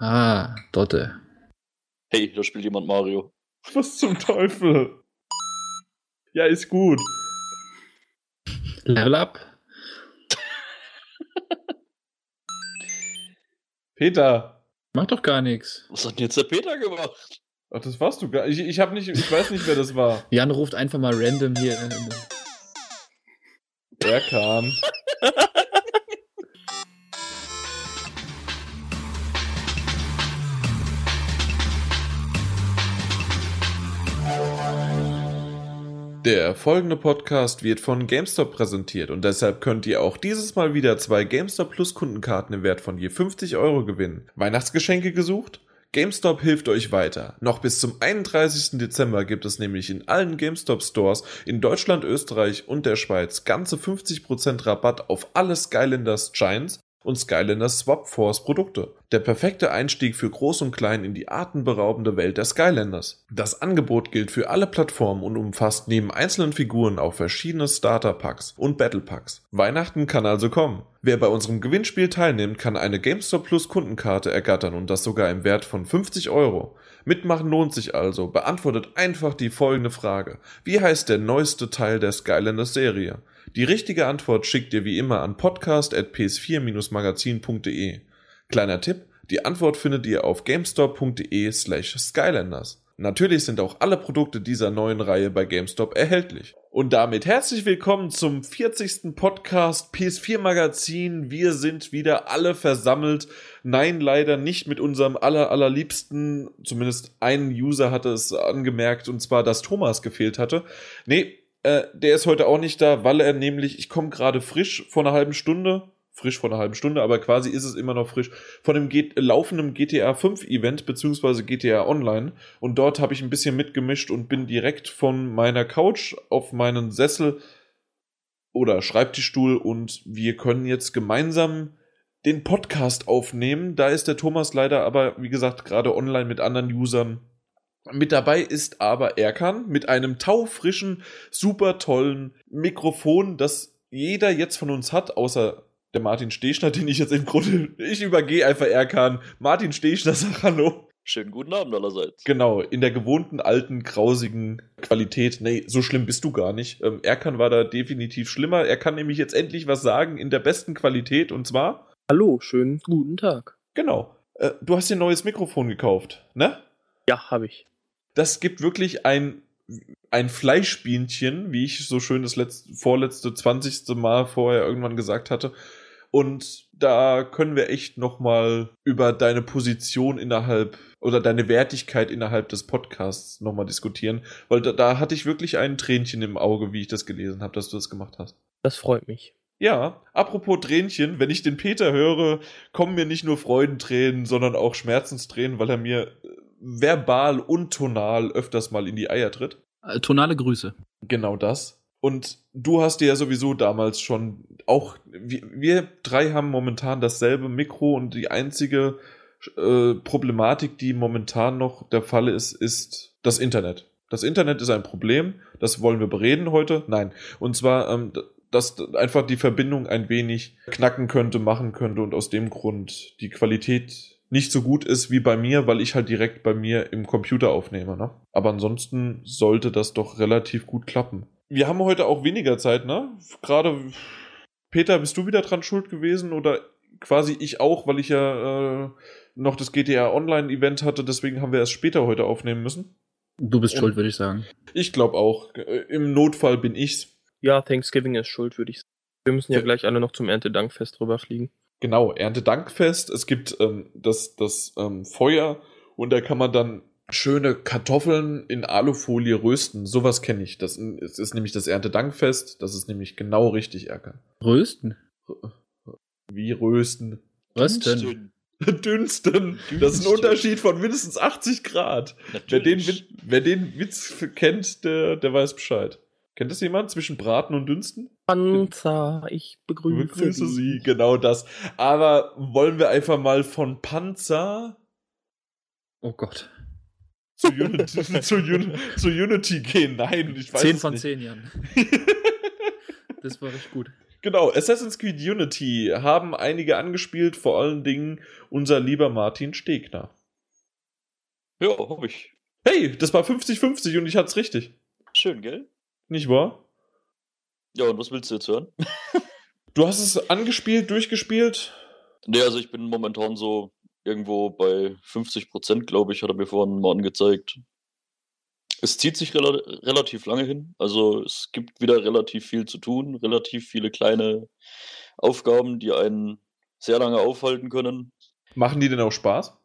Ah, Dotte. Hey, da spielt jemand Mario. Was zum Teufel? Ja, ist gut. Level up. Peter. Mach doch gar nichts. Was hat denn jetzt der Peter gemacht? Ach, das warst du gar Ich, ich hab nicht, ich weiß nicht, wer das war. Jan ruft einfach mal random hier. Erkan. Der folgende Podcast wird von GameStop präsentiert und deshalb könnt ihr auch dieses Mal wieder zwei GameStop Plus Kundenkarten im Wert von je 50 Euro gewinnen. Weihnachtsgeschenke gesucht? GameStop hilft euch weiter. Noch bis zum 31. Dezember gibt es nämlich in allen GameStop Stores in Deutschland, Österreich und der Schweiz ganze 50% Rabatt auf alle Skylanders Giants und Skylanders Swap Force Produkte. Der perfekte Einstieg für Groß und Klein in die atemberaubende Welt der Skylanders. Das Angebot gilt für alle Plattformen und umfasst neben einzelnen Figuren auch verschiedene Starter Packs und Battle Packs. Weihnachten kann also kommen. Wer bei unserem Gewinnspiel teilnimmt, kann eine GameStop Plus Kundenkarte ergattern und das sogar im Wert von 50 Euro. Mitmachen lohnt sich also. Beantwortet einfach die folgende Frage. Wie heißt der neueste Teil der Skylanders Serie? Die richtige Antwort schickt ihr wie immer an podcast.ps4-magazin.de. Kleiner Tipp, die Antwort findet ihr auf gamestop.de slash Skylanders. Natürlich sind auch alle Produkte dieser neuen Reihe bei GameStop erhältlich. Und damit herzlich willkommen zum 40. Podcast PS4 Magazin. Wir sind wieder alle versammelt. Nein, leider nicht mit unserem aller, allerliebsten, zumindest ein User hatte es angemerkt, und zwar, dass Thomas gefehlt hatte. Nee, äh, der ist heute auch nicht da, weil er nämlich, ich komme gerade frisch vor einer halben Stunde, frisch vor einer halben Stunde, aber quasi ist es immer noch frisch, von dem G laufenden GTA 5 Event beziehungsweise GTA Online und dort habe ich ein bisschen mitgemischt und bin direkt von meiner Couch auf meinen Sessel oder Schreibtischstuhl und wir können jetzt gemeinsam den Podcast aufnehmen. Da ist der Thomas leider aber, wie gesagt, gerade online mit anderen Usern mit dabei ist aber Erkan mit einem taufrischen, super tollen Mikrofon, das jeder jetzt von uns hat, außer der Martin Stechner, den ich jetzt im Grunde, ich übergehe einfach Erkan. Martin Stechner sagt Hallo. Schönen guten Abend allerseits. Genau, in der gewohnten, alten, grausigen Qualität. Nee, so schlimm bist du gar nicht. Ähm, Erkan war da definitiv schlimmer. Er kann nämlich jetzt endlich was sagen in der besten Qualität und zwar. Hallo, schönen guten Tag. Genau. Äh, du hast dir ein neues Mikrofon gekauft, ne? Ja, habe ich das gibt wirklich ein, ein Fleischbienchen, wie ich so schön das letzte, vorletzte, zwanzigste Mal vorher irgendwann gesagt hatte. Und da können wir echt nochmal über deine Position innerhalb oder deine Wertigkeit innerhalb des Podcasts nochmal diskutieren, weil da, da hatte ich wirklich ein Tränchen im Auge, wie ich das gelesen habe, dass du das gemacht hast. Das freut mich. Ja, apropos Tränchen, wenn ich den Peter höre, kommen mir nicht nur Freudentränen, sondern auch Schmerzenstränen, weil er mir verbal und tonal öfters mal in die Eier tritt. Äh, tonale Grüße. Genau das. Und du hast dir ja sowieso damals schon auch, wir, wir drei haben momentan dasselbe Mikro und die einzige äh, Problematik, die momentan noch der Fall ist, ist das Internet. Das Internet ist ein Problem, das wollen wir bereden heute. Nein. Und zwar, ähm, dass einfach die Verbindung ein wenig knacken könnte, machen könnte und aus dem Grund die Qualität nicht so gut ist wie bei mir, weil ich halt direkt bei mir im Computer aufnehme. Ne? Aber ansonsten sollte das doch relativ gut klappen. Wir haben heute auch weniger Zeit, ne? Gerade Peter, bist du wieder dran schuld gewesen oder quasi ich auch, weil ich ja äh, noch das GTA Online Event hatte, deswegen haben wir erst später heute aufnehmen müssen. Du bist Und schuld, würde ich sagen. Ich glaube auch. Im Notfall bin ich's. Ja, Thanksgiving ist schuld, würde ich sagen. Wir müssen ja gleich alle noch zum Erntedankfest rüberfliegen. Genau, Erntedankfest. Es gibt ähm, das, das ähm, Feuer und da kann man dann schöne Kartoffeln in Alufolie rösten. Sowas kenne ich. Das ist, ist nämlich das Erntedankfest. Das ist nämlich genau richtig, Erkan. Rösten? Wie rösten? Rösten. Dünsten. Das ist ein Unterschied von mindestens 80 Grad. Wer den, wer den Witz kennt, der, der weiß Bescheid. Kennt das jemand zwischen Braten und Dünsten? Panzer, ich begrüße, begrüße Sie. Genau das. Aber wollen wir einfach mal von Panzer. Oh Gott. Zu Unity, zu, Un zu Unity gehen? Nein, ich weiß 10 von 10 Jahren. das war richtig gut. Genau, Assassin's Creed Unity haben einige angespielt, vor allen Dingen unser lieber Martin Stegner. Ja, hab ich. Hey, das war 50-50 und ich hatte es richtig. Schön, gell? Nicht wahr? Ja, und was willst du jetzt hören? Du hast es angespielt, durchgespielt? Nee, also ich bin momentan so irgendwo bei 50 Prozent, glaube ich, hat er mir vorhin mal angezeigt. Es zieht sich rela relativ lange hin. Also es gibt wieder relativ viel zu tun, relativ viele kleine Aufgaben, die einen sehr lange aufhalten können. Machen die denn auch Spaß?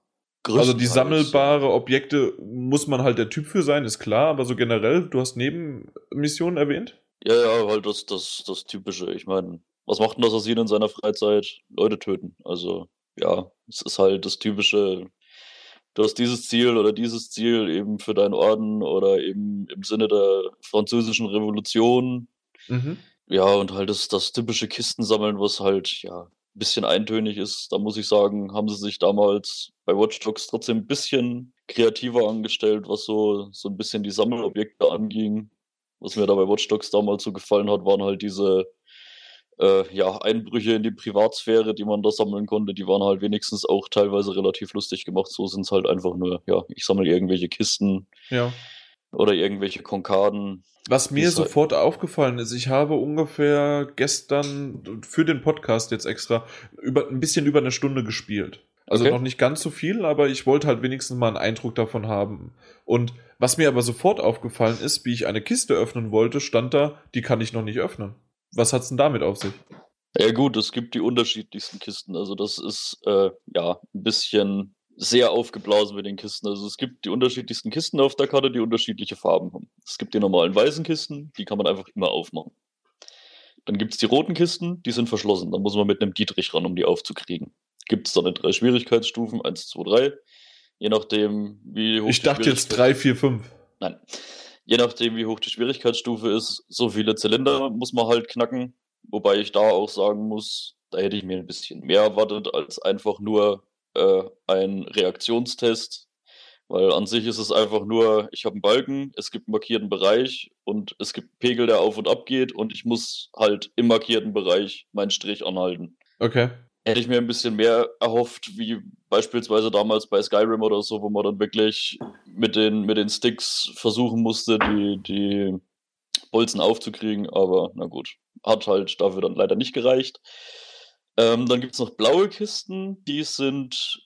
Also die sammelbare Objekte muss man halt der Typ für sein, ist klar, aber so generell, du hast Nebenmissionen erwähnt? Ja, ja, halt das, das, das Typische. Ich meine, was macht ein Assassin in seiner Freizeit? Leute töten. Also, ja, es ist halt das typische, du hast dieses Ziel oder dieses Ziel eben für deinen Orden oder eben im Sinne der französischen Revolution. Mhm. Ja, und halt das, das typische Kistensammeln, was halt, ja, ein bisschen eintönig ist. Da muss ich sagen, haben sie sich damals bei Watch Dogs trotzdem ein bisschen kreativer angestellt, was so, so ein bisschen die Sammelobjekte anging. Was mir da bei Watch Dogs damals so gefallen hat, waren halt diese äh, ja, Einbrüche in die Privatsphäre, die man da sammeln konnte, die waren halt wenigstens auch teilweise relativ lustig gemacht. So sind es halt einfach nur, ja, ich sammle irgendwelche Kisten Ja. oder irgendwelche Konkaden. Was mir Ist halt- sofort aufgefallen ist, ich habe ungefähr gestern für den Podcast jetzt extra über, ein bisschen über eine Stunde gespielt. Also Okay. noch nicht ganz so viel, aber ich wollte halt wenigstens mal einen Eindruck davon haben. Und was mir aber sofort aufgefallen ist, wie ich eine Kiste öffnen wollte, stand da, die kann ich noch nicht öffnen. Was hat's denn damit auf sich? Ja gut, es gibt die unterschiedlichsten Kisten. Also das ist äh, ja ein bisschen sehr aufgeblasen mit den Kisten. Also es gibt die unterschiedlichsten Kisten auf der Karte, die unterschiedliche Farben haben. Es gibt die normalen weißen Kisten, die kann man einfach immer aufmachen. Dann gibt es die roten Kisten, die sind verschlossen. Da muss man mit einem Dietrich ran, um die aufzukriegen. Gibt es dann in drei Schwierigkeitsstufen, 1, 2, 3. Je nachdem, wie hoch Ich die dachte jetzt Schwierigkeits- 3, 4, 5. Nein. Je nachdem, wie hoch die Schwierigkeitsstufe ist, so viele Zylinder muss man halt knacken. Wobei ich da auch sagen muss, da hätte ich mir ein bisschen mehr erwartet als einfach nur äh, ein Reaktionstest. Weil an sich ist es einfach nur, ich habe einen Balken, es gibt einen markierten Bereich und es gibt einen Pegel, der auf und ab geht und ich muss halt im markierten Bereich meinen Strich anhalten Okay. Hätte ich mir ein bisschen mehr erhofft, wie beispielsweise damals bei Skyrim oder so, wo man dann wirklich mit den, mit den Sticks versuchen musste, die, die Bolzen aufzukriegen. Aber na gut, hat halt dafür dann leider nicht gereicht. Ähm, dann gibt es noch blaue Kisten, die sind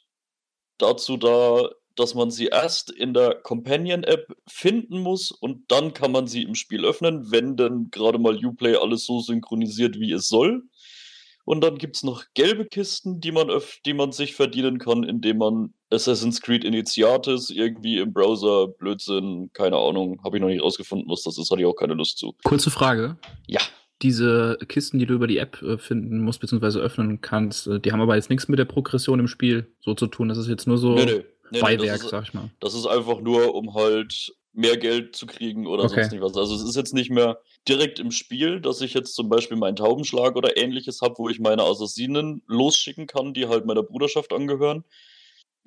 dazu da, dass man sie erst in der Companion-App finden muss und dann kann man sie im Spiel öffnen, wenn denn gerade mal Uplay alles so synchronisiert, wie es soll. Und dann gibt es noch gelbe Kisten, die man, die man sich verdienen kann, indem man Assassin's Creed Initiatis irgendwie im Browser Blödsinn, keine Ahnung, habe ich noch nicht rausgefunden, was das ist, hatte ich auch keine Lust zu. Kurze Frage. Ja. Diese Kisten, die du über die App äh, finden musst, beziehungsweise öffnen kannst, äh, die haben aber jetzt nichts mit der Progression im Spiel so zu tun. Das ist jetzt nur so Nee, nee, nee, Beiwerk, ist, sag ich mal. Das ist einfach nur, um halt mehr Geld zu kriegen oder Okay. sonst nicht was. Also es ist jetzt nicht mehr direkt im Spiel, dass ich jetzt zum Beispiel meinen Taubenschlag oder ähnliches habe, wo ich meine Assassinen losschicken kann, die halt meiner Bruderschaft angehören.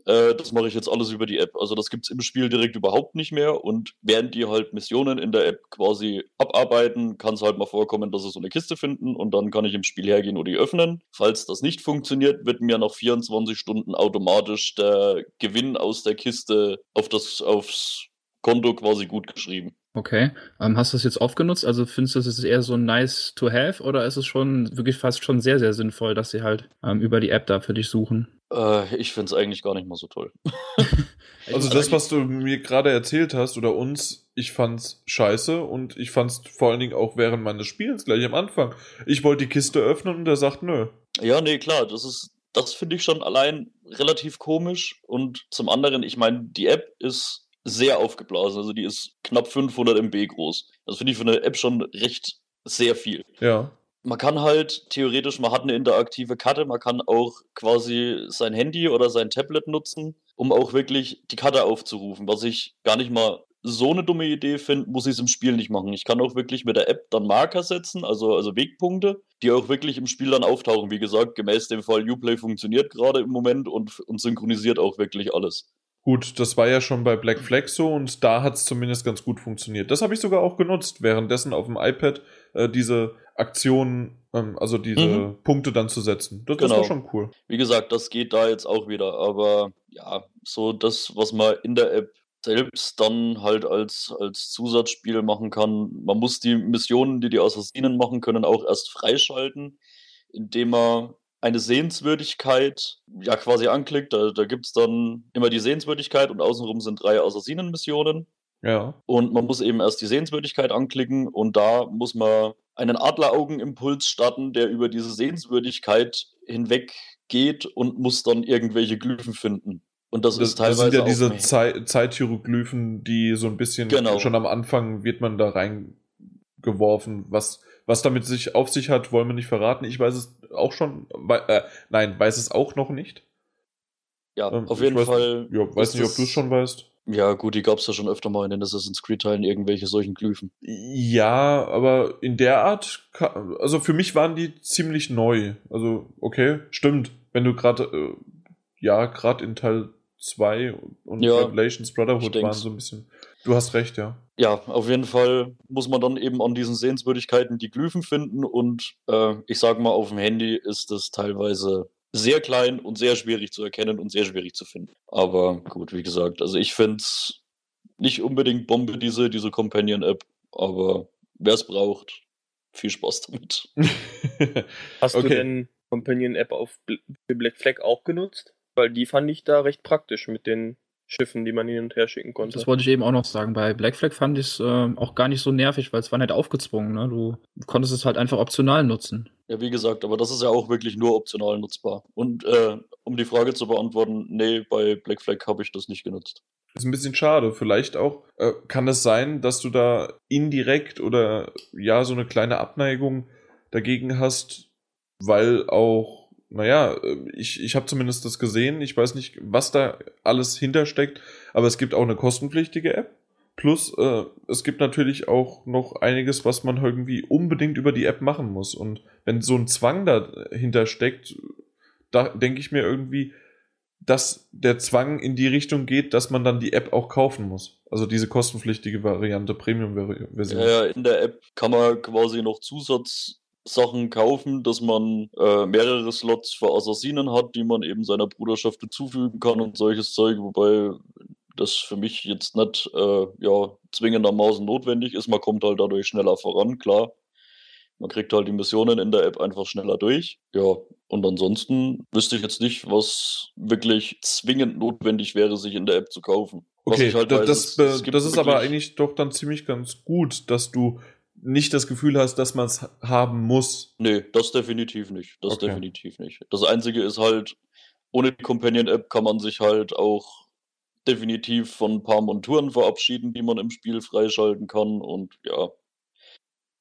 Äh, das mache ich jetzt alles über die App. Also das gibt's im Spiel direkt überhaupt nicht mehr. Und während die halt Missionen in der App quasi abarbeiten, kann es halt mal vorkommen, dass sie so eine Kiste finden und dann kann ich im Spiel hergehen und die öffnen. Falls das nicht funktioniert, wird mir nach 24 Stunden automatisch der Gewinn aus der Kiste auf das, aufs Konto quasi gut geschrieben. Okay. Ähm, hast du das jetzt oft genutzt? Also findest du, das ist eher so nice to have oder ist es schon wirklich fast schon sehr, sehr sinnvoll, dass sie halt ähm, über die App da für dich suchen? Äh, ich finde es eigentlich gar nicht mal so toll. Also das, was du mir gerade erzählt hast oder uns, ich fand's scheiße und ich fand's vor allen Dingen auch während meines Spiels gleich am Anfang. Ich wollte die Kiste öffnen und er sagt nö. Ja, nee, klar, das ist, das finde ich schon allein relativ komisch. Und zum anderen, ich meine, die App ist sehr aufgeblasen. Also die ist knapp 500 MB groß. Das finde ich für eine App schon recht sehr viel. Ja. Man kann halt theoretisch, man hat eine interaktive Karte, man kann auch quasi sein Handy oder sein Tablet nutzen, um auch wirklich die Karte aufzurufen. Was ich gar nicht mal so eine dumme Idee finde, muss ich es im Spiel nicht machen. Ich kann auch wirklich mit der App dann Marker setzen, also, also Wegpunkte, die auch wirklich im Spiel dann auftauchen. Wie gesagt, gemäß dem Fall Uplay funktioniert gerade im Moment und, und synchronisiert auch wirklich alles. Gut, das war ja schon bei Black Flag so und da hat es zumindest ganz gut funktioniert. Das habe ich sogar auch genutzt, währenddessen auf dem iPad äh, diese Aktionen, ähm, also diese Mhm. Punkte dann zu setzen. Das, Genau. war schon cool. Wie gesagt, das geht da jetzt auch wieder, aber ja, so das, was man in der App selbst dann halt als, als Zusatzspiel machen kann. Man muss die Missionen, die die Assassinen machen können, auch erst freischalten, indem man eine Sehenswürdigkeit ja quasi anklickt. Da, da gibt es dann immer die Sehenswürdigkeit und außenrum sind drei Assassinen-Missionen. Ja. Und man muss eben erst die Sehenswürdigkeit anklicken und da muss man einen Adleraugenimpuls starten, der über diese Sehenswürdigkeit hinweg geht und muss dann irgendwelche Glyphen finden. Und das, Das, ist das teilweise sind ja diese Zei Zeithieroglyphen, die so ein bisschen Genau. schon am Anfang wird man da reingeworfen. Was, was damit sich auf sich hat, wollen wir nicht verraten. Ich weiß es auch schon. Äh, nein, weiß es auch noch nicht. ja, Ähm, auf jeden weiß, Fall. Ja, weiß nicht, ob du es schon weißt. Ja, gut, die gab es ja schon öfter mal in den Assassin's Creed-Teilen, irgendwelche solchen Glyphen. Ja, aber in der Art, also für mich waren die ziemlich neu. Also, okay, stimmt. Wenn du gerade, äh, ja, gerade in Teil 2 und Ja, Revelations Brotherhood waren so ein bisschen. Du hast recht, ja. Ja, auf jeden Fall muss man dann eben an diesen Sehenswürdigkeiten die Glyphen finden und äh, ich sag mal, auf dem Handy ist es teilweise sehr klein und sehr schwierig zu erkennen und sehr schwierig zu finden. Aber gut, wie gesagt, also ich finde es nicht unbedingt Bombe, diese, diese Companion-App, aber wer es braucht, viel Spaß damit. Hast du Okay. denn Companion-App auf für Black Flag auch genutzt? Weil die fand ich da recht praktisch mit den Schiffen, die man hin und her schicken konnte. Das wollte ich eben auch noch sagen. Bei Black Flag fand ich es äh, auch gar nicht so nervig, weil es war nicht aufgezwungen. Ne? Du konntest es halt einfach optional nutzen. Ja, wie gesagt, aber das ist ja auch wirklich nur optional nutzbar. Und äh, um die Frage zu beantworten, nee, bei Black Flag habe ich das nicht genutzt. ist ein bisschen schade. Vielleicht auch, äh, kann es sein, dass du da indirekt oder ja, so eine kleine Abneigung dagegen hast, weil auch, naja, äh, ich, ich habe zumindest das gesehen. Ich weiß nicht, was da alles hintersteckt, aber es gibt auch eine kostenpflichtige App. Plus, äh, es gibt natürlich auch noch einiges, was man irgendwie unbedingt über die App machen muss. Und wenn so ein Zwang dahinter steckt, da denke ich mir irgendwie, dass der Zwang in die Richtung geht, dass man dann die App auch kaufen muss. Also diese kostenpflichtige Variante, Premium-Version. Ja, in der App kann man quasi noch Zusatzsachen kaufen, dass man äh, mehrere Slots für Assassinen hat, die man eben seiner Bruderschaft hinzufügen kann und solches Zeug, wobei das für mich jetzt nicht äh, ja, zwingendermaßen notwendig ist. Man kommt halt dadurch schneller voran, klar. Man kriegt halt die Missionen in der App einfach schneller durch. Ja, und ansonsten wüsste ich jetzt nicht, was wirklich zwingend notwendig wäre, sich in der App zu kaufen. Was Okay, ich halt da- weiß, das, das, das ist aber eigentlich doch dann ziemlich ganz gut, dass du nicht das Gefühl hast, dass man es haben muss. Nee, das definitiv nicht. Das Okay. definitiv nicht. Das Einzige ist halt, ohne die Companion-App kann man sich halt auch definitiv von ein paar Monturen verabschieden, die man im Spiel freischalten kann. Und ja,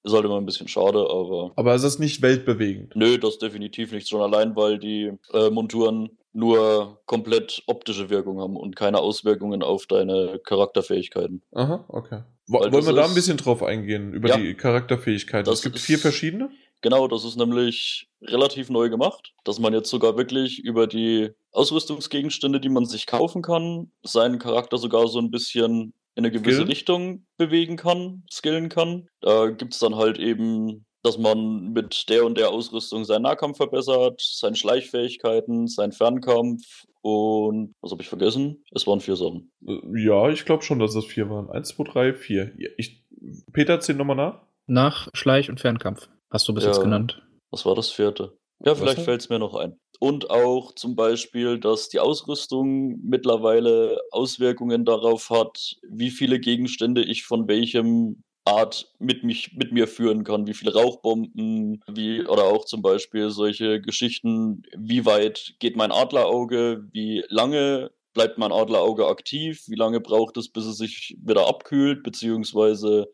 ist halt immer ein bisschen schade, aber Aber es ist nicht weltbewegend. nö, das definitiv nicht. Schon allein, weil die äh, Monturen nur komplett optische Wirkung haben und keine Auswirkungen auf deine Charakterfähigkeiten. Aha, okay. Wo, wollen wir da ein bisschen drauf eingehen, über Ja. die Charakterfähigkeiten? Es gibt ist- vier verschiedene? Genau, das ist nämlich relativ neu gemacht, dass man jetzt sogar wirklich über die Ausrüstungsgegenstände, die man sich kaufen kann, seinen Charakter sogar so ein bisschen in eine gewisse Skillen? Richtung bewegen kann, skillen kann. Da gibt's dann halt eben, dass man mit der und der Ausrüstung seinen Nahkampf verbessert, seine Schleichfähigkeiten, seinen Fernkampf und was habe ich vergessen? Es waren vier Sachen. Äh, Ja, ich glaube schon, dass es vier waren. Eins, zwei, drei, vier. Ich, Peter, zähl nochmal nach. Nach Schleich- und Fernkampf. Hast du bis Ja. jetzt genannt. Was war das vierte? Ja, vielleicht fällt es mir noch ein. Und auch zum Beispiel, dass die Ausrüstung mittlerweile Auswirkungen darauf hat, wie viele Gegenstände ich von welchem Art mit, mich, mit mir führen kann. Wie viele Rauchbomben, wie, oder auch zum Beispiel solche Geschichten, wie weit geht mein Adlerauge, wie lange bleibt mein Adlerauge aktiv, wie lange braucht es, bis es sich wieder abkühlt, beziehungsweise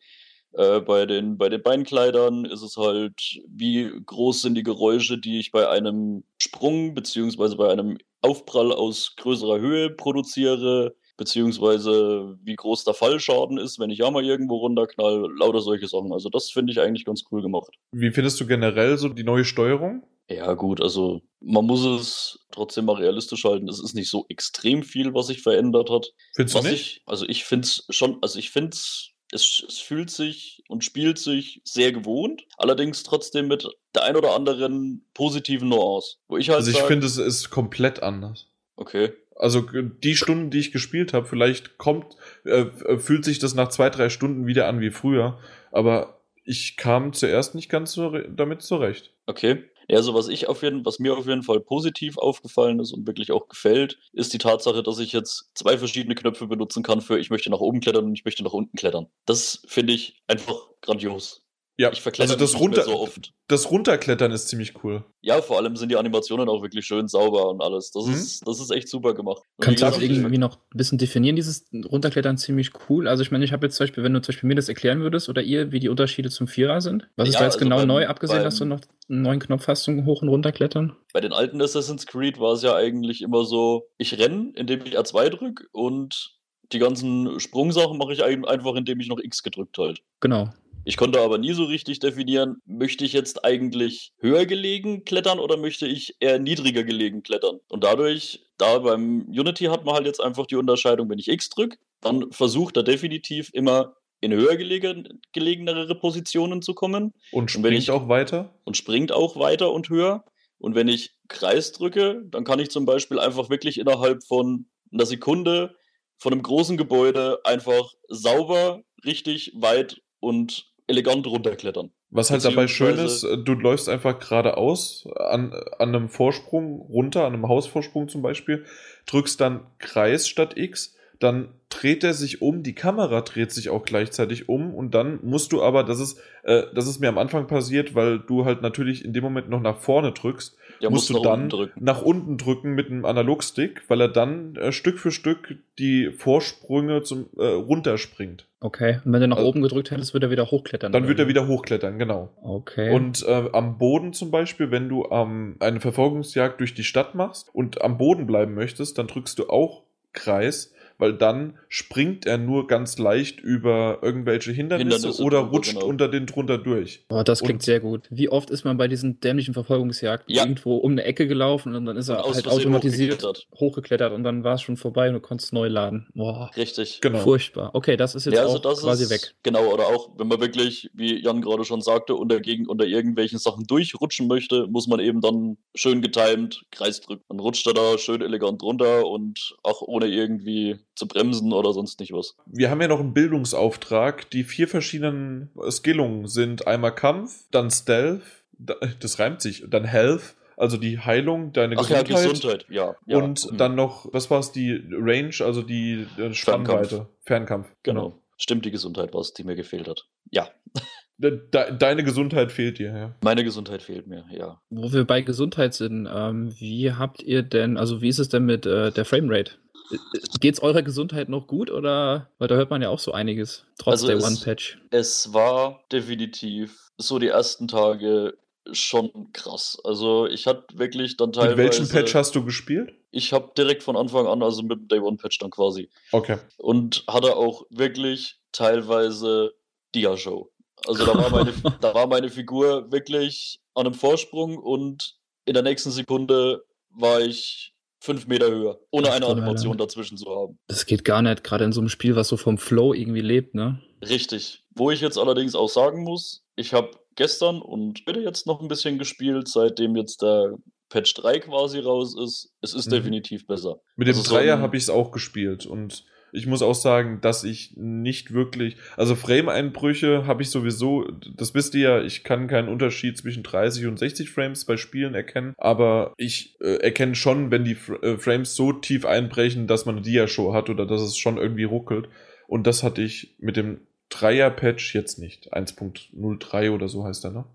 äh, bei, den, bei den Beinkleidern ist es halt, wie groß sind die Geräusche, die ich bei einem Sprung beziehungsweise bei einem Aufprall aus größerer Höhe produziere, beziehungsweise wie groß der Fallschaden ist, wenn ich ja mal irgendwo runterknall, lauter solche Sachen. Also das finde ich eigentlich ganz cool gemacht. Wie findest du generell so die neue Steuerung? Ja, gut, also man muss es trotzdem mal realistisch halten. Es ist nicht so extrem viel, was sich verändert hat. Findest du nicht? ich, also ich finde es schon, also ich finde es, es fühlt sich und spielt sich sehr gewohnt, allerdings trotzdem mit der ein oder anderen positiven Nuance. Wo ich halt Also ich sag, finde, es ist komplett anders. okay, Also die Stunden, die ich gespielt habe, vielleicht kommt, äh, äh, fühlt sich das nach zwei, drei Stunden wieder an wie früher, aber ich kam zuerst nicht ganz so damit zurecht. okay. Ja, also was ich auf jeden, was mir auf jeden Fall positiv aufgefallen ist und wirklich auch gefällt, ist die Tatsache, dass ich jetzt zwei verschiedene Knöpfe benutzen kann für ich möchte nach oben klettern und ich möchte nach unten klettern. Das finde ich einfach grandios. Ja, Ich also das, runter, so oft. das Runterklettern ist ziemlich cool. Ja, vor allem sind die Animationen auch wirklich schön sauber und alles. Das, Mhm. ist, das ist echt super gemacht. Und Kannst du das irgendwie noch ein bisschen definieren, dieses Runterklettern ziemlich cool? Also ich meine, ich habe jetzt zum Beispiel, wenn du zum Beispiel mir das erklären würdest oder ihr, wie die Unterschiede zum Vierer sind. Was ist Ja, da jetzt also genau beim- neu, abgesehen, beim- dass du noch einen neuen Knopf hast zum Hoch- und Runterklettern? Bei den alten Assassin's Creed war es ja eigentlich immer so, ich renne, indem ich R2 drücke und die ganzen Sprungsachen mache ich ein- einfach, indem ich noch X gedrückt halt. Genau. Ich konnte aber nie so richtig definieren, möchte ich jetzt eigentlich höher gelegen klettern oder möchte ich eher niedriger gelegen klettern? Und dadurch, da beim Unity hat man halt jetzt einfach die Unterscheidung, wenn ich X drücke, dann versucht er definitiv immer in höher gelegen, gelegenere Positionen zu kommen Und Und springt ich- auch weiter. und springt auch weiter und höher. Und wenn ich Kreis drücke, dann kann ich zum Beispiel einfach wirklich innerhalb von einer Sekunde von einem großen Gebäude einfach sauber, richtig weit und elegant runterklettern. Was halt dabei schön ist, du läufst einfach geradeaus an, an einem Vorsprung runter, an einem Hausvorsprung zum Beispiel, drückst dann Kreis statt X, dann dreht er sich um, die Kamera dreht sich auch gleichzeitig um und dann musst du aber, das ist, äh, das ist mir am Anfang passiert, weil du halt natürlich in dem Moment noch nach vorne drückst, Ja, musst musst du nach dann unten drücken. nach unten drücken mit einem Analogstick, weil er dann äh, Stück für Stück die Vorsprünge zum äh, runterspringt. Okay. Und wenn du nach Also- oben gedrückt hättest, würde er wieder hochklettern. Dann wird er wie? wieder hochklettern, genau. Okay. Und äh, am Boden zum Beispiel, wenn du ähm, eine Verfolgungsjagd durch die Stadt machst und am Boden bleiben möchtest, dann drückst du auch Kreis, weil dann springt er nur ganz leicht über irgendwelche Hindernisse, Hindernisse oder rutscht genau. unter den drunter durch. Boah, das klingt und- sehr gut. Wie oft ist man bei diesen dämlichen Verfolgungsjagden Ja. irgendwo um eine Ecke gelaufen und dann ist er Und halt automatisiert hochgeklettert. hochgeklettert und dann war es schon vorbei und du konntest neu laden. Boah, Richtig. Genau. furchtbar. Okay, das ist jetzt Ja, also auch das quasi ist, weg. Genau, oder auch, wenn man wirklich, wie Jan gerade schon sagte, unter, gegen, unter irgendwelchen Sachen durchrutschen möchte, muss man eben dann schön getimed Kreis drücken. Dann rutscht er da schön elegant runter und auch ohne irgendwie zu bremsen oder sonst nicht was. Wir haben ja noch einen Bildungsauftrag. Die vier verschiedenen Skillungen sind einmal Kampf, dann Stealth, da- das reimt sich, dann Health, also die Heilung, deine Ach ja, Gesundheit. Gesundheit, ja. ja. Und mhm. dann noch, was war es, die Range, also die äh, Spannweite. Fernkampf. Genau. Stimmt, die Gesundheit war es, die mir gefehlt hat. Ja, De de deine Gesundheit fehlt dir, ja. meine Gesundheit fehlt mir, ja. Wo wir bei Gesundheit sind, ähm, wie habt ihr denn, also wie ist es denn mit äh, der Framerate? Äh, Geht's eurer Gesundheit noch gut oder? Weil da hört man ja auch so einiges, trotz Also der es- One-Patch. Es war definitiv so die ersten Tage schon krass. Also ich hatte wirklich dann teilweise... Mit welchem Patch hast du gespielt? Ich habe direkt von Anfang an, also mit dem Day One Patch dann quasi. Okay. Und hatte auch wirklich teilweise Dia-Show. Also da war, meine, da war meine Figur wirklich an einem Vorsprung und in der nächsten Sekunde war ich fünf Meter höher, ohne eine Animation dazwischen zu haben. Das geht gar nicht, gerade in so einem Spiel, was so vom Flow irgendwie lebt, ne? Richtig. Wo ich jetzt allerdings auch sagen muss, ich habe gestern und heute jetzt noch ein bisschen gespielt, seitdem jetzt der Patch 3 quasi raus ist. Es ist Mhm. definitiv besser. Mit dem Also so Dreier ein- habe ich es auch gespielt und ich muss auch sagen, dass ich nicht wirklich, also Frame-Einbrüche habe ich sowieso, das wisst ihr ja, ich kann keinen Unterschied zwischen 30 und 60 Frames bei Spielen erkennen, aber ich äh, erkenne schon, wenn die Fr äh, Frames so tief einbrechen, dass man eine Dia-Show hat oder dass es schon irgendwie ruckelt und das hatte ich mit dem Dreier-Patch jetzt nicht. 1.03 oder so heißt er, ne?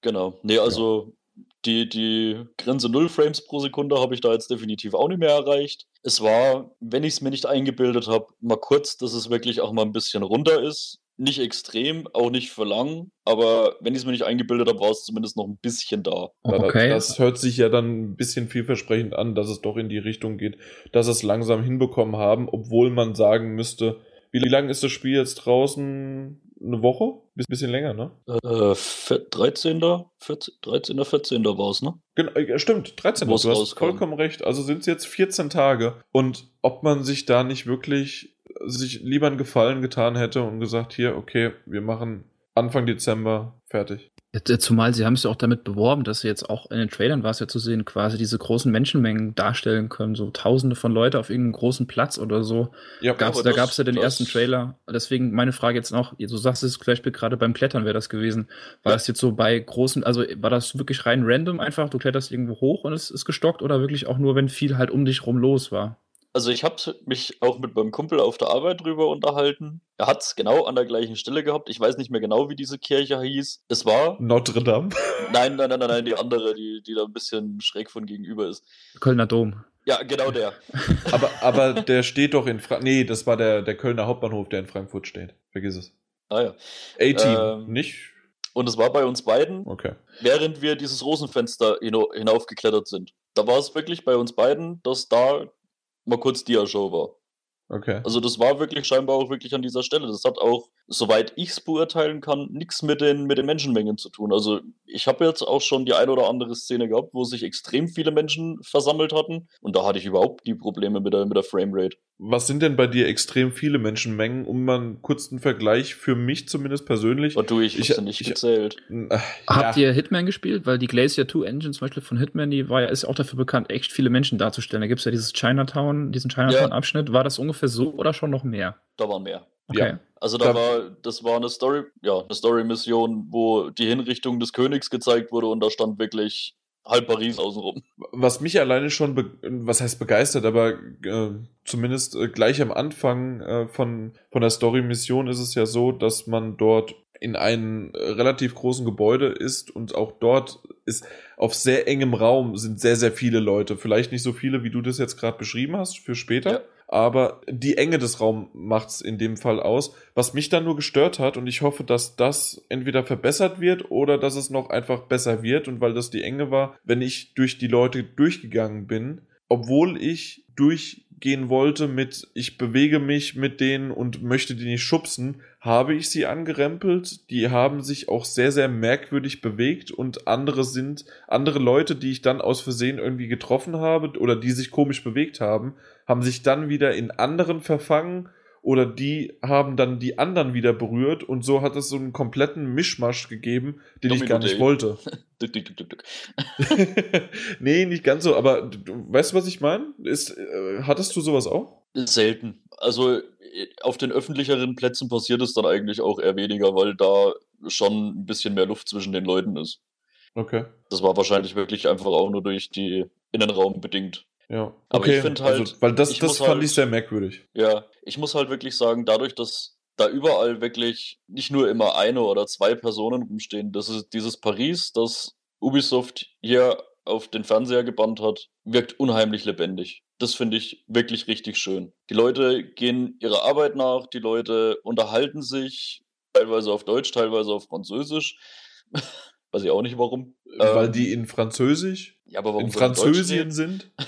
Genau. Nee, also die, die Grenze 0 Frames pro Sekunde habe ich da jetzt definitiv auch nicht mehr erreicht. Es war, wenn ich es mir nicht eingebildet habe, mal kurz, dass es wirklich auch mal ein bisschen runter ist. Nicht extrem, auch nicht für lang, aber wenn ich es mir nicht eingebildet habe, war es zumindest noch ein bisschen da. Okay. Das hört sich ja dann ein bisschen vielversprechend an, dass es doch in die Richtung geht, dass es langsam hinbekommen haben, obwohl man sagen müsste, wie lange ist das Spiel jetzt draußen? eine Woche? Biss- Bisschen länger, ne? Äh, vier- 13. 14, 13. 14. war es, ne? Genau, äh, stimmt, 13. Wo's Du hast rauskam. vollkommen recht. Also sind es jetzt 14 Tage. Und ob man sich da nicht wirklich sich lieber einen Gefallen getan hätte und gesagt, hier, okay, wir machen Anfang Dezember fertig. Äh, Zumal sie haben es ja auch damit beworben, dass sie jetzt auch in den Trailern war es ja zu sehen, quasi diese großen Menschenmengen darstellen können, so tausende von Leuten auf irgendeinem großen Platz oder so. Ja, Gab's, da gab es ja den ersten Trailer. Deswegen meine Frage jetzt noch, du sagst es zum Beispiel gerade beim Klettern wäre das gewesen. War Ja. das jetzt so bei großen, also war das wirklich rein random einfach, du kletterst irgendwo hoch und es ist gestockt oder wirklich auch nur, wenn viel halt um dich rum los war? Also ich habe mich auch mit meinem Kumpel auf der Arbeit drüber unterhalten. Er hat es genau an der gleichen Stelle gehabt. Ich weiß nicht mehr genau, wie diese Kirche hieß. Es war. Notre Dame. Nein, nein, nein, nein, nein, die andere, die, die da ein bisschen schräg von gegenüber ist. Kölner Dom. Ja, genau der. aber, aber der steht doch in Frankfurt. Nee, das war der, der Kölner Hauptbahnhof, der in Frankfurt steht. Vergiss es. Ah ja. A-Team, Ähm. nicht? Und es war bei uns beiden, Okay. während wir dieses Rosenfenster hina- hinaufgeklettert sind. Da war es wirklich bei uns beiden, dass da mal kurz Dia-Show war. Okay. Also das war wirklich scheinbar auch wirklich an dieser Stelle. Das hat auch, soweit ich es beurteilen kann, nichts mit den, mit den Menschenmengen zu tun. Also ich habe jetzt auch schon die ein oder andere Szene gehabt, wo sich extrem viele Menschen versammelt hatten. Und da hatte ich überhaupt die Probleme mit der, mit der Framerate. Was sind denn bei dir extrem viele Menschenmengen, um mal einen kurzen Vergleich für mich zumindest persönlich? Und du, ich Ich- wusste nicht ich- gezählt. Äh, Habt ja. ihr Hitman gespielt? Weil die Glacier 2 Engine zum Beispiel von Hitman, die war ja, ist auch dafür bekannt, echt viele Menschen darzustellen. Da gibt es ja dieses Chinatown, diesen Chinatown-Abschnitt. War das ungefähr so oder schon noch mehr? Da waren mehr. Okay. Ja. Also da war, das war eine Story, ja, eine Story-Mission, wo die Hinrichtung des Königs gezeigt wurde und da stand wirklich halb Paris außenrum. Was mich alleine schon, was heißt begeistert, aber äh, zumindest äh, gleich am Anfang äh, von, von der Story-Mission ist es ja so, dass man dort in einem relativ großen Gebäude ist und auch dort ist auf sehr engem Raum sind sehr, sehr viele Leute. Vielleicht nicht so viele, wie du das jetzt gerade beschrieben hast für später. Ja. Aber die Enge des Raums macht's in dem Fall aus. Was mich dann nur gestört hat, und ich hoffe, dass das entweder verbessert wird oder dass es noch einfach besser wird. Und weil das die Enge war, wenn ich durch die Leute durchgegangen bin, obwohl ich durchgehen wollte mit, ich bewege mich mit denen und möchte die nicht schubsen, habe ich sie angerempelt. Die haben sich auch sehr, sehr merkwürdig bewegt und andere sind, andere Leute, die ich dann aus Versehen irgendwie getroffen habe oder die sich komisch bewegt haben, haben sich dann wieder in anderen verfangen oder die haben dann die anderen wieder berührt und so hat es so einen kompletten Mischmasch gegeben, den ich Domino gar nicht Day. wollte. Nee, nicht ganz so, aber du, du, weißt du, was ich meine? Ist, äh, hattest du sowas auch? Selten. Also äh, auf den öffentlicheren Plätzen passiert es dann eigentlich auch eher weniger, weil da schon ein bisschen mehr Luft zwischen den Leuten ist. Okay. Das war wahrscheinlich wirklich einfach auch nur durch die Innenraum bedingt. Ja. Aber okay. ich find halt, also, weil das, ich das muss fand halt- ich sehr merkwürdig. Ja, ich muss halt wirklich sagen, dadurch, dass da überall wirklich nicht nur immer eine oder zwei Personen rumstehen, das ist dieses Paris, das Ubisoft hier auf den Fernseher gebannt hat, wirkt unheimlich lebendig. Das finde ich wirklich richtig schön. Die Leute gehen ihrer Arbeit nach, die Leute unterhalten sich, teilweise auf Deutsch, teilweise auf Französisch. Weiß ich auch nicht warum. weil Ähm, die in Französisch, ja, aber warum in Französien sind.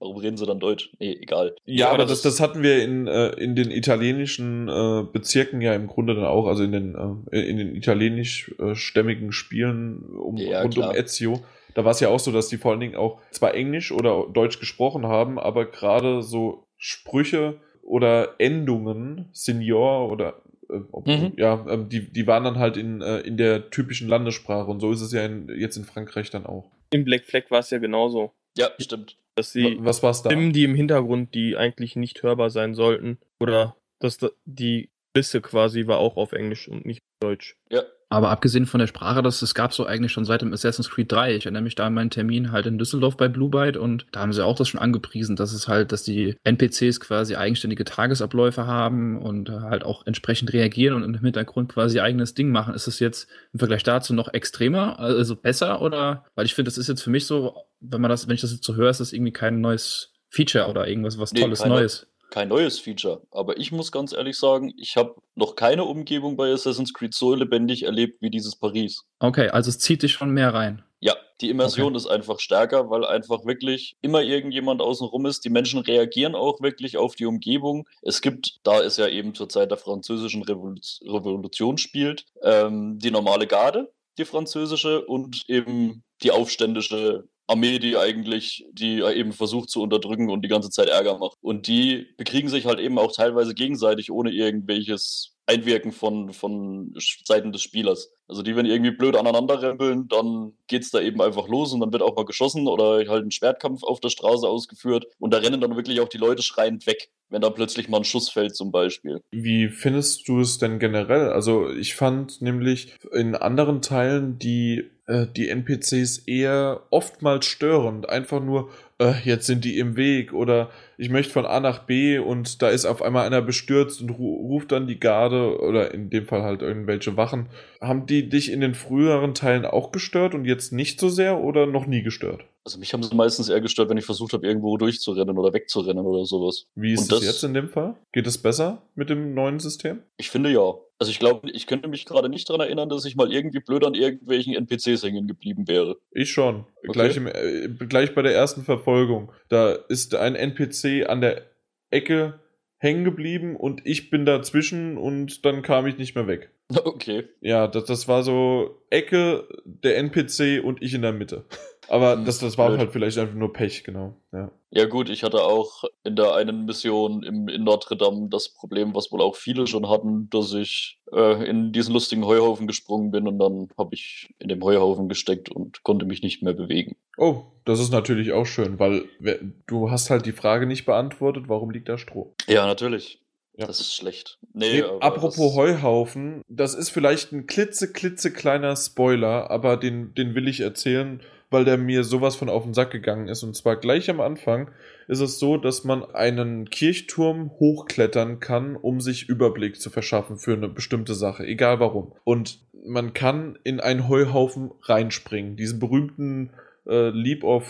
Warum reden sie dann Deutsch? Nee, egal. Ja, aber das, das hatten wir in, äh, in den italienischen äh, Bezirken ja im Grunde dann auch, also in den, äh, in den italienisch-stämmigen Spielen um, Ja, rund klar. um Ezio. Da war es ja auch so, dass die vor allen Dingen auch zwar Englisch oder Deutsch gesprochen haben, aber gerade so Sprüche oder Endungen, Senior oder äh, ob, Mhm. ja, ähm, die, die waren dann halt in, äh, in der typischen Landessprache und so ist es ja in, jetzt in Frankreich dann auch. Im Black Flag war es ja genauso. Ja, stimmt. Dass sie Was war's da? Stimmen, die im Hintergrund, die eigentlich nicht hörbar sein sollten. Oder dass da, die Liste quasi war auch auf Englisch und nicht Deutsch. Ja, Aber abgesehen von der Sprache, das, das gab es so eigentlich schon seit dem Assassin's Creed 3. Ich erinnere mich da an meinen Termin halt in Düsseldorf bei Blue Byte und da haben sie auch das schon angepriesen, dass es halt, dass die NPCs quasi eigenständige Tagesabläufe haben und äh, halt auch entsprechend reagieren und im Hintergrund quasi ihr eigenes Ding machen. Ist es jetzt im Vergleich dazu noch extremer, also besser oder? Weil ich finde, das ist jetzt für mich so, wenn man das, wenn ich das jetzt so höre, ist das irgendwie kein neues Feature oder irgendwas was Nee, Tolles keine- Neues. Kein neues Feature. Aber ich muss ganz ehrlich sagen, ich habe noch keine Umgebung bei Assassin's Creed so lebendig erlebt wie dieses Paris. Okay, also es zieht dich schon mehr rein. Ja, die Immersion ist einfach stärker, weil einfach wirklich immer irgendjemand außenrum ist. Die Menschen reagieren auch wirklich auf die Umgebung. Es gibt, da es ja eben zur Zeit der französischen Revolu- Revolution spielt, ähm, die normale Garde, die französische und eben die aufständische Armee, die eigentlich, die eben versucht zu unterdrücken und die ganze Zeit Ärger macht. Und die bekriegen sich halt eben auch teilweise gegenseitig ohne irgendwelches Einwirken von, von Seiten des Spielers. Also die, wenn irgendwie blöd aneinander rempeln, dann geht's da eben einfach los und dann wird auch mal geschossen oder halt ein Schwertkampf auf der Straße ausgeführt und da rennen dann wirklich auch die Leute schreiend weg, wenn da plötzlich mal ein Schuss fällt zum Beispiel. Wie findest du es denn generell? Also ich fand nämlich in anderen Teilen die, äh, die NPCs eher oftmals störend. Einfach nur, äh, jetzt sind die im Weg oder ich möchte von A nach B und da ist auf einmal einer bestürzt und ru ruft dann die Garde oder in dem Fall halt irgendwelche Wachen. Haben die dich in den früheren Teilen auch gestört und jetzt nicht so sehr oder noch nie gestört? Also mich haben sie meistens eher gestört, wenn ich versucht habe, irgendwo durchzurennen oder wegzurennen oder sowas. Wie ist es das- jetzt in dem Fall? Geht es besser mit dem neuen System? Ich finde ja. Also ich glaube, ich könnte mich gerade nicht daran erinnern, dass ich mal irgendwie blöd an irgendwelchen NPCs hängen geblieben wäre. Ich schon. Okay. Gleich, im, äh, gleich bei der ersten Verfolgung. Da ist ein NPC an der Ecke hängen geblieben und ich bin dazwischen und dann kam ich nicht mehr weg. Okay. Ja, das, das war so Ecke, der NPC und ich in der Mitte. Aber Hm, das, das war blöd. halt vielleicht einfach nur Pech, genau. Ja. Ja gut, ich hatte auch in der einen Mission im, in Notre Dame das Problem, was wohl auch viele schon hatten, dass ich äh, in diesen lustigen Heuhaufen gesprungen bin und dann habe ich in dem Heuhaufen gesteckt und konnte mich nicht mehr bewegen. Oh, das ist natürlich auch schön, weil du hast halt die Frage nicht beantwortet, warum liegt da Stroh? Ja, natürlich. Ja. Das ist schlecht. Nee, Nee, apropos das, Heuhaufen, das ist vielleicht ein klitze, klitze kleiner Spoiler, aber den, den will ich erzählen, weil der mir sowas von auf den Sack gegangen ist. Und zwar gleich am Anfang ist es so, dass man einen Kirchturm hochklettern kann, um sich Überblick zu verschaffen für eine bestimmte Sache, egal warum. Und man kann in einen Heuhaufen reinspringen, diesen berühmten äh, Leap of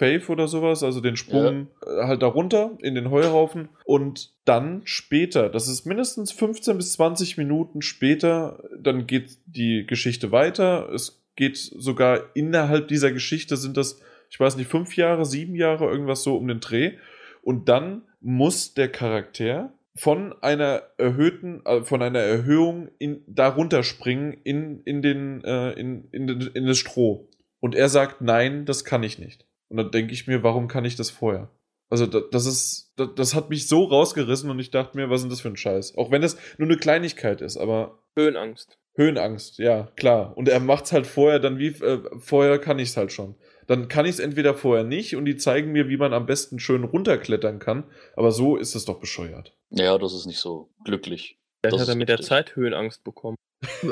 Faith oder sowas, also den Sprung äh, halt darunter in den Heuhaufen und dann später, das ist mindestens 15 bis 20 Minuten später, dann geht die Geschichte weiter. Es geht sogar innerhalb dieser Geschichte sind das, ich weiß nicht, fünf Jahre, sieben Jahre, irgendwas so um den Dreh. Und dann muss der Charakter von einer erhöhten, äh, von einer Erhöhung in, darunter springen in, in den, äh, in, in, in das Stroh. Und er sagt, nein, das kann ich nicht. Und dann denke ich mir, warum kann ich das vorher? Also da- das ist, das, hat mich so rausgerissen und ich dachte mir, was ist das für ein Scheiß? Auch wenn das nur eine Kleinigkeit ist, aber Höhenangst. Höhenangst, ja, klar. Und er macht's halt vorher, dann wie, äh, vorher kann ich's halt schon. Dann kann ich's entweder vorher nicht und die zeigen mir, wie man am besten schön runterklettern kann. Aber so ist es doch bescheuert. Ja, das ist nicht so glücklich. Vielleicht Das hat er mit der. Zeit Höhenangst bekommen.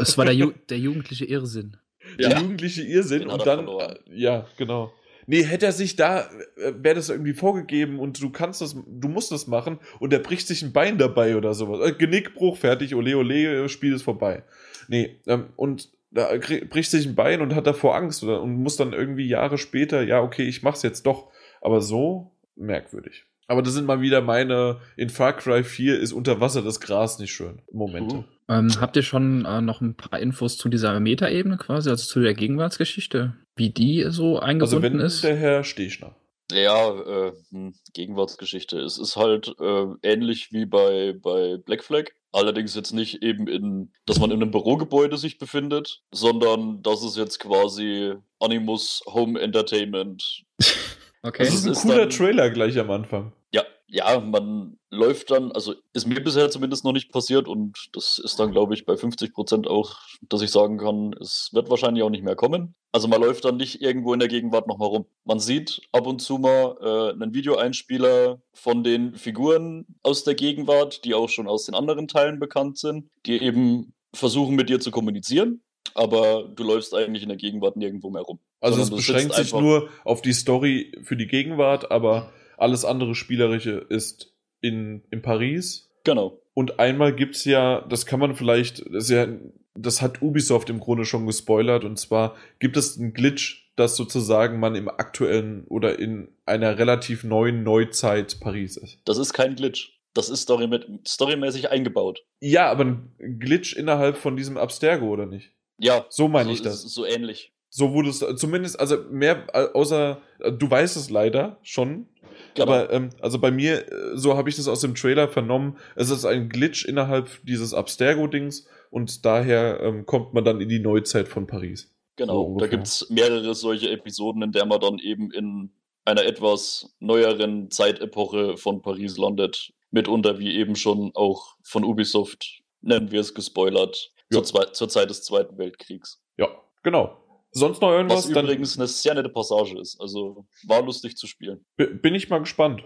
Es war der, Ju der jugendliche Irrsinn. Der Ja. jugendliche Irrsinn Den und dann, äh, ja, genau. Nee, hätte er sich da, äh, wäre das irgendwie vorgegeben und du kannst das, du musst das machen und er bricht sich ein Bein dabei oder sowas. Äh, Genickbruch, fertig, ole ole, Spiel ist vorbei. Nee, ähm, und da bricht sich ein Bein und hat davor Angst oder, und muss dann irgendwie Jahre später, ja, okay, ich mach's jetzt doch. Aber so merkwürdig. Aber das sind mal wieder meine, in Far Cry 4 ist unter Wasser das Gras nicht schön. Momente. Uh. Ähm, habt ihr schon äh, noch ein paar Infos zu dieser Metaebene quasi, also zu der Gegenwartsgeschichte? Wie die so Also eingebunden wenn ist? der Herr Stechner. Ja, äh, hm, Gegenwartsgeschichte. Es ist halt äh, ähnlich wie bei, bei Black Flag. Allerdings jetzt nicht eben in, dass man in einem Bürogebäude sich befindet, sondern dass es jetzt quasi Animus Home Entertainment. Okay. Das ist ein ist cooler dann- Trailer gleich am Anfang. Ja, ja, man läuft dann, also ist mir bisher zumindest noch nicht passiert und das ist dann, glaube ich, bei 50 Prozent auch, dass ich sagen kann, es wird wahrscheinlich auch nicht mehr kommen. Also man läuft dann nicht irgendwo in der Gegenwart nochmal rum. Man sieht ab und zu mal äh, einen Videoeinspieler von den Figuren aus der Gegenwart, die auch schon aus den anderen Teilen bekannt sind, die eben versuchen mit dir zu kommunizieren, aber du läufst eigentlich in der Gegenwart nirgendwo mehr rum. Also es beschränkt sich nur auf die Story für die Gegenwart, aber alles andere Spielerische ist in, in Paris. Genau. Und einmal gibt's ja, das kann man vielleicht, das, ist ja, das hat Ubisoft im Grunde schon gespoilert, und zwar gibt es einen Glitch, dass sozusagen man im aktuellen oder in einer relativ neuen Neuzeit Paris ist. Das ist kein Glitch. Das ist story storymäßig eingebaut. Ja, aber ein Glitch innerhalb von diesem Abstergo, oder nicht? Ja. So meine so, ich das. So ähnlich. So wurde es zumindest, also mehr äh, außer, äh, du weißt es leider schon, Genau. aber ähm, also bei mir, äh, so habe ich das aus dem Trailer vernommen, es ist ein Glitch innerhalb dieses Abstergo-Dings und daher ähm, kommt man dann in die Neuzeit von Paris. So Genau, da ungefähr. gibt es mehrere solche Episoden, in der man dann eben in einer etwas neueren Zeitepoche von Paris landet. Mitunter, wie eben schon auch von Ubisoft, nennen wir es gespoilert, Ja. zur, zwei, zur Zeit des Zweiten Weltkriegs. Ja, genau. Sonst noch irgendwas? Was Dann übrigens eine sehr nette Passage ist. Also war lustig zu spielen. bi- bin ich mal gespannt,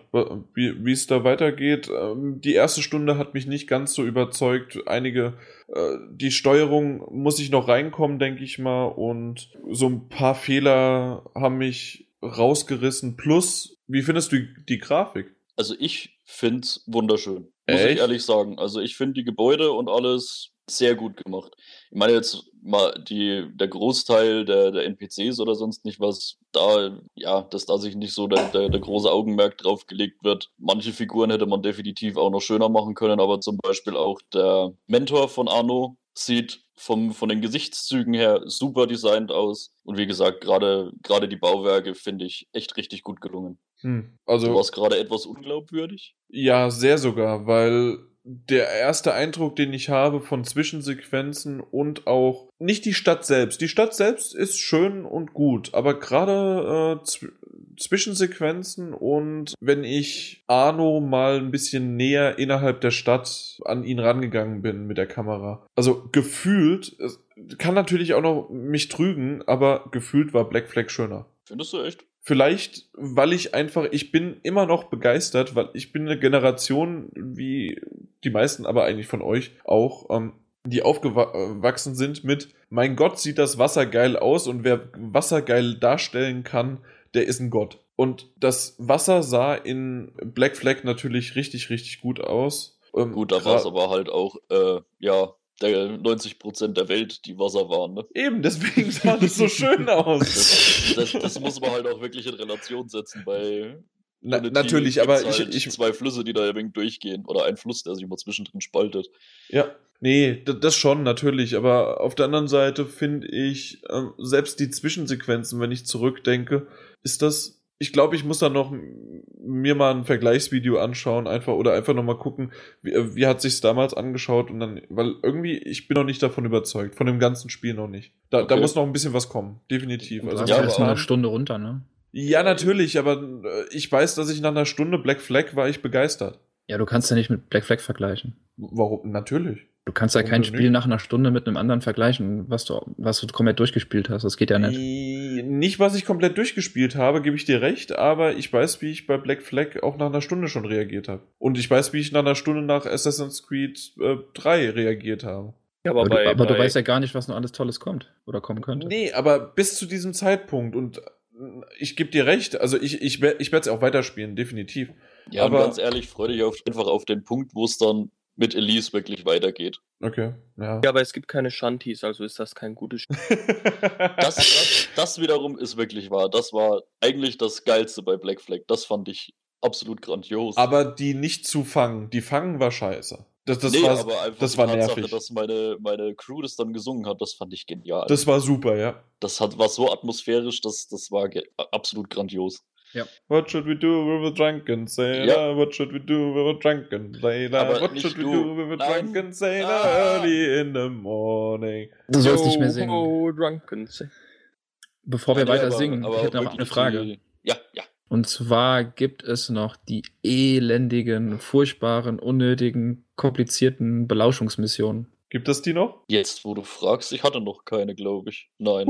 wie es da weitergeht. Ähm, Die erste Stunde hat mich nicht ganz so überzeugt. Einige, äh, die Steuerung muss ich noch reinkommen, denke ich mal. Und so ein paar Fehler haben mich rausgerissen. Plus, wie findest du die Grafik? Also ich finde es wunderschön. Muss ich Echt? ehrlich sagen. Also ich finde die Gebäude und alles sehr gut gemacht. Ich meine jetzt mal die, der Großteil der, der NPCs oder sonst nicht was, da, ja, dass da sich nicht so der, der, der große Augenmerk drauf gelegt wird. Manche Figuren hätte man definitiv auch noch schöner machen können, aber zum Beispiel auch der Mentor von Arno sieht vom, von den Gesichtszügen her super designt aus. Und wie gesagt, gerade die Bauwerke finde ich echt richtig gut gelungen. Hm. Du Also, warst gerade etwas unglaubwürdig. ja, sehr sogar, weil der erste Eindruck, den ich habe von Zwischensequenzen und auch nicht die Stadt selbst. Die Stadt selbst ist schön und gut, aber gerade äh, zw Zwischensequenzen und wenn ich Arno mal ein bisschen näher innerhalb der Stadt an ihn rangegangen bin mit der Kamera. Also gefühlt, kann natürlich auch noch mich trügen, aber gefühlt war Black Flag schöner. Findest du echt? Vielleicht, weil ich einfach, ich bin immer noch begeistert, weil ich bin eine Generation, wie die meisten aber eigentlich von euch auch, ähm, die aufgewachsen sind mit, mein Gott, sieht das Wasser geil aus und wer Wasser geil darstellen kann, der ist ein Gott. Und das Wasser sah in Black Flag natürlich richtig, richtig gut aus. Ähm, Gut, da war es aber halt auch, äh, ja, der 90% der Welt, die Wasser waren, ne? Eben, deswegen sah das so schön aus. Das, das, das muss man halt auch wirklich in Relation setzen bei. Na, natürlich, aber ich, halt ich, zwei Flüsse, die da ein wenig durchgehen. Oder ein Fluss, der sich immer zwischendrin spaltet. Ja, nee, das schon, natürlich. Aber auf der anderen Seite finde ich, ähm, selbst die Zwischensequenzen, wenn ich zurückdenke, ist das. Ich glaube, ich muss da noch mir mal ein Vergleichsvideo anschauen, einfach oder einfach noch mal gucken, wie, äh, wie hat sich's damals angeschaut und dann, weil irgendwie ich bin noch nicht davon überzeugt, von dem ganzen Spiel noch nicht. Da, da Okay. muss noch ein bisschen was kommen, definitiv. Du Also ja, mal eine Stunde runter, ne? ja, natürlich, aber äh, ich weiß, dass ich nach einer Stunde Black Flag war ich begeistert. Ja, du kannst ja nicht mit Black Flag vergleichen. Warum? Natürlich. Du kannst ja kein Spiel nach einer Stunde mit einem anderen vergleichen, was du, was du komplett durchgespielt hast. Das geht ja nicht. Nicht, was ich komplett durchgespielt habe, gebe ich dir recht, aber ich weiß, wie ich bei Black Flag auch nach einer Stunde schon reagiert habe. Und ich weiß, wie ich nach einer Stunde nach Assassin's Creed äh, 3 reagiert habe. Ja, aber, Aber, bei, du, aber bei, du weißt ja gar nicht, was noch alles Tolles kommt oder kommen könnte. Nee, aber bis zu diesem Zeitpunkt und äh, ich gebe dir recht, also ich, ich, ich werde es auch weiterspielen, definitiv. Ja, Aber- und ganz ehrlich, freu dich auf, einfach auf den Punkt, wo es dann mit Elise wirklich weitergeht. Okay, ja. ja, aber es gibt keine Shanties, also ist das kein gutes Spiel. Das, das, das wiederum ist wirklich wahr. Das war eigentlich das Geilste bei Black Flag. Das fand ich absolut grandios. aber die nicht zu fangen, die fangen war scheiße. Das, das, nee, war, aber einfach das die war Tatsache, nervig. dass meine, meine Crew das dann gesungen hat, das fand ich genial. das war super, ja. Das hat, war so atmosphärisch, das, das war absolut grandios. What should we do with a drunken sailor? Ja. What should we do with a drunken sailor? Aber What should we du. do with a Nein. drunken sailor Ah. early in the morning? Du sollst nicht mehr Yo, singen. ho, drunken. Bevor wir Nee, weiter aber- singen, aber ich hätte noch eine Frage. Die, ja, ja. Und zwar gibt es noch die elendigen, furchtbaren, unnötigen, komplizierten Belauschungsmissionen. Gibt es die noch? Jetzt, wo du fragst, ich hatte noch keine, glaube ich. Nein,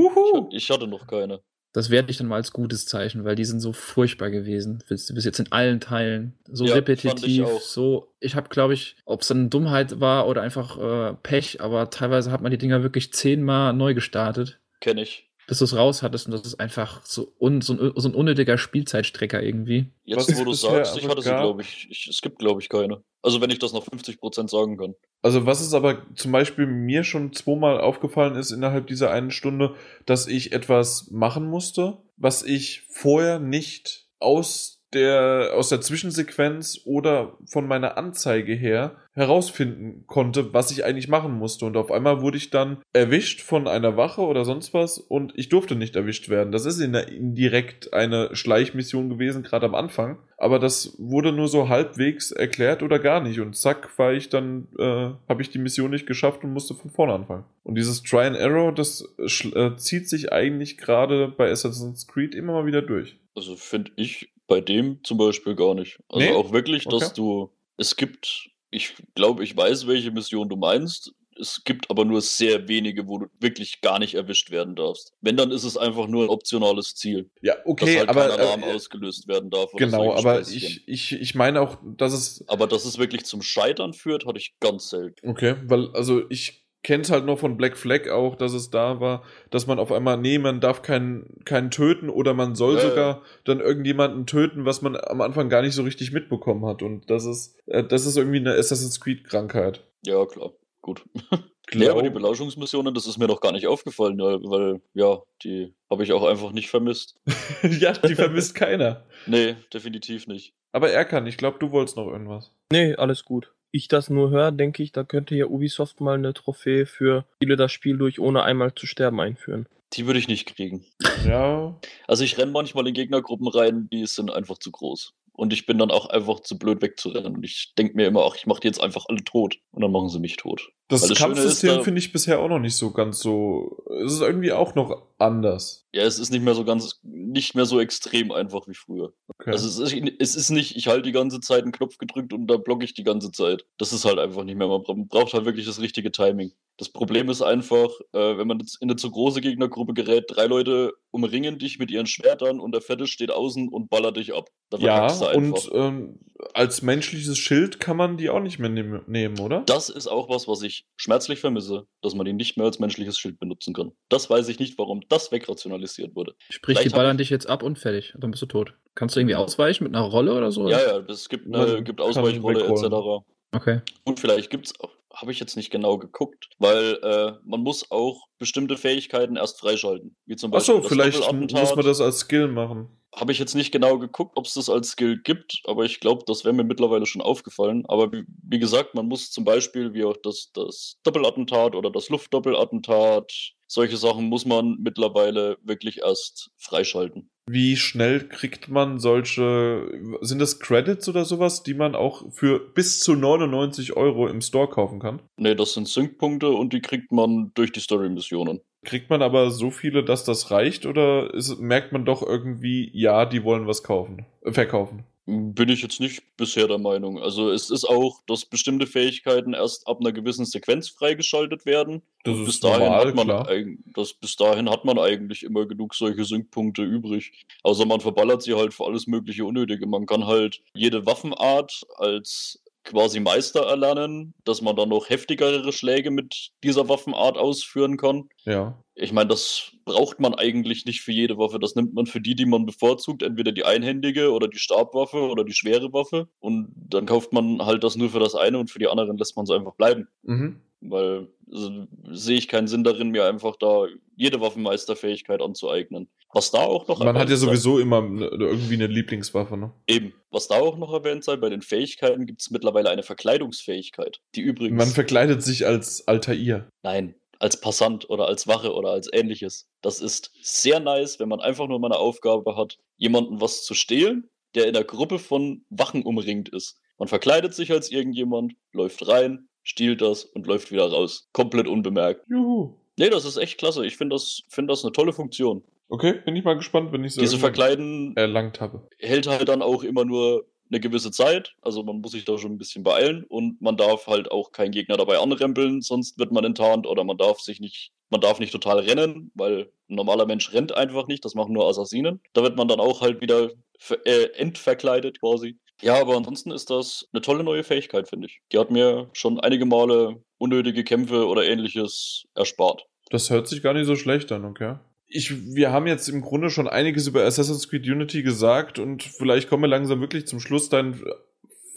ich, ich hatte noch keine. Das werde ich dann mal als gutes Zeichen, weil die sind so furchtbar gewesen. Bis, bis jetzt in allen Teilen. So Ja, fand ich repetitiv, auch. so. Ich habe, glaube ich, ob es dann Dummheit war oder einfach äh, Pech, aber teilweise hat man die Dinger wirklich zehnmal neu gestartet, Kenne ich. bis du es raus hattest. Und das ist einfach so, un, so, ein, so ein unnötiger Spielzeitstrecker irgendwie. Jetzt, Was wo du sagst, ich hatte sie, glaube ich, ich. Es gibt, glaube ich, keine. Also, wenn ich das noch 50% sagen kann. Also was ist aber zum Beispiel mir schon zweimal aufgefallen ist innerhalb dieser einen Stunde, dass ich etwas machen musste, was ich vorher nicht aus der aus der Zwischensequenz oder von meiner Anzeige her herausfinden konnte, was ich eigentlich machen musste. Und auf einmal wurde ich dann erwischt von einer Wache oder sonst was und ich durfte nicht erwischt werden. Das ist indirekt eine Schleichmission gewesen, gerade am Anfang. Aber das wurde nur so halbwegs erklärt oder gar nicht. Und zack, war ich dann, äh, habe ich die Mission nicht geschafft und musste von vorne anfangen. Und dieses Try and Error, das äh, zieht sich eigentlich gerade bei Assassin's Creed immer mal wieder durch. Also finde ich bei dem zum Beispiel gar nicht. Also Nee? auch wirklich, dass Okay. du. Es gibt, ich glaube, ich weiß, welche Mission du meinst. Es gibt aber nur sehr wenige, wo du wirklich gar nicht erwischt werden darfst. Wenn, dann ist es einfach nur ein optionales Ziel. Ja, dass okay, halt aber kein Alarm äh, ausgelöst werden darf. genau, aber ich, ich, ich meine auch, dass es Aber dass es wirklich zum Scheitern führt, hatte ich ganz selten. Okay, weil, also ich kenne es halt noch von Black Flag auch, dass es da war, dass man auf einmal, nee, man darf keinen, keinen töten oder man soll Ja, ja. sogar dann irgendjemanden töten, was man am Anfang gar nicht so richtig mitbekommen hat. Und das ist, äh, das ist irgendwie eine Assassin's Creed-Krankheit. Ja, klar. Gut. Nee, aber die Glaub- Belauschungsmissionen, das ist mir noch gar nicht aufgefallen, weil, ja, die habe ich auch einfach nicht vermisst. ja, die vermisst keiner. Nee, definitiv nicht. Aber Erkan, ich glaube, du wolltest noch irgendwas. Nee, alles gut. Ich das nur höre, denke ich, da könnte ja Ubisoft mal eine Trophäe für Spiele das Spiel durch, ohne einmal zu sterben einführen. Die würde ich nicht kriegen. Ja, Also ich renne manchmal in Gegnergruppen rein, die sind einfach zu groß. Und ich bin dann auch einfach zu blöd wegzurennen. Und ich denke mir immer, ach, ich mache die jetzt einfach alle tot. Und dann machen sie mich tot. das das Kampfsystem da- finde ich bisher auch noch nicht so ganz so. Es ist irgendwie auch noch anders. Ja, es ist nicht mehr so ganz, nicht mehr so extrem einfach wie früher. Okay. Also es ist, es ist nicht, ich halte die ganze Zeit einen Knopf gedrückt und da blocke ich die ganze Zeit. Das ist halt einfach nicht mehr. Man braucht halt wirklich das richtige Timing. Das Problem ist einfach, äh, wenn man jetzt in eine zu große Gegnergruppe gerät, drei Leute umringen dich mit ihren Schwertern und der Fette steht außen und ballert dich ab. Da ja, verkackst du einfach. und ähm, als menschliches Schild kann man die auch nicht mehr nehm, nehmen, oder? Das ist auch was, was ich schmerzlich vermisse, dass man ihn nicht mehr als menschliches Schild benutzen kann. Das weiß ich nicht, warum das wegrationalisiert wurde. Sprich, die Vielleicht hab ballern ich- dich jetzt ab und fertig. Dann bist du tot. Kannst du irgendwie ausweichen mit einer Rolle oder so? Ja, ja, es gibt, eine, gibt Ausweichrolle etc. Okay. Und vielleicht gibt's auch, habe ich jetzt nicht genau geguckt, weil äh, man muss auch bestimmte Fähigkeiten erst freischalten. Wie zum Beispiel Achso, vielleicht Doppelattentat. muss man das als Skill machen. Habe ich jetzt nicht genau geguckt, ob es das als Skill gibt, aber ich glaube, das wäre mir mittlerweile schon aufgefallen. Aber wie, wie gesagt, man muss zum Beispiel, wie auch das, das Doppelattentat oder das Luftdoppelattentat, solche Sachen muss man mittlerweile wirklich erst freischalten. Wie schnell kriegt man solche, sind das Credits oder sowas, die man auch für bis zu 99 Euro im Store kaufen kann? Nee, das sind Sync-Punkte und die kriegt man durch die Story-Missionen. Kriegt man aber so viele, dass das reicht oder ist, merkt man doch irgendwie, ja, die wollen was kaufen, äh, verkaufen? Bin ich jetzt nicht bisher der Meinung. Also es ist auch, dass bestimmte Fähigkeiten erst ab einer gewissen Sequenz freigeschaltet werden. Das ist bis dahin normal, hat man klar. das, bis dahin hat man eigentlich immer genug solche Sync-Punkte übrig. Außer man verballert sie halt für alles mögliche Unnötige. Man kann halt jede Waffenart als quasi Meister erlernen, dass man dann noch heftigere Schläge mit dieser Waffenart ausführen kann. Ja. Ich meine, das braucht man eigentlich nicht für jede Waffe. Das nimmt man für die, die man bevorzugt. Entweder die einhändige oder die Stabwaffe oder die schwere Waffe. Und dann kauft man halt das nur für das eine und für die anderen lässt man es einfach bleiben. Mhm. Weil also, sehe ich keinen Sinn darin, mir einfach da jede Waffenmeisterfähigkeit anzueignen. Was da auch noch Man hat ja sowieso immer ne- irgendwie eine Lieblingswaffe, ne? Eben. Was da auch noch erwähnt sei, bei den Fähigkeiten gibt es mittlerweile eine Verkleidungsfähigkeit, die übrigens. Man verkleidet sich als Altair. Nein, als Passant oder als Wache oder als ähnliches. Das ist sehr nice, wenn man einfach nur mal eine Aufgabe hat, jemanden was zu stehlen, der in der Gruppe von Wachen umringt ist. Man verkleidet sich als irgendjemand, läuft rein, stiehlt das und läuft wieder raus. Komplett unbemerkt. Juhu. Nee, das ist echt klasse. Ich finde das, find das eine tolle Funktion. Okay, bin ich mal gespannt, wenn ich so Diese Verkleiden erlangt habe. hält halt dann auch immer nur eine gewisse Zeit. Also man muss sich da schon ein bisschen beeilen und man darf halt auch keinen Gegner dabei anrempeln, sonst wird man enttarnt oder man darf sich nicht, man darf nicht total rennen, weil ein normaler Mensch rennt einfach nicht, das machen nur Assassinen. Da wird man dann auch halt wieder ver äh, entverkleidet quasi. Ja, aber ansonsten ist das eine tolle neue Fähigkeit, finde ich. Die hat mir schon einige Male unnötige Kämpfe oder ähnliches erspart. Das hört sich gar nicht so schlecht an, okay? Ich, wir haben jetzt im Grunde schon einiges über Assassin's Creed Unity gesagt und vielleicht kommen wir langsam wirklich zum Schluss. Dein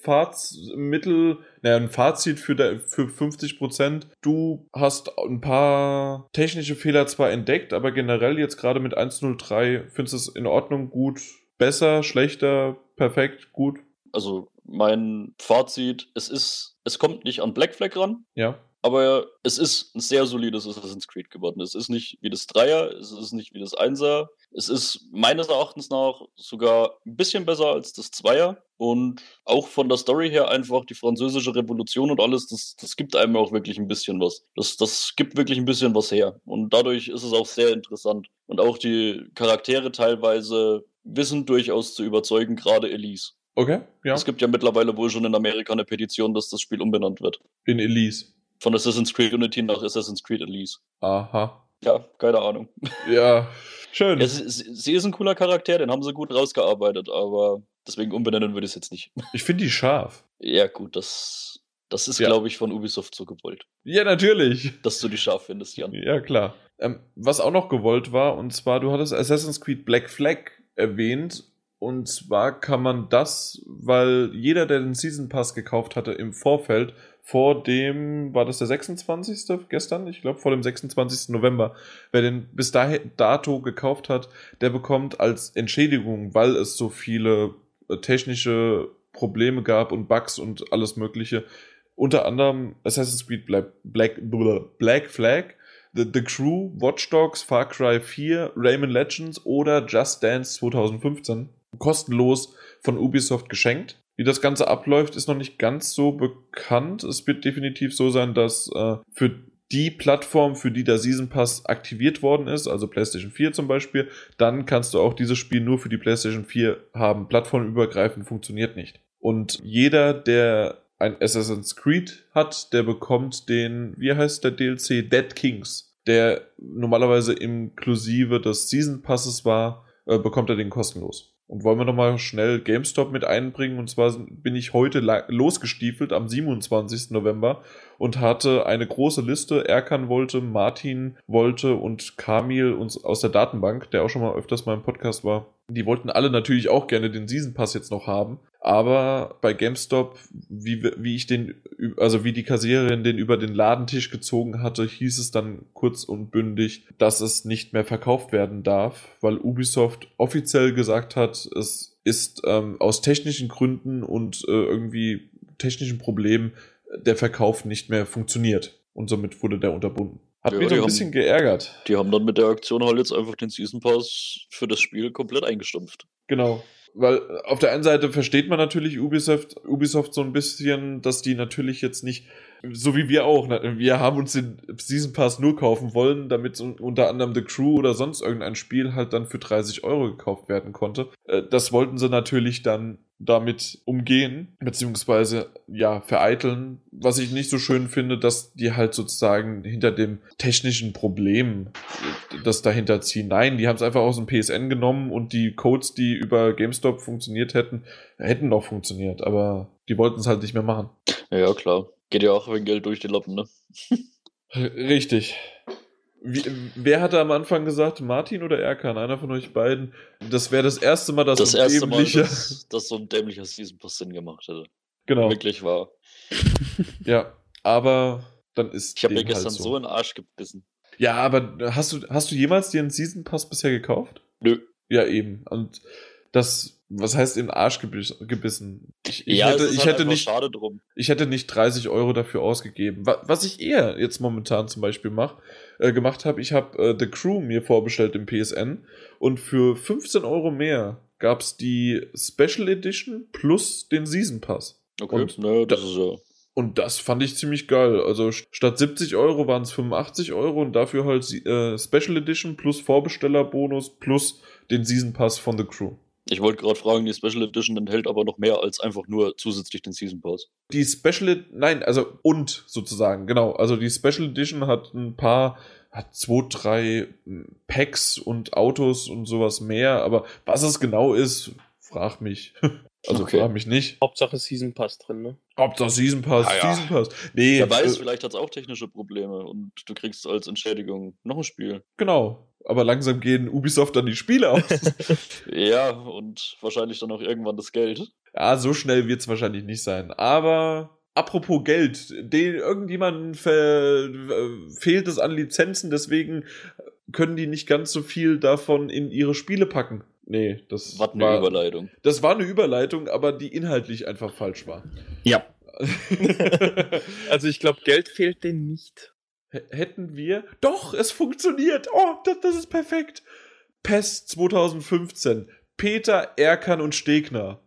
Fahrtsmittel, naja, ein Fazit für, de, für 50 Prozent. Du hast ein paar technische Fehler zwar entdeckt, aber generell jetzt gerade mit 1.03 findest du es in Ordnung, gut, besser, schlechter, perfekt, gut. Also mein Fazit, es ist, es kommt nicht an Black Flag ran, Ja. Aber es ist ein sehr solides Assassin's Creed geworden. Es ist nicht wie das Dreier, es ist nicht wie das Einser. Es ist meines Erachtens nach sogar ein bisschen besser als das Zweier. Und auch von der Story her einfach die französische Revolution und alles, das, das gibt einem auch wirklich ein bisschen was. Das, das gibt wirklich ein bisschen was her. Und dadurch ist es auch sehr interessant. Und auch die Charaktere teilweise wissen durchaus zu überzeugen, gerade Elise. Okay, ja. Es gibt ja mittlerweile wohl schon in Amerika eine Petition, dass das Spiel umbenannt wird. In Elise. Von Assassin's Creed Unity nach Assassin's Creed Elise. Aha. Ja, keine Ahnung. Ja, schön. Ja, sie, sie ist ein cooler Charakter, den haben sie gut rausgearbeitet, aber deswegen umbenennen würde ich es jetzt nicht. Ich finde die scharf. Ja, gut, das, das ist, Ja. glaube ich, von Ubisoft so gewollt, Ja, natürlich. dass du die scharf findest, Jan. Ja, klar. Ähm, was auch noch gewollt war, und zwar, du hattest Assassin's Creed Black Flag erwähnt. Und zwar kann man das, weil jeder, der den Season Pass gekauft hatte im Vorfeld, vor dem, war das der 26. gestern? Ich glaube, vor dem 26. November. Wer den bis dahin dato gekauft hat, der bekommt als Entschädigung, weil es so viele äh, technische Probleme gab und Bugs und alles Mögliche, unter anderem Assassin's Creed Black, Black, Black Flag, The, The Crew, Watch Dogs, Far Cry 4, Rayman Legends oder Just Dance 2015 kostenlos von Ubisoft geschenkt. Wie das Ganze abläuft, ist noch nicht ganz so bekannt. Es wird definitiv so sein, dass äh, für die Plattform, für die der Season Pass aktiviert worden ist, also PlayStation 4 zum Beispiel, dann kannst du auch dieses Spiel nur für die PlayStation 4 haben. Plattformübergreifend funktioniert nicht. Und jeder, der ein Assassin's Creed hat, der bekommt den, wie heißt der DLC? Dead Kings. Der normalerweise inklusive des Season Passes war, äh, bekommt er den kostenlos. Und wollen wir nochmal schnell GameStop mit einbringen? Und zwar bin ich heute losgestiefelt am 27. November und hatte eine große Liste. Erkan wollte, Martin wollte und Kamil uns aus der Datenbank, der auch schon mal öfters mal im Podcast war. Die wollten alle natürlich auch gerne den Season Pass jetzt noch haben. Aber bei GameStop, wie, wie ich den, also wie die Kassiererin den über den Ladentisch gezogen hatte, hieß es dann kurz und bündig, dass es nicht mehr verkauft werden darf, weil Ubisoft offiziell gesagt hat, es ist ähm, aus technischen Gründen und äh, irgendwie technischen Problemen der Verkauf nicht mehr funktioniert. Und somit wurde der unterbunden. Hat Ja, mich ein haben- bisschen geärgert. Die haben dann mit der Aktion halt jetzt einfach den Season Pass für das Spiel komplett eingestumpft. Genau. Weil äh, auf der einen Seite versteht man natürlich Ubisoft, Ubisoft so ein bisschen, dass die natürlich jetzt nicht, so wie wir auch, wir haben uns den Season Pass nur kaufen wollen, damit un- unter anderem The Crew oder sonst irgendein Spiel halt dann für 30 Euro gekauft werden konnte. Äh, Das wollten sie natürlich dann damit umgehen, beziehungsweise ja, vereiteln. Was ich nicht so schön finde, dass die halt sozusagen hinter dem technischen Problem das dahinter ziehen. Nein, die haben es einfach aus dem PSN genommen und die Codes, die über GameStop funktioniert hätten, hätten noch funktioniert, aber die wollten es halt nicht mehr machen. Ja, klar. Geht ja auch wegen Geld durch die Lappen, ne? Richtig. Wie, wer hatte am Anfang gesagt, Martin oder Erkan, einer von euch beiden, das wäre das erste Mal, dass Das so ein erste Mal, dämlicher- dass, dass so ein dämlicher Season Pass Sinn gemacht hätte. genau, Wirklich wahr. ja, aber dann ist Ich habe mir dem gestern halt so in den Arsch gebissen. Ja, aber hast du hast du jemals dir einen Season Pass bisher gekauft? Nö. Ja, eben. Und das, was heißt in den Arsch gebiss, gebissen? Ich, ich ja, hätte, es ist ich halt hätte nicht, schade drum. ich hätte nicht 30 Euro dafür ausgegeben. Wa- Was ich eher jetzt momentan zum Beispiel mach, äh, gemacht habe, ich habe äh, The Crew mir vorbestellt im PSN und für 15 Euro mehr gab's die Special Edition plus den Season Pass. Okay, Und ne, das da- ist ja. Und das fand ich ziemlich geil. Also st- statt 70 Euro waren es 85 Euro und dafür halt äh, Special Edition plus Vorbestellerbonus plus den Season Pass von The Crew. Ich wollte gerade fragen, die Special Edition enthält aber noch mehr als einfach nur zusätzlich den Season Pass. Die Special, Ed- nein, also und sozusagen, genau. Also die Special Edition hat ein paar, hat zwei, drei mm, Packs und Autos und sowas mehr, aber was es genau ist, frag mich. Also Okay. frag mich nicht. Hauptsache Season Pass drin, ne? Das Season Pass, Ah ja. Season Pass. Nee, Wer weiß, äh, vielleicht hat es auch technische Probleme und du kriegst als Entschädigung noch ein Spiel. genau. Aber langsam gehen Ubisoft dann die Spiele aus. Ja, und wahrscheinlich dann auch irgendwann das Geld. Ja, so schnell wird's wahrscheinlich nicht sein. Aber apropos Geld, den irgendjemandem äh, fehlt es an Lizenzen, deswegen können die nicht ganz so viel davon in ihre Spiele packen. Nee, das Was eine war, Überleitung. das war eine Überleitung, aber die inhaltlich einfach falsch war. Ja. Also ich glaube, Geld fehlt denen nicht. Hätten wir. Doch, es funktioniert. Oh, das, das ist perfekt. PES 2015. Peter, Erkan und Stegner.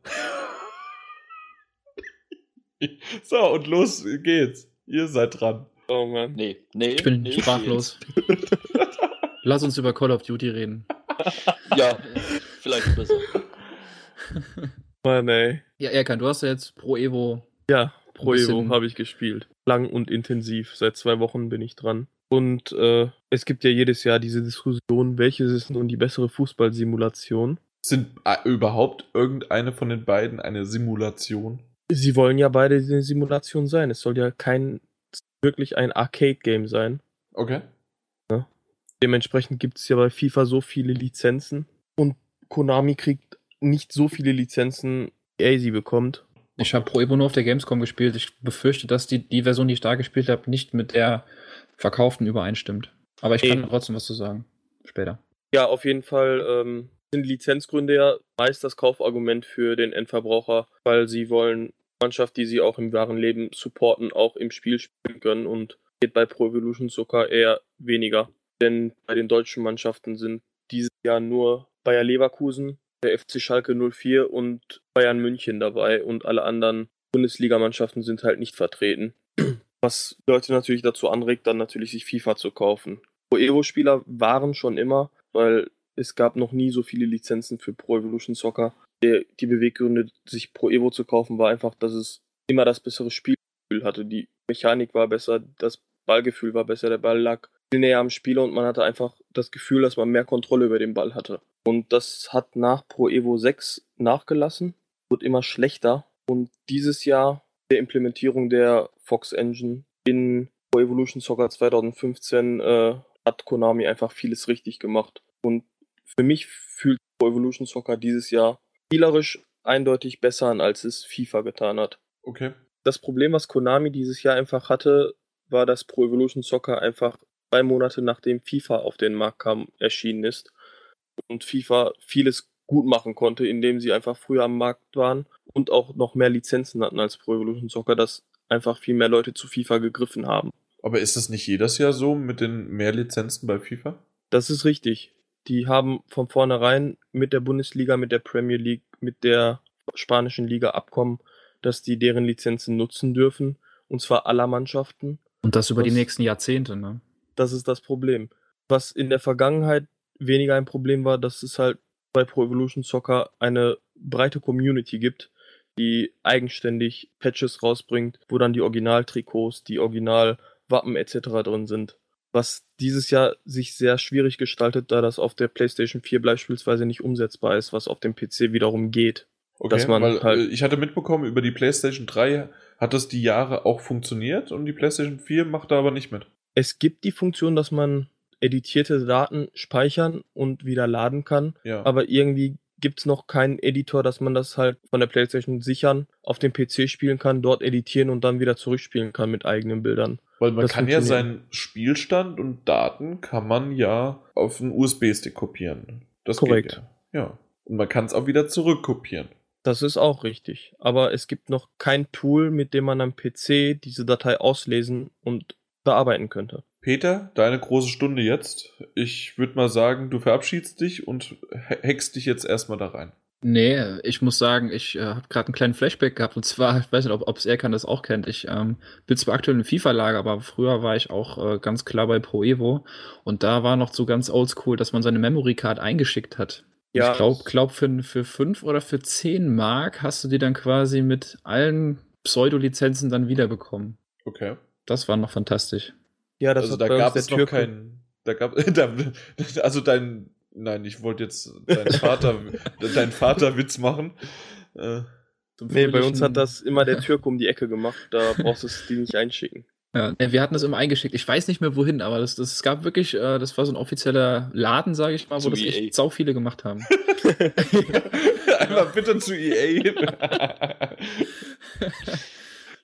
so, und los geht's. Ihr seid dran. Oh Mann. Nee, nee. Ich bin nee, sprachlos. Lass uns über Call of Duty reden. Ja, vielleicht besser. Mann, ey. Ja, Erkan, du hast ja jetzt Pro Evo. Ja, Pro Evo habe ich gespielt. Lang und intensiv. Seit zwei Wochen bin ich dran. Und äh, es gibt ja jedes Jahr diese Diskussion, welches ist nun die bessere Fußballsimulation. Sind äh, überhaupt irgendeine von den beiden eine Simulation? Sie wollen ja beide eine Simulation sein. Es soll ja kein wirklich ein Arcade-Game sein. Okay. Dementsprechend gibt es ja bei FIFA so viele Lizenzen und Konami kriegt nicht so viele Lizenzen, wie er sie bekommt. Ich habe Pro Evo nur auf der Gamescom gespielt. Ich befürchte, dass die, die Version, die ich da gespielt habe, nicht mit der verkauften übereinstimmt. Aber ich kann Eben. trotzdem was zu sagen. Später. Ja, auf jeden Fall ähm, sind Lizenzgründe ja meist das Kaufargument für den Endverbraucher, weil sie wollen Mannschaft, die sie auch im wahren Leben supporten, auch im Spiel spielen können und geht bei Pro Evolution Soccer eher weniger. Denn bei den deutschen Mannschaften sind dieses Jahr nur Bayer Leverkusen, der FC Schalke 04 und Bayern München dabei und alle anderen Bundesligamannschaften sind halt nicht vertreten. Was Leute natürlich dazu anregt, dann natürlich sich FIFA zu kaufen. Pro Evo-Spieler waren schon immer, weil es gab noch nie so viele Lizenzen für Pro Evolution Soccer. Der, die Beweggründe, sich Pro Evo zu kaufen, war einfach, dass es immer das bessere Spielgefühl hatte. Die Mechanik war besser, das Ballgefühl war besser, der Ball lag viel näher am Spieler und man hatte einfach das Gefühl, dass man mehr Kontrolle über den Ball hatte. Und das hat nach Pro Evo 6 nachgelassen, wird immer schlechter. Und dieses Jahr der Implementierung der Fox Engine in Pro Evolution Soccer 2015 äh, hat Konami einfach vieles richtig gemacht. Und für mich fühlt Pro Evolution Soccer dieses Jahr spielerisch eindeutig besser an, als es FIFA getan hat. Okay. Das Problem, was Konami dieses Jahr einfach hatte, war, dass Pro Evolution Soccer einfach zwei Monate nachdem FIFA auf den Markt kam, erschienen ist. Und FIFA vieles gut machen konnte, indem sie einfach früher am Markt waren und auch noch mehr Lizenzen hatten als Pro Evolution Soccer, dass einfach viel mehr Leute zu FIFA gegriffen haben. Aber ist das nicht jedes Jahr so mit den mehr Lizenzen bei FIFA? Das ist richtig. Die haben von vornherein mit der Bundesliga, mit der Premier League, mit der spanischen Liga Abkommen, dass die deren Lizenzen nutzen dürfen. Und zwar aller Mannschaften. Und das über die Was- nächsten Jahrzehnte, ne? Das ist das Problem. Was in der Vergangenheit weniger ein Problem war, dass es halt bei Pro Evolution Soccer eine breite Community gibt, die eigenständig Patches rausbringt, wo dann die Originaltrikots, die Originalwappen etc. drin sind. Was dieses Jahr sich sehr schwierig gestaltet, da das auf der PlayStation 4 beispielsweise nicht umsetzbar ist, was auf dem PC wiederum geht. Okay, Dass man weil halt- äh, ich hatte mitbekommen, über die PlayStation 3 hat das die Jahre auch funktioniert und die PlayStation 4 macht da aber nicht mit. Es gibt die Funktion, dass man editierte Daten speichern und wieder laden kann. Ja. aber irgendwie gibt es noch keinen Editor, dass man das halt von der PlayStation sichern, auf dem PC spielen kann, dort editieren und dann wieder zurückspielen kann mit eigenen Bildern. Weil man das kann ja seinen Spielstand und Daten kann man ja auf einen USB-Stick kopieren. Das Korrekt. geht ja. Ja. Und man kann es auch wieder zurückkopieren. Das ist auch richtig. Aber es gibt noch kein Tool, mit dem man am PC diese Datei auslesen und bearbeiten könnte. Peter, deine große Stunde jetzt. Ich würde mal sagen, du verabschiedst dich und ha- hackst dich jetzt erstmal da rein. Nee, ich muss sagen, ich äh, habe gerade einen kleinen Flashback gehabt. Und zwar, ich weiß nicht, ob es Erkan das auch kennt. Ich ähm, bin zwar aktuell im FIFA-Lager, aber früher war ich auch äh, ganz klar bei Pro Evo. Und da war noch so ganz oldschool, dass man seine Memory Card eingeschickt hat. Ja. Ich glaube, glaub für, für fünf oder für zehn Mark hast du die dann quasi mit allen Pseudo-Lizenzen dann wiederbekommen. Okay. Das war noch fantastisch. Ja, das also hat da bei uns gab der es noch keinen. Da gab da, also dein. Nein, ich wollte jetzt deinen Vater, deinen Vaterwitz machen. Äh, Nee, bei uns hat das immer der Türke um die Ecke gemacht. Da brauchst du es die nicht einschicken. Ja, wir hatten das immer eingeschickt. Ich weiß nicht mehr wohin, aber das, das es gab wirklich, äh, das war so ein offizieller Laden, sage ich mal, wo Zum das EA. echt sau viele gemacht haben. Einmal bitte zu EA.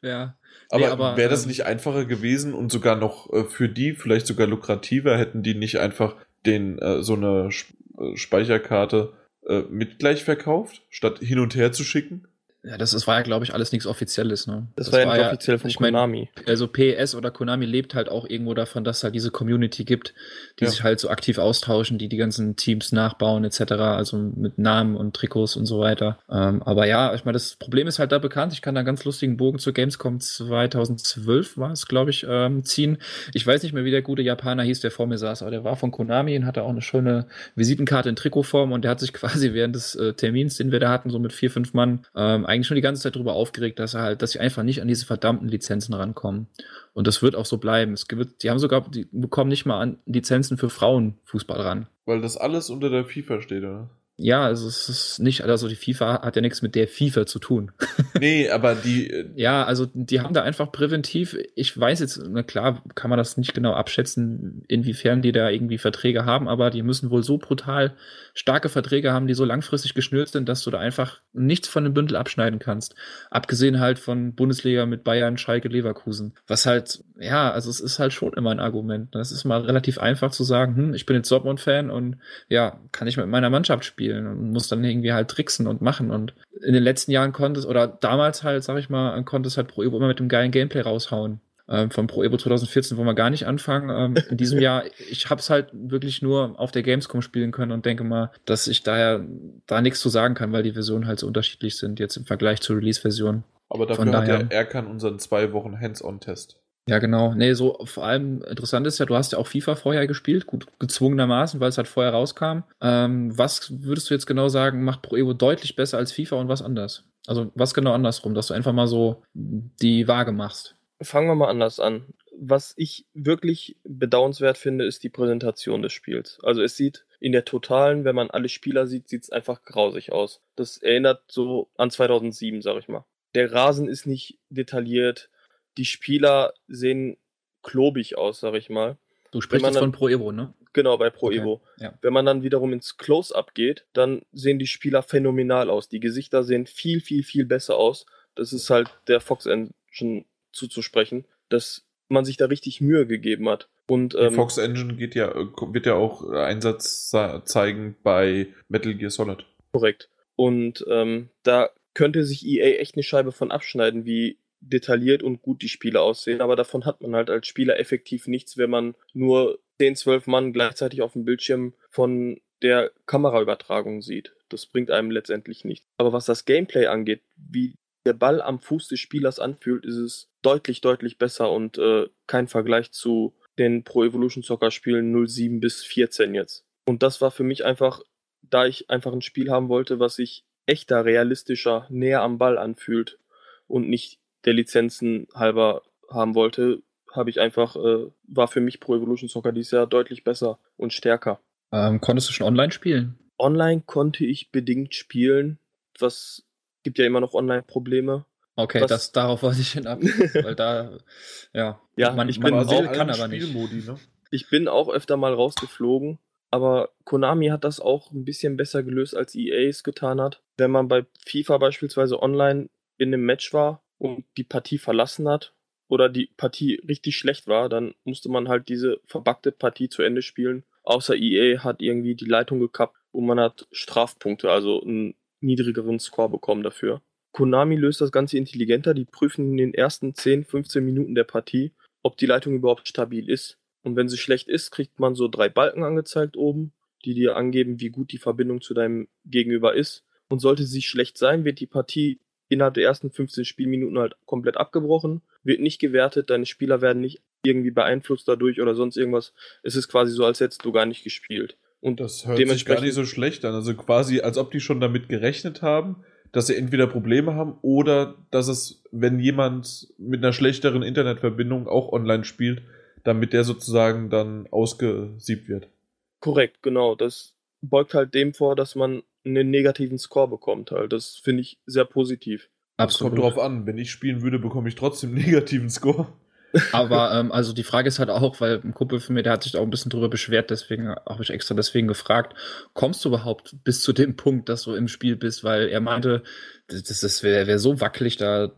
ja. Aber Nee, wäre das ähm, nicht einfacher gewesen und sogar noch äh, für die vielleicht sogar lukrativer, hätten die nicht einfach den äh, so eine Sp- äh, Speicherkarte äh, mit gleich verkauft, statt hin und her zu schicken. Ja, das, das war ja, glaube ich, alles nichts Offizielles. Ne? Das, war ja nicht offiziell von ich mein, Konami. also PS oder Konami lebt halt auch irgendwo davon, dass es halt diese Community gibt, die Ja. sich halt so aktiv austauschen, die die ganzen Teams nachbauen etc., also mit Namen und Trikots und so weiter. Ähm, aber ja, ich meine, das Problem ist halt da bekannt. Ich kann da einen ganz lustigen Bogen zur Gamescom 2012 war es, glaube ich, ähm, ziehen. Ich weiß nicht mehr, wie der gute Japaner hieß, der vor mir saß, aber der war von Konami und hatte auch eine schöne Visitenkarte in Trikotform und der hat sich quasi während des äh, Termins, den wir da hatten, so mit vier, fünf Mann, ähm, eigentlich schon die ganze Zeit darüber aufgeregt, dass er halt, dass sie einfach nicht an diese verdammten Lizenzen rankommen. Und das wird auch so bleiben. Es gibt, die haben sogar, die bekommen nicht mal an Lizenzen für Frauenfußball ran. Weil das alles unter der FIFA steht, oder? Ja, also es ist nicht, also die FIFA hat ja nichts mit der FIFA zu tun. Nee, aber die. äh, Ja, also die haben da einfach präventiv, ich weiß jetzt, na klar, kann man das nicht genau abschätzen, inwiefern die da irgendwie Verträge haben, aber die müssen wohl so brutal starke Verträge haben, die so langfristig geschnürt sind, dass du da einfach nichts von dem Bündel abschneiden kannst. Abgesehen halt von Bundesliga mit Bayern, Schalke, Leverkusen. Was halt, ja, also es ist halt schon immer ein Argument. Das ist mal relativ einfach zu sagen, hm, ich bin jetzt Dortmund-Fan und ja, kann ich mit meiner Mannschaft spielen und muss dann irgendwie halt tricksen und machen. Und in den letzten Jahren konnte es, oder damals halt, sag ich mal, konnte es halt Pro Evo immer mit dem geilen Gameplay raushauen. Ähm, von Pro Evo 2014 wollen wir gar nicht anfangen. Ähm, in diesem Jahr, ich habe es halt wirklich nur auf der Gamescom spielen können und denke mal, dass ich daher da nichts zu sagen kann, weil die Versionen halt so unterschiedlich sind, jetzt im Vergleich zur Release-Version. Aber dafür Von hat ja Erkan unseren zwei Wochen Hands-on-Test. Ja, genau. Nee, so vor allem interessant ist ja, du hast ja auch FIFA vorher gespielt, gut gezwungenermaßen, weil es halt vorher rauskam. Ähm, was würdest du jetzt genau sagen, macht Pro Evo deutlich besser als FIFA und was anders? Also was genau andersrum, dass du einfach mal so die Waage machst. Fangen wir mal anders an. Was ich wirklich bedauernswert finde, ist die Präsentation des Spiels. Also es sieht in der totalen, wenn man alle Spieler sieht, sieht es einfach grausig aus. Das erinnert so an 2007, sag ich mal. Der Rasen ist nicht detailliert. Die Spieler sehen klobig aus, sag ich mal. Du sprichst jetzt von Pro Evo, ne? Genau, bei Pro Okay, Evo. ja. Wenn man dann wiederum ins Close-Up geht, dann sehen die Spieler phänomenal aus. Die Gesichter sehen viel, viel, viel besser aus. Das ist halt der Fox Engine zuzusprechen, dass man sich da richtig Mühe gegeben hat. Und Die ähm, Fox Engine geht ja, äh, wird ja auch Einsatz sa- zeigen bei Metal Gear Solid. korrekt. Und ähm, da könnte sich EA echt eine Scheibe von abschneiden, wie detailliert und gut die Spiele aussehen. Aber davon hat man halt als Spieler effektiv nichts, wenn man nur 10, 12 Mann gleichzeitig auf dem Bildschirm von der Kameraübertragung sieht. Das bringt einem letztendlich nichts. Aber was das Gameplay angeht, wie der Ball am Fuß des Spielers anfühlt, ist es deutlich, deutlich besser und äh, kein Vergleich zu den Pro Evolution Soccer Spielen 07 bis 14 jetzt. Und das war für mich einfach, da ich einfach ein Spiel haben wollte, was sich echter, realistischer, näher am Ball anfühlt und nicht der Lizenzen halber haben wollte, habe ich einfach, äh, war für mich Pro Evolution Soccer dieses Jahr deutlich besser und stärker. Ähm, konntest du schon online spielen? Online konnte ich bedingt spielen, was gibt ja immer noch Online-Probleme. Okay, Was- das, darauf wollte ich hin ab. weil da, ja, Ja, man, ich man bin will, auch kann aber nicht. Ne? Ich bin auch öfter mal rausgeflogen, aber Konami hat das auch ein bisschen besser gelöst, als EA es getan hat. Wenn man bei FIFA beispielsweise online in einem Match war und die Partie verlassen hat oder die Partie richtig schlecht war, dann musste man halt diese verbackte Partie zu Ende spielen. Außer EA hat irgendwie die Leitung gekappt und man hat Strafpunkte, also einen niedrigeren Score bekommen dafür. Konami löst das Ganze intelligenter. Die prüfen in den ersten 10, 15 Minuten der Partie, ob die Leitung überhaupt stabil ist. Und wenn sie schlecht ist, kriegt man so drei Balken angezeigt oben, die dir angeben, wie gut die Verbindung zu deinem Gegenüber ist. Und sollte sie schlecht sein, wird die Partie innerhalb der ersten 15 Spielminuten halt komplett abgebrochen, wird nicht gewertet, deine Spieler werden nicht irgendwie beeinflusst dadurch oder sonst irgendwas. Es ist quasi so, als hättest du gar nicht gespielt. Und Das hört sich gar nicht so schlecht an. Also quasi, als ob die schon damit gerechnet haben, dass sie entweder Probleme haben oder dass es, wenn jemand mit einer schlechteren Internetverbindung auch online spielt, damit der sozusagen dann ausgesiebt wird. korrekt, genau. Das beugt halt dem vor, dass man einen negativen Score bekommt halt. Das finde ich sehr positiv. Das kommt drauf an. Wenn ich spielen würde, bekomme ich trotzdem einen negativen Score. Aber ähm, also die Frage ist halt auch, weil ein Kumpel von mir, der hat sich da auch ein bisschen drüber beschwert, deswegen habe ich extra deswegen gefragt, kommst du überhaupt bis zu dem Punkt, dass du im Spiel bist? Weil er meinte, das, das wäre wär so wackelig, da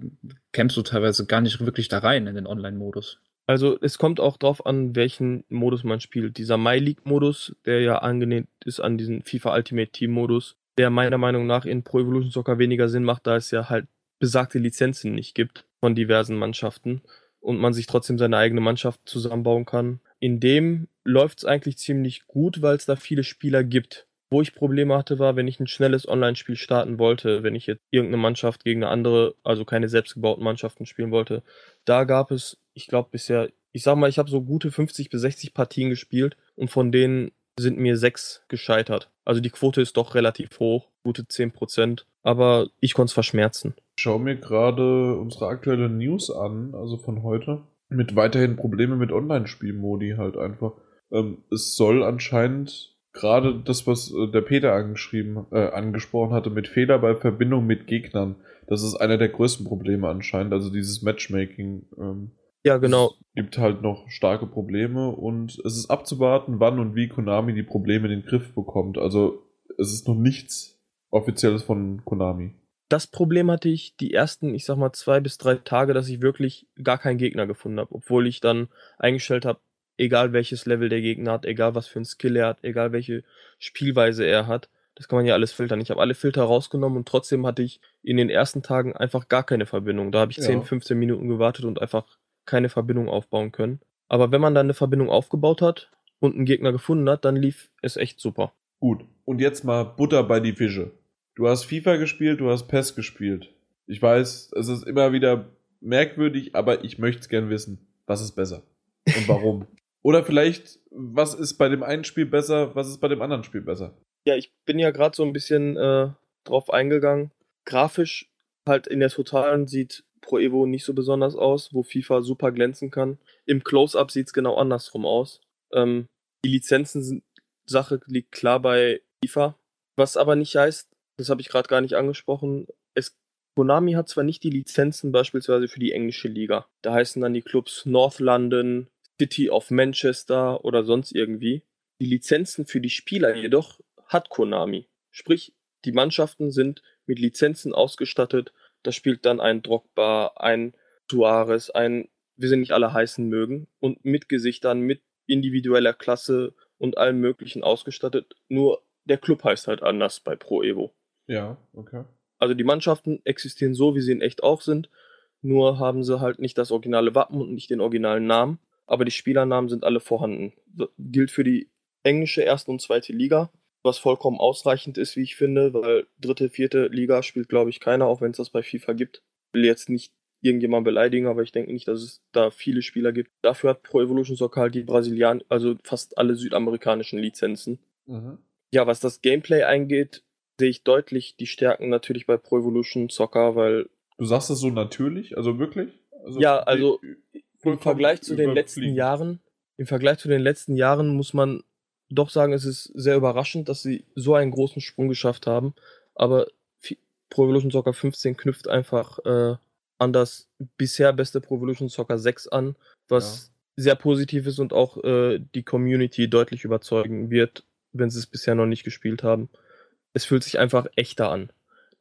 kämpfst du teilweise gar nicht wirklich da rein in den Online-Modus. Also es kommt auch drauf an, welchen Modus man spielt. Dieser My League-Modus, der ja angenäht ist an diesen FIFA Ultimate Team-Modus, der meiner Meinung nach in Pro Evolution Soccer weniger Sinn macht, da es ja halt besagte Lizenzen nicht gibt von diversen Mannschaften und man sich trotzdem seine eigene Mannschaft zusammenbauen kann. In dem läuft es eigentlich ziemlich gut, weil es da viele Spieler gibt. Wo ich Probleme hatte, war, wenn ich ein schnelles Online-Spiel starten wollte, wenn ich jetzt irgendeine Mannschaft gegen eine andere, also keine selbstgebauten Mannschaften spielen wollte. Da gab es, ich glaube bisher, ich sag mal, ich habe so gute 50 bis 60 Partien gespielt und von denen sind mir sechs gescheitert. Also die Quote ist doch relativ hoch, gute 10 Prozent, aber ich konnte es verschmerzen. Ich schaue mir gerade unsere aktuelle News an, also von heute, mit weiterhin Probleme mit Online-Spielmodi halt einfach. Ähm, es soll anscheinend gerade das, was äh, der Peter angeschrieben, äh, angesprochen hatte, mit Fehler bei Verbindung mit Gegnern. Das ist einer der größten Probleme anscheinend, also dieses Matchmaking. Ähm, ja, genau. Gibt halt noch starke Probleme und es ist abzuwarten, wann und wie Konami die Probleme in den Griff bekommt. Also es ist noch nichts Offizielles von Konami. Das Problem hatte ich die ersten, ich sag mal, zwei bis drei Tage, dass ich wirklich gar keinen Gegner gefunden habe, obwohl ich dann eingestellt habe, egal welches Level der Gegner hat, egal was für ein Skill er hat, egal welche Spielweise er hat. Das kann man ja alles filtern. Ich habe alle Filter rausgenommen und trotzdem hatte ich in den ersten Tagen einfach gar keine Verbindung. Da habe ich ja. 10, 15 Minuten gewartet und einfach keine Verbindung aufbauen können. Aber wenn man dann eine Verbindung aufgebaut hat und einen Gegner gefunden hat, dann lief es echt super. Gut. Und jetzt mal Butter bei die Fische. Du hast FIFA gespielt, du hast PES gespielt. Ich weiß, es ist immer wieder merkwürdig, aber ich möchte es gern wissen. Was ist besser? Und warum? Oder vielleicht, was ist bei dem einen Spiel besser, was ist bei dem anderen Spiel besser? Ja, ich bin ja gerade so ein bisschen äh, drauf eingegangen. Grafisch halt in der Totalen sieht Pro Evo nicht so besonders aus, wo FIFA super glänzen kann. Im Close-Up sieht es genau andersrum aus. Ähm, die Lizenzen sind, Sache liegt klar bei FIFA. Was aber nicht heißt, das habe ich gerade gar nicht angesprochen, es Konami hat zwar nicht die Lizenzen beispielsweise für die englische Liga. Da heißen dann die Clubs North London, City of Manchester oder sonst irgendwie. Die Lizenzen für die Spieler jedoch hat Konami. Sprich, die Mannschaften sind mit Lizenzen ausgestattet. Da spielt dann ein Drogba, ein Suarez, ein, wie sie nicht alle heißen mögen, und mit Gesichtern, mit individueller Klasse und allem Möglichen ausgestattet. Nur der Club heißt halt anders bei Pro Evo. Ja, okay. Also die Mannschaften existieren so, wie sie in echt auch sind, nur haben sie halt nicht das originale Wappen und nicht den originalen Namen aber die Spielernamen sind alle vorhanden. Das gilt für die englische erste und zweite Liga, was vollkommen ausreichend ist, wie ich finde, weil dritte, vierte Liga spielt, glaube ich, keiner, auch wenn es das bei FIFA gibt. Ich will jetzt nicht irgendjemand beleidigen, aber ich denke nicht, dass es da viele Spieler gibt. Dafür hat Pro Evolution Soccer halt die Brasilian, also fast alle südamerikanischen Lizenzen. Mhm. Ja, was das Gameplay eingeht, sehe ich deutlich die Stärken natürlich bei Pro Evolution Soccer, weil. Du sagst das so natürlich? Also wirklich? Also ja, also im Vergleich zu den letzten Jahren, im Vergleich zu den letzten Jahren muss man doch sagen, es ist sehr überraschend, dass sie so einen großen Sprung geschafft haben. Aber Pro Evolution Soccer 15 knüpft einfach äh, an das bisher beste Pro Evolution Soccer 6 an, was ja. sehr positiv ist und auch äh, die Community deutlich überzeugen wird, wenn sie es bisher noch nicht gespielt haben. Es fühlt sich einfach echter an.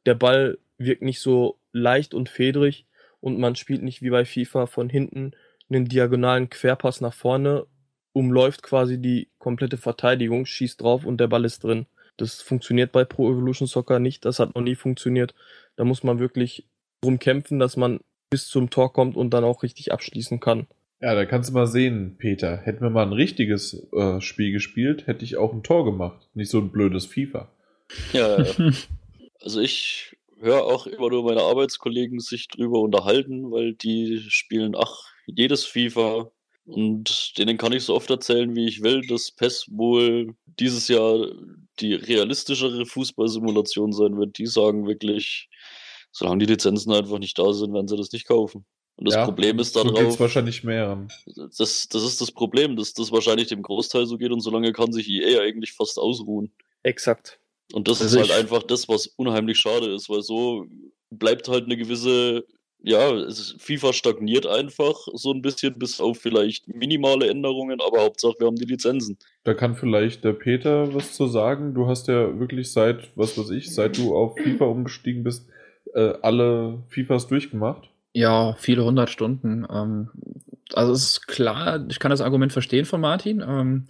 Der Ball wirkt nicht so leicht und fedrig und man spielt nicht wie bei FIFA von hinten einen diagonalen Querpass nach vorne, umläuft quasi die komplette Verteidigung, schießt drauf und der Ball ist drin. Das funktioniert bei Pro Evolution Soccer nicht, das hat noch nie funktioniert. Da muss man wirklich drum kämpfen, dass man bis zum Tor kommt und dann auch richtig abschließen kann. Ja, da kannst du mal sehen, Peter. Hätten wir mal ein richtiges äh, Spiel gespielt, hätte ich auch ein Tor gemacht. Nicht so ein blödes FIFA. Ja, also ich höre auch immer nur meine Arbeitskollegen sich drüber unterhalten, weil die spielen, ach, jedes FIFA. Und denen kann ich so oft erzählen, wie ich will, dass PES wohl dieses Jahr die realistischere Fußballsimulation sein wird. Die sagen wirklich, solange die Lizenzen einfach nicht da sind, werden sie das nicht kaufen. Und das ja, Problem ist darauf. So wahrscheinlich mehr. Das, das ist das Problem, dass das wahrscheinlich dem Großteil so geht und solange kann sich EA eigentlich fast ausruhen. Exakt. Und das also ist halt einfach das, was unheimlich schade ist, weil so bleibt halt eine gewisse ja, FIFA stagniert einfach so ein bisschen, bis auf vielleicht minimale Änderungen, aber Hauptsache wir haben die Lizenzen. Da kann vielleicht der Peter was zu sagen. Du hast ja wirklich seit, was weiß ich, seit du auf FIFA umgestiegen bist, äh, alle FIFAs durchgemacht. Ja, viele hundert Stunden. Ähm, also es ist klar, ich kann das Argument verstehen von Martin. Ähm,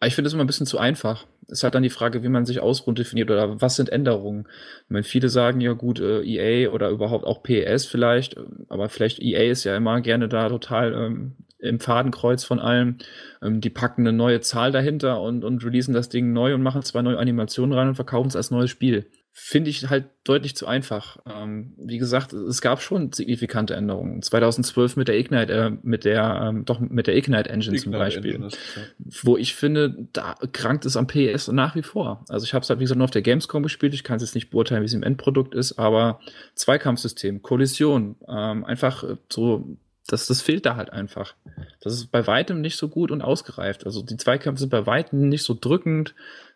aber ich finde es immer ein bisschen zu einfach. Ist halt dann die Frage, wie man sich ausruhen definiert oder was sind Änderungen. Ich meine, viele sagen ja gut, äh, EA oder überhaupt auch PES vielleicht, aber vielleicht EA ist ja immer gerne da total ähm, im Fadenkreuz von allem. Ähm, die packen eine neue Zahl dahinter und, und releasen das Ding neu und machen zwei neue Animationen rein und verkaufen es als neues Spiel finde ich halt deutlich zu einfach. Ähm, wie gesagt, es gab schon signifikante Änderungen. 2012 mit der Ignite, äh, mit der, ähm, doch mit der Ignite Engine Ignite zum Beispiel. Engine ist, ja. Wo ich finde, da krankt es am PS nach wie vor. Also ich habe es halt, wie gesagt, nur auf der Gamescom gespielt. Ich kann es jetzt nicht beurteilen, wie es im Endprodukt ist, aber Zweikampfsystem, Kollision, ähm, einfach äh, so das, das fehlt da halt einfach. Das ist bei weitem nicht so gut und ausgereift. Also die Zweikämpfe sind bei weitem nicht so drückend.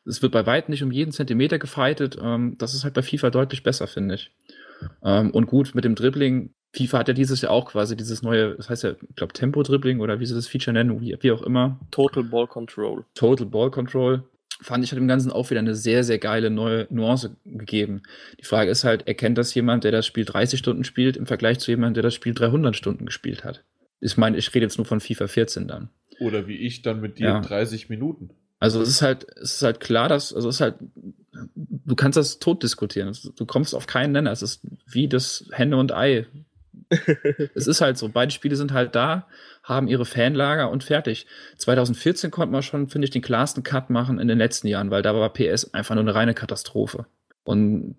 Es wird bei weitem nicht um jeden Zentimeter gefightet. Ähm, das ist halt bei FIFA deutlich besser, finde ich. Ähm, und gut, mit dem Dribbling, FIFA hat ja dieses Jahr auch quasi dieses neue, das heißt ja, ich glaube, Tempo-Dribbling oder wie sie das Feature nennen, wie, wie auch immer. Total Ball Control. Total Ball Control fand ich hat dem Ganzen auch wieder eine sehr, sehr geile neue Nuance gegeben. Die Frage ist halt, erkennt das jemand, der das Spiel 30 Stunden spielt, im Vergleich zu jemandem, der das Spiel 300 Stunden gespielt hat? Ich meine, ich rede jetzt nur von FIFA 14 dann. Oder wie ich dann mit dir ja. 30 Minuten. Also es ist halt, es ist halt klar, dass, also es ist halt, du kannst das tot diskutieren. Du kommst auf keinen Nenner. Es ist wie das Henne und Ei. es ist halt so. Beide Spiele sind halt da haben ihre Fanlager und fertig. 2014 konnte man schon, finde ich, den klarsten Cut machen in den letzten Jahren, weil da war PS einfach nur eine reine Katastrophe. Und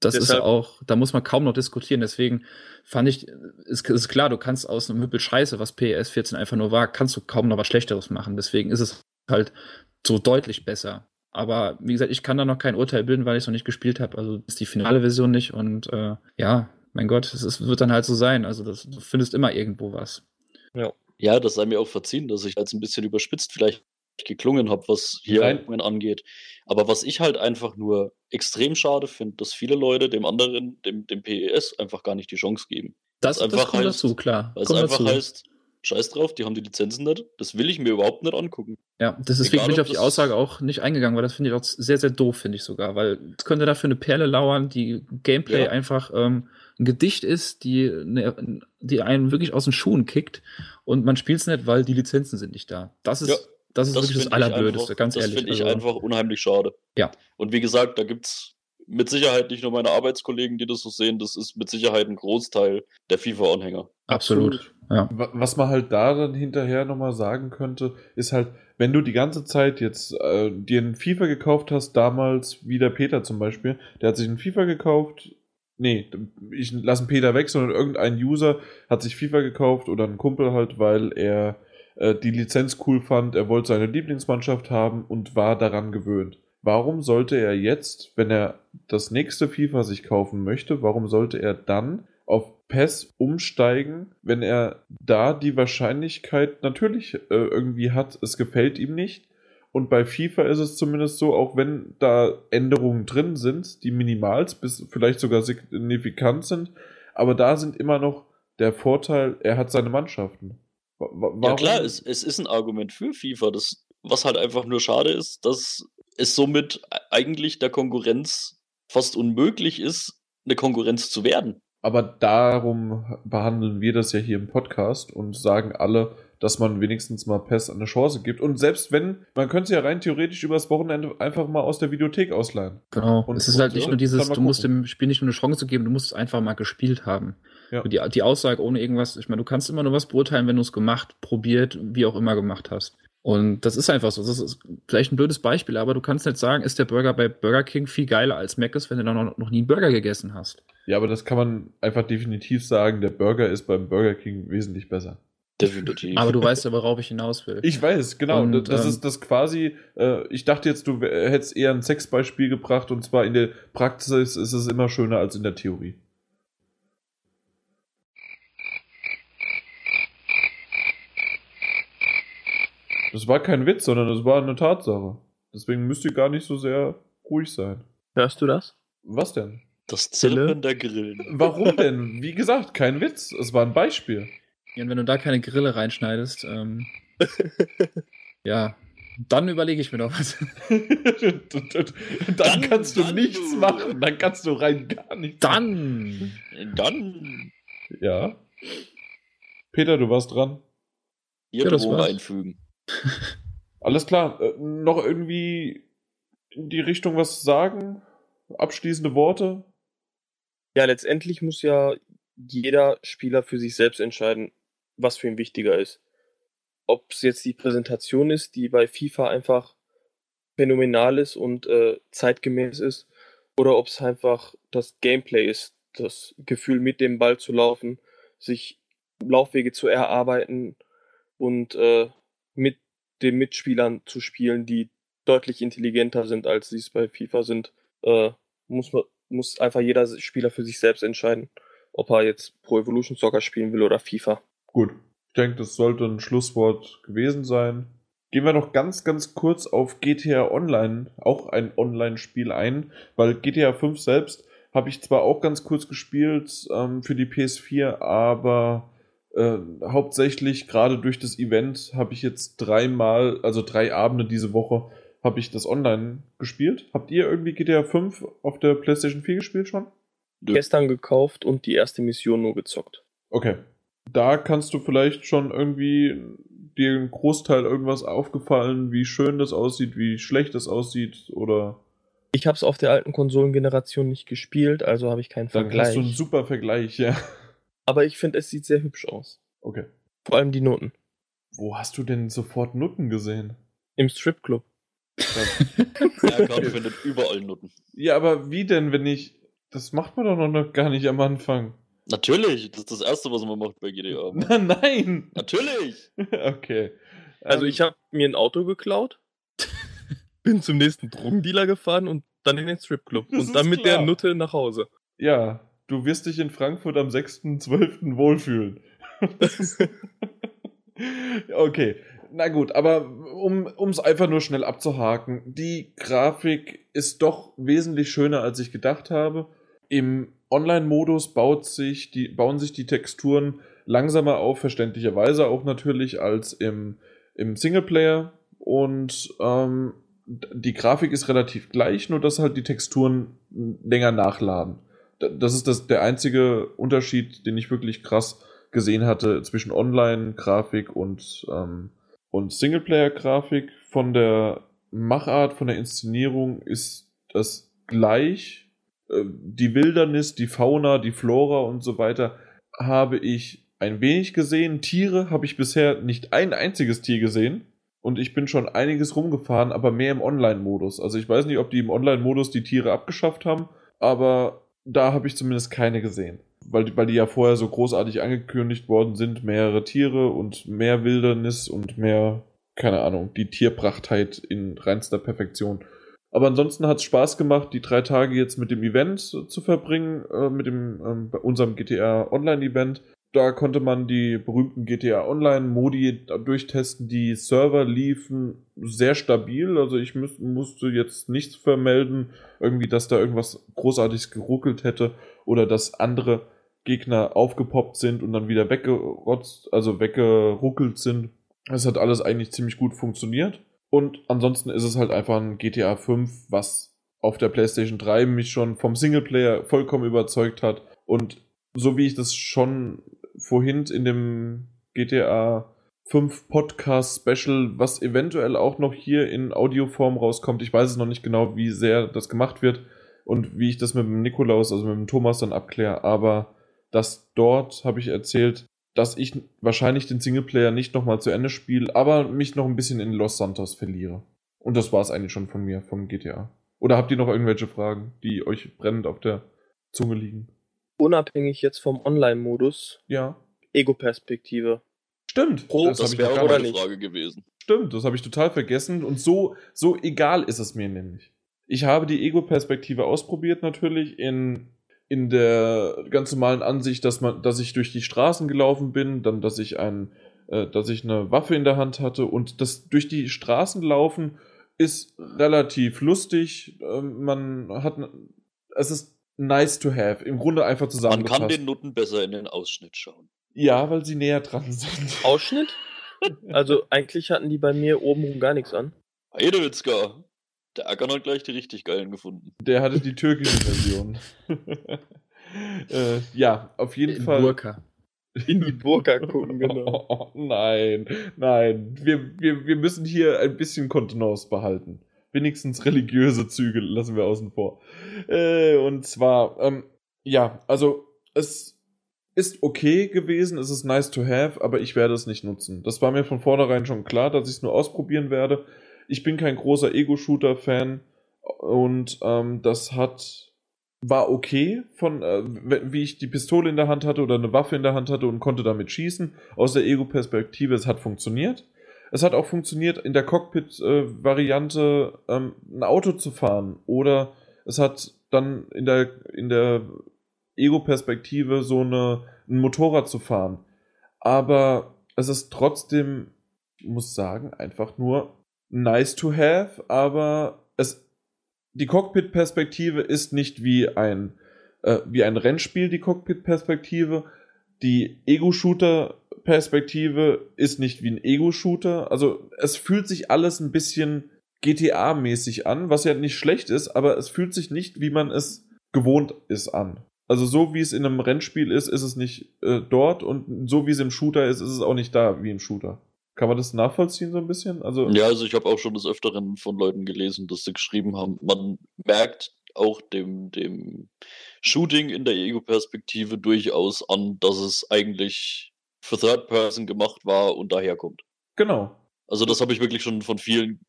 das Deshalb. ist auch, da muss man kaum noch diskutieren. Deswegen fand ich, ist, ist klar, du kannst aus einem Hüppel Scheiße, was PS 14 einfach nur war, kannst du kaum noch was Schlechteres machen. Deswegen ist es halt so deutlich besser. Aber wie gesagt, ich kann da noch kein Urteil bilden, weil ich es noch nicht gespielt habe. Also ist die finale Version nicht. Und äh, ja, mein Gott, es wird dann halt so sein. Also das, du findest immer irgendwo was. Ja. Ja, das sei mir auch verziehen, dass ich als ein bisschen überspitzt vielleicht geklungen habe, was hier Nein. angeht. Aber was ich halt einfach nur extrem schade finde, dass viele Leute dem anderen, dem, dem PES, einfach gar nicht die Chance geben. Das, das einfach kommt heißt, dazu, klar. Weil es einfach dazu. heißt, scheiß drauf, die haben die Lizenzen nicht, das will ich mir überhaupt nicht angucken. Ja, deswegen bin ich auf die Aussage auch nicht eingegangen, weil das finde ich auch sehr, sehr doof, finde ich sogar, weil es könnte dafür eine Perle lauern, die Gameplay ja. einfach ähm, ein Gedicht ist, die, ne, die einen wirklich aus den Schuhen kickt und man spielt es nicht, weil die Lizenzen sind nicht da. Das ist, ja, das ist das wirklich das Allerblödeste, ganz das ehrlich. Das finde ich also, einfach unheimlich schade. Ja. Und wie gesagt, da gibt es mit Sicherheit nicht nur meine Arbeitskollegen, die das so sehen, das ist mit Sicherheit ein Großteil der FIFA-Anhänger. Absolut. Ja. Was man halt da dann hinterher nochmal sagen könnte, ist halt, wenn du die ganze Zeit jetzt äh, dir einen FIFA gekauft hast, damals wie der Peter zum Beispiel, der hat sich einen FIFA gekauft, nee, ich lasse Peter weg, sondern irgendein User hat sich FIFA gekauft oder ein Kumpel halt, weil er äh, die Lizenz cool fand, er wollte seine Lieblingsmannschaft haben und war daran gewöhnt. Warum sollte er jetzt, wenn er das nächste FIFA sich kaufen möchte, warum sollte er dann auf PES umsteigen, wenn er da die Wahrscheinlichkeit natürlich äh, irgendwie hat, es gefällt ihm nicht, und bei FIFA ist es zumindest so, auch wenn da Änderungen drin sind, die minimals bis vielleicht sogar signifikant sind, aber da sind immer noch der Vorteil, er hat seine Mannschaften. Warum? Ja klar, es, es ist ein Argument für FIFA, das, was halt einfach nur schade ist, dass es somit eigentlich der Konkurrenz fast unmöglich ist, eine Konkurrenz zu werden. Aber darum behandeln wir das ja hier im Podcast und sagen alle, dass man wenigstens mal PES eine Chance gibt. Und selbst wenn, man könnte es ja rein theoretisch übers Wochenende einfach mal aus der Videothek ausleihen. Genau. Und es ist halt nicht nur dieses, du musst dem Spiel nicht nur eine Chance geben, du musst es einfach mal gespielt haben. Ja. Die, die Aussage ohne irgendwas, ich meine, du kannst immer nur was beurteilen, wenn du es gemacht, probiert, wie auch immer gemacht hast. Und das ist einfach so. Das ist vielleicht ein blödes Beispiel, aber du kannst nicht sagen, ist der Burger bei Burger King viel geiler als Mc's, wenn du noch, noch nie einen Burger gegessen hast. Ja, aber das kann man einfach definitiv sagen, der Burger ist beim Burger King wesentlich besser. Definitiv. Aber du weißt ja, worauf ich hinaus will. Ich weiß, genau. Und, das ähm, ist das quasi, äh, ich dachte jetzt, du hättest eher ein Sexbeispiel gebracht und zwar in der Praxis ist es immer schöner als in der Theorie. Das war kein Witz, sondern das war eine Tatsache. Deswegen müsst ihr gar nicht so sehr ruhig sein. Hörst du das? Was denn? Das Zirpen der Grillen. Warum denn? Wie gesagt, kein Witz. Es war ein Beispiel. Ja, und wenn du da keine Grille reinschneidest, ähm, ja, dann überlege ich mir noch was. dann, dann, kannst du dann nichts du. machen. Dann kannst du rein gar nichts Dann. Machen. Dann. Ja. Peter, du warst dran. Ihr ja, das einfügen. Alles klar. Äh, noch irgendwie in die Richtung was sagen? Abschließende Worte? Ja, letztendlich muss ja jeder Spieler für sich selbst entscheiden, was für ihn wichtiger ist. Ob es jetzt die Präsentation ist, die bei FIFA einfach phänomenal ist und äh, zeitgemäß ist, oder ob es einfach das Gameplay ist, das Gefühl mit dem Ball zu laufen, sich Laufwege zu erarbeiten und äh, mit den Mitspielern zu spielen, die deutlich intelligenter sind, als sie es bei FIFA sind, äh, muss, muss einfach jeder Spieler für sich selbst entscheiden, ob er jetzt Pro Evolution Soccer spielen will oder FIFA. Gut, ich denke, das sollte ein Schlusswort gewesen sein. Gehen wir noch ganz, ganz kurz auf GTA Online, auch ein Online-Spiel ein, weil GTA 5 selbst habe ich zwar auch ganz kurz gespielt ähm, für die PS4, aber äh, hauptsächlich gerade durch das Event habe ich jetzt dreimal, also drei Abende diese Woche, habe ich das online gespielt. Habt ihr irgendwie GTA 5 auf der PlayStation 4 gespielt schon? Gestern gekauft und die erste Mission nur gezockt. Okay. Da kannst du vielleicht schon irgendwie dir ein Großteil irgendwas aufgefallen, wie schön das aussieht, wie schlecht das aussieht oder. Ich habe es auf der alten Konsolengeneration nicht gespielt, also habe ich keinen Dann Vergleich. hast du einen super Vergleich, ja. Aber ich finde, es sieht sehr hübsch aus. Okay. Vor allem die Noten. Wo hast du denn sofort Nutten gesehen? Im Stripclub. Ja, Gott findet überall Nutten. Ja, aber wie denn, wenn ich. Das macht man doch noch gar nicht am Anfang. Natürlich, das ist das Erste, was man macht bei GTA. Nein! Natürlich! Okay. Also ich habe mir ein Auto geklaut, bin zum nächsten Drogendealer gefahren und dann in den Stripclub. Und dann mit klar. der Nutte nach Hause. Ja, du wirst dich in Frankfurt am 6.12. wohlfühlen. okay, na gut, aber um es einfach nur schnell abzuhaken, die Grafik ist doch wesentlich schöner, als ich gedacht habe. Im Online-Modus bauen sich die Texturen langsamer auf, verständlicherweise auch natürlich, als im, im Singleplayer. Und ähm, die Grafik ist relativ gleich, nur dass halt die Texturen länger nachladen. Da- Das ist das, der einzige Unterschied, den ich wirklich krass gesehen hatte zwischen Online-Grafik und, ähm, und Singleplayer-Grafik. Von der Machart, von der Inszenierung ist das gleich. Äh, Die Wildernis, die Fauna, die Flora und so weiter habe ich ein wenig gesehen. Tiere habe ich bisher nicht ein einziges Tier gesehen. Und ich bin schon einiges rumgefahren, aber mehr im Online-Modus. Also ich weiß nicht, ob die im Online-Modus die Tiere abgeschafft haben, aber da habe ich zumindest keine gesehen. Weil, die- weil die ja vorher so großartig angekündigt worden sind, mehrere Tiere und mehr Wildernis und mehr, keine Ahnung, die Tierprachtheit in reinster Perfektion. Aber ansonsten hat es Spaß gemacht, die drei Tage jetzt mit dem Event zu verbringen, äh, mit dem ähm, bei unserem GTA Online-Event. Da konnte man die berühmten GTA Online-Modi durchtesten. Die Server liefen sehr stabil. Also ich müß, musste jetzt nichts vermelden, irgendwie, dass da irgendwas Großartiges geruckelt hätte oder dass andere Gegner aufgepoppt sind und dann wieder weggerotzt, also weggeruckelt sind. Es hat alles eigentlich ziemlich gut funktioniert. Und ansonsten ist es halt einfach ein GTA 5, was auf der PlayStation 3 mich schon vom Singleplayer vollkommen überzeugt hat. Und so wie ich das schon vorhin in dem GTA 5 Podcast Special, was eventuell auch noch hier in Audioform rauskommt, ich weiß es noch nicht genau, wie sehr das gemacht wird und wie ich das mit dem Nikolaus, also mit dem Thomas dann abkläre, aber dass dort habe ich erzählt, dass ich wahrscheinlich den Singleplayer nicht nochmal zu Ende spiele, aber mich noch ein bisschen in Los Santos verliere. Und das war es eigentlich schon von mir, vom GTA. Oder habt ihr noch irgendwelche Fragen, die euch brennend auf der Zunge liegen? Unabhängig jetzt vom Online-Modus, Ja. Ego-Perspektive. Stimmt. Pro- das Das habe ich wäre auch oder nicht? Frage gewesen. Stimmt, das habe ich total vergessen. Und so, so egal ist es mir nämlich. Ich habe die Ego-Perspektive ausprobiert natürlich in, in der ganz normalen Ansicht, dass man, dass ich durch die Straßen gelaufen bin, dann, dass ich ein, äh, dass ich eine Waffe in der Hand hatte und das durch die Straßen laufen ist relativ lustig. Ähm, man hat, es ist nice to have. Im Grunde einfach Man zusammengefasst. kann den Nutten besser in den Ausschnitt schauen. ja, weil sie näher dran sind. Ausschnitt? Also eigentlich hatten die bei mir obenrum gar nichts an. Heidewitzka. Der Ackern hat gleich die richtig geilen gefunden. Der hatte die türkische Version. äh, ja, auf jeden In Fall. Burka. In die Burka gucken, genau. Oh, nein, nein. Wir, wir, wir müssen hier ein bisschen Kontenance behalten. Wenigstens religiöse Züge lassen wir außen vor. Äh, und zwar, ähm, ja, also es ist okay gewesen, es ist nice to have, aber ich werde es nicht nutzen. Das war mir von vornherein schon klar, dass ich es nur ausprobieren werde. Ich bin kein großer Ego-Shooter-Fan und ähm, das hat war okay von äh, wie ich die Pistole in der Hand hatte oder eine Waffe in der Hand hatte und konnte damit schießen aus der Ego-Perspektive. Es hat funktioniert. Es hat auch funktioniert in der Cockpit-Variante äh, ähm, ein Auto zu fahren oder es hat dann in der in der Ego-Perspektive so eine, ein Motorrad zu fahren. Aber es ist trotzdem, ich muss sagen, einfach nur nice to have, aber es, die Cockpit-Perspektive ist nicht wie ein, äh, wie ein Rennspiel, die Cockpit-Perspektive. Die Ego-Shooter-Perspektive ist nicht wie ein Ego-Shooter. Also es fühlt sich alles ein bisschen GTA-mäßig an, was ja nicht schlecht ist, aber es fühlt sich nicht, wie man es gewohnt ist an. Also so wie es in einem Rennspiel ist, ist es nicht äh, dort und so wie es im Shooter ist, ist es auch nicht da wie im Shooter. Kann man das nachvollziehen so ein bisschen? Also ja, also ich habe auch schon des Öfteren von Leuten gelesen, dass sie geschrieben haben, man merkt auch dem, dem Shooting in der Ego-Perspektive durchaus an, dass es eigentlich für Third Person gemacht war und daherkommt. Genau. Also das habe ich wirklich schon von vielen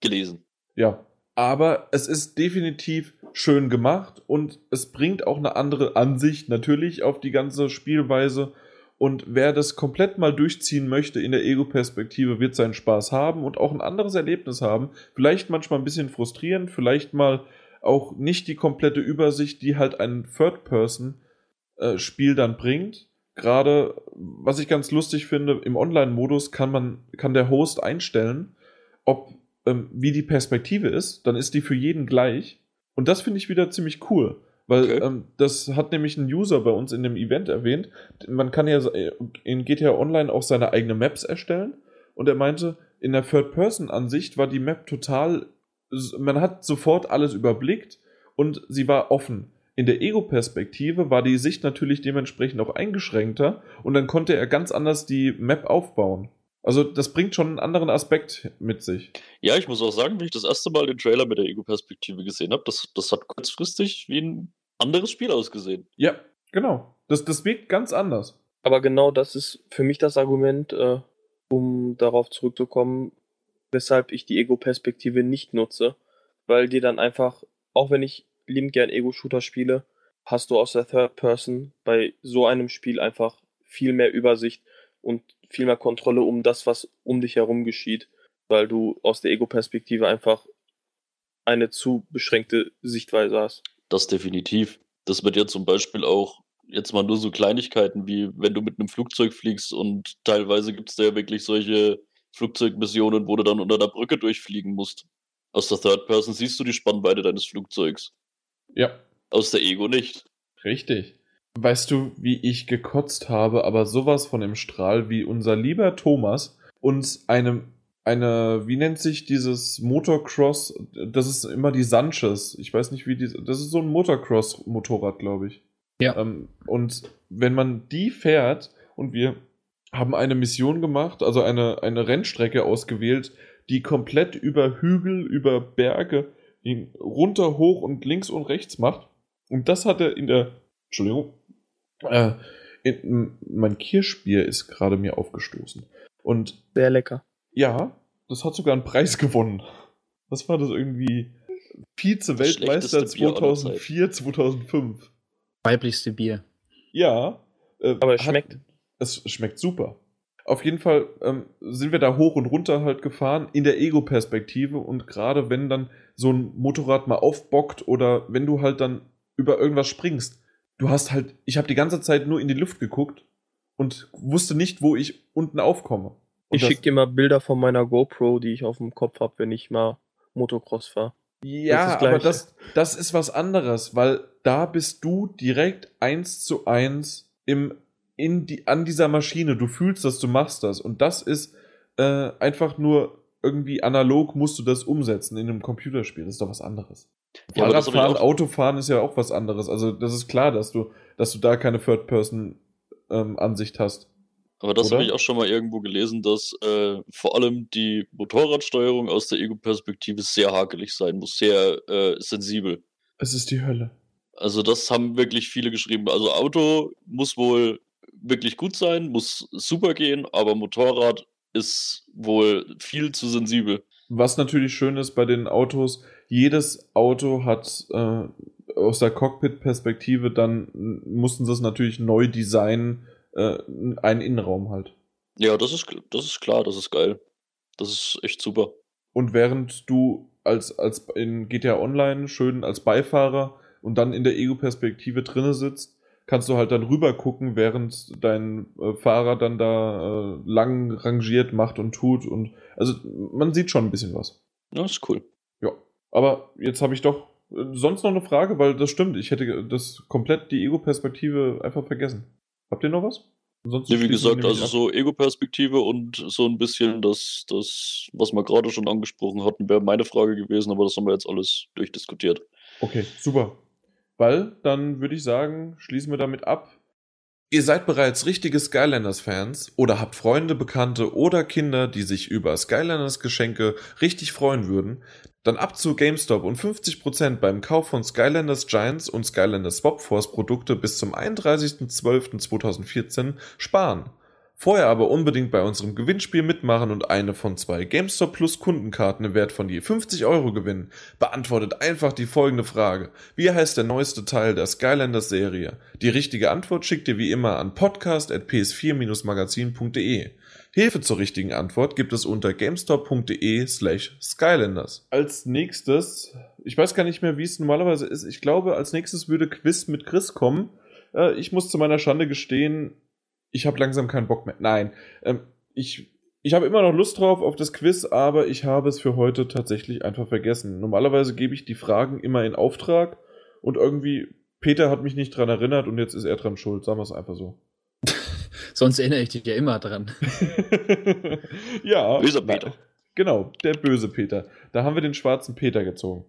gelesen. Ja, aber es ist definitiv schön gemacht und es bringt auch eine andere Ansicht natürlich auf die ganze Spielweise. Und wer das komplett mal durchziehen möchte in der Ego-Perspektive, wird seinen Spaß haben und auch ein anderes Erlebnis haben. Vielleicht manchmal ein bisschen frustrierend, vielleicht mal auch nicht die komplette Übersicht, die halt ein Third-Person-Spiel dann bringt. Gerade, was ich ganz lustig finde, im Online-Modus kann man, kann der Host einstellen, ob ähm, wie die Perspektive ist, dann ist die für jeden gleich. Und das finde ich wieder ziemlich cool. Weil okay. ähm, das hat nämlich ein User bei uns in dem Event erwähnt. Man kann ja äh, in GTA Online auch seine eigenen Maps erstellen. Und er meinte, in der Third-Person-Ansicht war die Map total. Man hat sofort alles überblickt und sie war offen. In der Ego-Perspektive war die Sicht natürlich dementsprechend auch eingeschränkter und dann konnte er ganz anders die Map aufbauen. Also das bringt schon einen anderen Aspekt mit sich. Ja, ich muss auch sagen, wie ich das erste Mal den Trailer mit der Ego-Perspektive gesehen habe, das, das hat kurzfristig wie ein anderes Spiel ausgesehen. Ja, genau. Das, das wirkt ganz anders. Aber genau das ist für mich das Argument, äh, um darauf zurückzukommen, weshalb ich die Ego-Perspektive nicht nutze. Weil dir dann einfach, auch wenn ich liebend gern Ego-Shooter spiele, hast du aus der Third Person bei so einem Spiel einfach viel mehr Übersicht und viel mehr Kontrolle um das, was um dich herum geschieht, weil du aus der Ego-Perspektive einfach eine zu beschränkte Sichtweise hast. Das definitiv. Das wird ja zum Beispiel auch jetzt mal nur so Kleinigkeiten wie wenn du mit einem Flugzeug fliegst und teilweise gibt es da ja wirklich solche Flugzeugmissionen, wo du dann unter der Brücke durchfliegen musst. Aus der Third Person siehst du die Spannweite deines Flugzeugs. Ja. Aus der Ego nicht. Richtig. Weißt du, wie ich gekotzt habe, aber sowas von im Strahl, wie unser lieber Thomas uns eine, eine, wie nennt sich dieses Motocross? Das ist immer die Sanchez. Ich weiß nicht, wie die, das ist so ein Motocross-Motorrad, glaube ich. Ja. Ähm, und wenn man die fährt und wir haben eine Mission gemacht, also eine, eine Rennstrecke ausgewählt, die komplett über Hügel, über Berge runter, hoch und links und rechts macht. Und das hat er in der, Entschuldigung, äh, in, mein Kirschbier ist gerade mir aufgestoßen. Und. Sehr lecker. Ja, das hat sogar einen Preis gewonnen. Was war das irgendwie? Vize-Weltmeister 2004, 2005. Weiblichste Bier. Ja. Äh, Aber es schmeckt. Es schmeckt super. Auf jeden Fall ähm, sind wir da hoch und runter halt gefahren in der Ego-Perspektive und gerade wenn dann so ein Motorrad mal aufbockt oder wenn du halt dann über irgendwas springst, du hast halt, ich habe die ganze Zeit nur in die Luft geguckt und wusste nicht, wo ich unten aufkomme. Und ich schicke dir mal Bilder von meiner GoPro, die ich auf dem Kopf habe, wenn ich mal Motocross fahre. Ja, das aber das, das ist was anderes, weil da bist du direkt eins zu eins im, in die, an dieser Maschine. Du fühlst, dass du machst das. Und das ist äh, einfach nur irgendwie analog musst du das umsetzen in einem Computerspiel. Das ist doch was anderes. Ja, Fahrradfahren, Autofahren ist ja auch was anderes. Also das ist klar, dass du, dass du da keine Third-Person-Ansicht ähm, hast. Aber das habe ich auch schon mal irgendwo gelesen, dass äh, vor allem die Motorradsteuerung aus der Ego-Perspektive sehr hakelig sein muss, sehr äh, sensibel. Es ist die Hölle. Also das haben wirklich viele geschrieben. Also Auto muss wohl wirklich gut sein, muss super gehen, aber Motorrad ist wohl viel zu sensibel. Was natürlich schön ist bei den Autos, jedes Auto hat äh, aus der Cockpit-Perspektive, dann mussten sie es natürlich neu designen, äh, einen Innenraum halt. Ja, das ist, das ist klar, das ist geil. Das ist echt super. Und während du als, als in GTA Online schön als Beifahrer und dann in der Ego-Perspektive drinne sitzt, kannst du halt dann rüber gucken, während dein äh, Fahrer dann da äh, lang rangiert macht und tut und also man sieht schon ein bisschen was. Ja, ist cool. Ja, aber jetzt habe ich doch äh, sonst noch eine Frage, weil das stimmt, ich hätte das komplett die Ego-Perspektive einfach vergessen. Habt ihr noch was? Ansonsten Ja, wie gesagt, also so Ego-Perspektive und so ein bisschen das, das, was wir gerade schon angesprochen hatten, wäre meine Frage gewesen, aber das haben wir jetzt alles durchdiskutiert. ab. Okay, super. Weil dann würde ich sagen, schließen wir damit ab. Ihr seid bereits richtige Skylanders-Fans oder habt Freunde, Bekannte oder Kinder, die sich über Skylanders-Geschenke richtig freuen würden, dann ab zu GameStop und 50% beim Kauf von Skylanders Giants und Skylanders Swap Force Produkte bis zum 31.12.2014 sparen. Vorher aber unbedingt bei unserem Gewinnspiel mitmachen und eine von zwei GameStop Plus Kundenkarten im Wert von je 50 Euro gewinnen. Beantwortet einfach die folgende Frage. Wie heißt der neueste Teil der Skylanders Serie? Die richtige Antwort schickt ihr wie immer an podcast.ps4-magazin.de. Hilfe zur richtigen Antwort gibt es unter gamestop.de slash Skylanders. Als nächstes, ich weiß gar nicht mehr, wie es normalerweise ist, ich glaube, als nächstes würde Quiz mit Chris kommen. Äh, Ich muss zu meiner Schande gestehen, ich habe langsam keinen Bock mehr. Nein, ähm, ich, ich habe immer noch Lust drauf auf das Quiz, aber ich habe es für heute tatsächlich einfach vergessen. Normalerweise gebe ich die Fragen immer in Auftrag und irgendwie, Peter hat mich nicht dran erinnert und jetzt ist er dran schuld. Sagen wir es einfach so. Sonst erinnere ich dich ja immer dran. ja. Böser Peter. Genau, der böse Peter. Da haben wir den schwarzen Peter gezogen.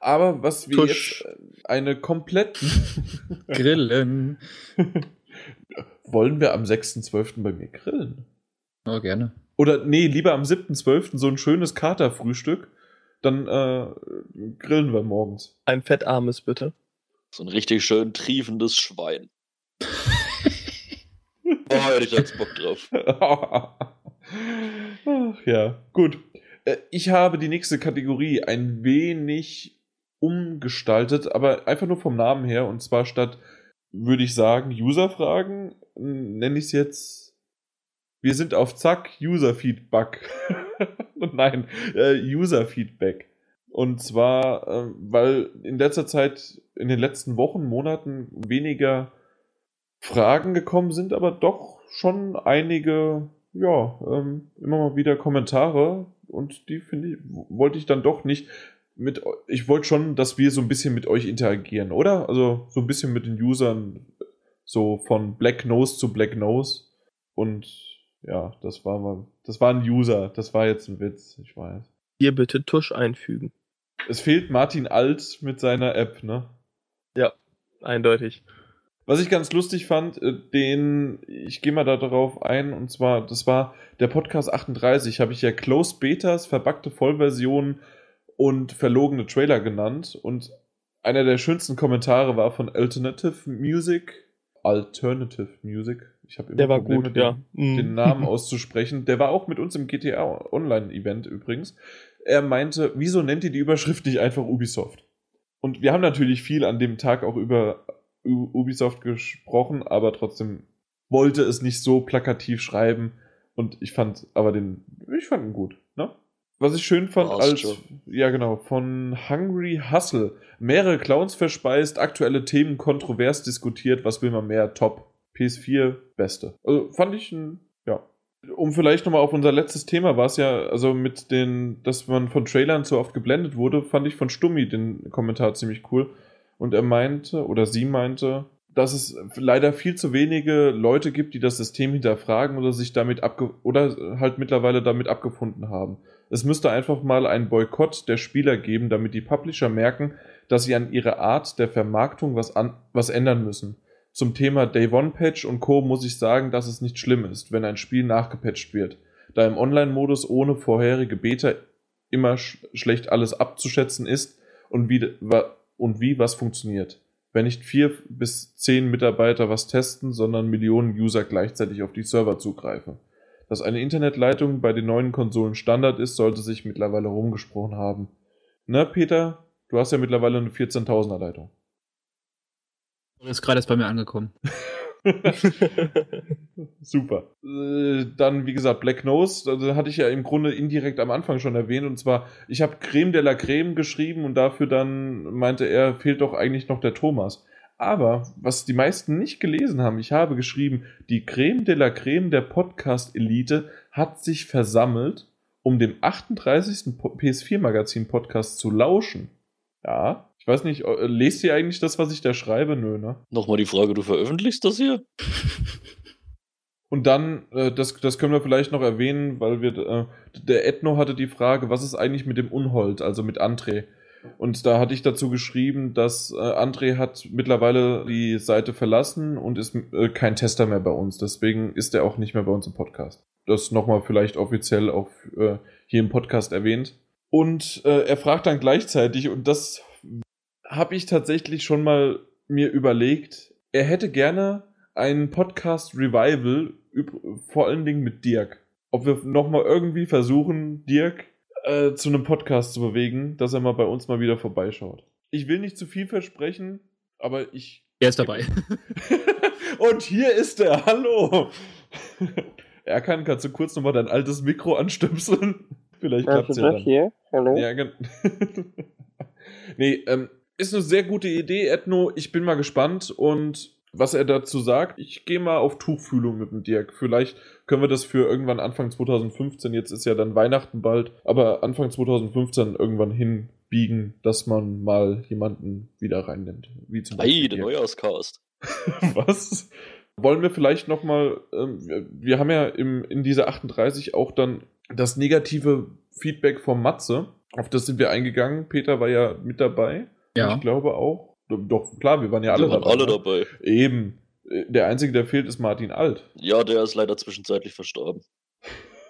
Aber was wir Tusch. jetzt äh, eine komplett. Grillen. Wollen wir am 6.12. bei mir grillen? Oh, gerne. Oder nee, lieber am 7.12. so ein schönes Katerfrühstück. Dann äh, grillen wir morgens. Ein fettarmes bitte. So ein richtig schön triefendes Schwein. Oh, hätte ich jetzt Bock drauf. Ach ja, gut. Äh, Ich habe die nächste Kategorie ein wenig umgestaltet, aber einfach nur vom Namen her. Und zwar statt, würde ich sagen, User-Fragen, nenne ich es jetzt. Wir sind auf Zack, User-Feedback. Nein, äh, User-Feedback. Und zwar, äh, weil in letzter Zeit, in den letzten Wochen, Monaten weniger Fragen gekommen sind, aber doch schon einige, ja, ähm, immer mal wieder Kommentare und die finde ich, wollte ich dann doch nicht mit, ich wollte schon, dass wir so ein bisschen mit euch interagieren, oder? Also so ein bisschen mit den Usern, so von Black Nose zu Black Nose und ja, das war mal, das war ein User, das war jetzt ein Witz, ich weiß. Hier bitte Tusch einfügen. Es fehlt Martin Alt mit seiner App, ne? Eindeutig. Was ich ganz lustig fand, äh, den, ich gehe mal da darauf ein, und zwar, das war der Podcast 38, habe ich ja Closed Betas, verbackte Vollversionen und verlogene Trailer genannt. Und einer der schönsten Kommentare war von Alternative Music. Alternative Music. Ich habe immer Der war Probleme, gut, den, ja. Mhm. den Namen auszusprechen. Der war auch mit uns im GTA Online-Event übrigens. Er meinte, wieso nennt ihr die Überschrift nicht einfach Ubisoft? Und wir haben natürlich viel an dem Tag auch über Ubisoft gesprochen, aber trotzdem wollte es nicht so plakativ schreiben. Und ich fand aber den, ich fand ihn gut? Was ich schön fand, als, ja genau, von Hungry Hustle. Mehrere Clowns verspeist, aktuelle Themen kontrovers diskutiert, was will man mehr? Top. PS4, beste. Also fand ich ein, ja. Um vielleicht nochmal auf unser letztes Thema war es ja, also mit den, dass man von Trailern so oft geblendet wurde, fand ich von Stummi den Kommentar ziemlich cool. Und er meinte, oder sie meinte, dass es leider viel zu wenige Leute gibt, die das System hinterfragen oder sich damit abge oder halt mittlerweile damit abgefunden haben. Es müsste einfach mal einen Boykott der Spieler geben, damit die Publisher merken, dass sie an ihrer Art der Vermarktung was, an was ändern müssen. Zum Thema Day One Patch und Co. muss ich sagen, dass es nicht schlimm ist, wenn ein Spiel nachgepatcht wird, da im Online-Modus ohne vorherige Beta immer sch schlecht alles abzuschätzen ist und wie, und wie was funktioniert. Wenn nicht vier bis zehn Mitarbeiter was testen, sondern Millionen User gleichzeitig auf die Server zugreifen. Dass eine Internetleitung bei den neuen Konsolen Standard ist, sollte sich mittlerweile rumgesprochen haben. Na, Peter, du hast ja mittlerweile eine 14.000er Leitung. Ist gerade erst bei mir angekommen. Super. Äh, dann, wie gesagt, Black Nose, also hatte ich ja im Grunde indirekt am Anfang schon erwähnt. Und zwar, ich habe Creme de la Creme geschrieben und dafür dann meinte er, fehlt doch eigentlich noch der Thomas. Aber, was die meisten nicht gelesen haben, ich habe geschrieben, die Creme de la Creme der Podcast-Elite hat sich versammelt, um dem 38. PS4-Magazin-Podcast zu lauschen. Ja, weiß nicht, äh, lest ihr eigentlich das, was ich da schreibe? Nö, ne? Nochmal die Frage, du veröffentlichst das hier? Und dann, äh, das, das können wir vielleicht noch erwähnen, weil wir, äh, der Ethno hatte die Frage, was ist eigentlich mit dem Unhold, also mit André? Und da hatte ich dazu geschrieben, dass äh, André hat mittlerweile die Seite verlassen und ist äh, kein Tester mehr bei uns. Deswegen ist er auch nicht mehr bei uns im Podcast. Das nochmal vielleicht offiziell auch äh, hier im Podcast erwähnt. Und äh, er fragt dann gleichzeitig, und das habe ich tatsächlich schon mal mir überlegt, er hätte gerne einen Podcast Revival, vor allen Dingen mit Dirk. Ob wir nochmal irgendwie versuchen, Dirk äh, zu einem Podcast zu bewegen, dass er mal bei uns mal wieder vorbeischaut. Ich will nicht zu viel versprechen, aber ich. Er ist dabei. Und hier ist er. Hallo. Erkan, kannst du kurz nochmal dein altes Mikro anstöpseln? Vielleicht klappt es ja dann. Hier? Hallo? Ja, nee, ähm, ist eine sehr gute Idee, Ethno. Ich bin mal gespannt und was er dazu sagt. Ich gehe mal auf Tuchfühlung mit dem Dirk. Vielleicht können wir das für irgendwann Anfang 2015, jetzt ist ja dann Weihnachten bald, aber Anfang 2015 irgendwann hinbiegen, dass man mal jemanden wieder reinnimmt. Wie zum Beispiel. Hey, der Neujahrscast. was? Wollen wir vielleicht nochmal, ähm, wir haben ja im, in dieser 38 auch dann das negative Feedback vom Matze. Auf das sind wir eingegangen. Peter war ja mit dabei. Ja. Ich glaube auch. Doch, klar, wir waren ja alle wir waren dabei. alle ne? dabei. Eben. Der Einzige, der fehlt, ist Martin Alt. Ja, der ist leider zwischenzeitlich verstorben.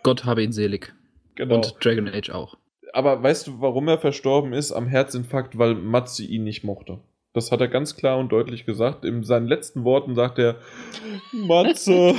Gott habe ihn selig. Genau. Und Dragon Age auch. Aber weißt du, warum er verstorben ist? Am Herzinfarkt, weil Matze ihn nicht mochte. Das hat er ganz klar und deutlich gesagt. In seinen letzten Worten sagt er, Matze.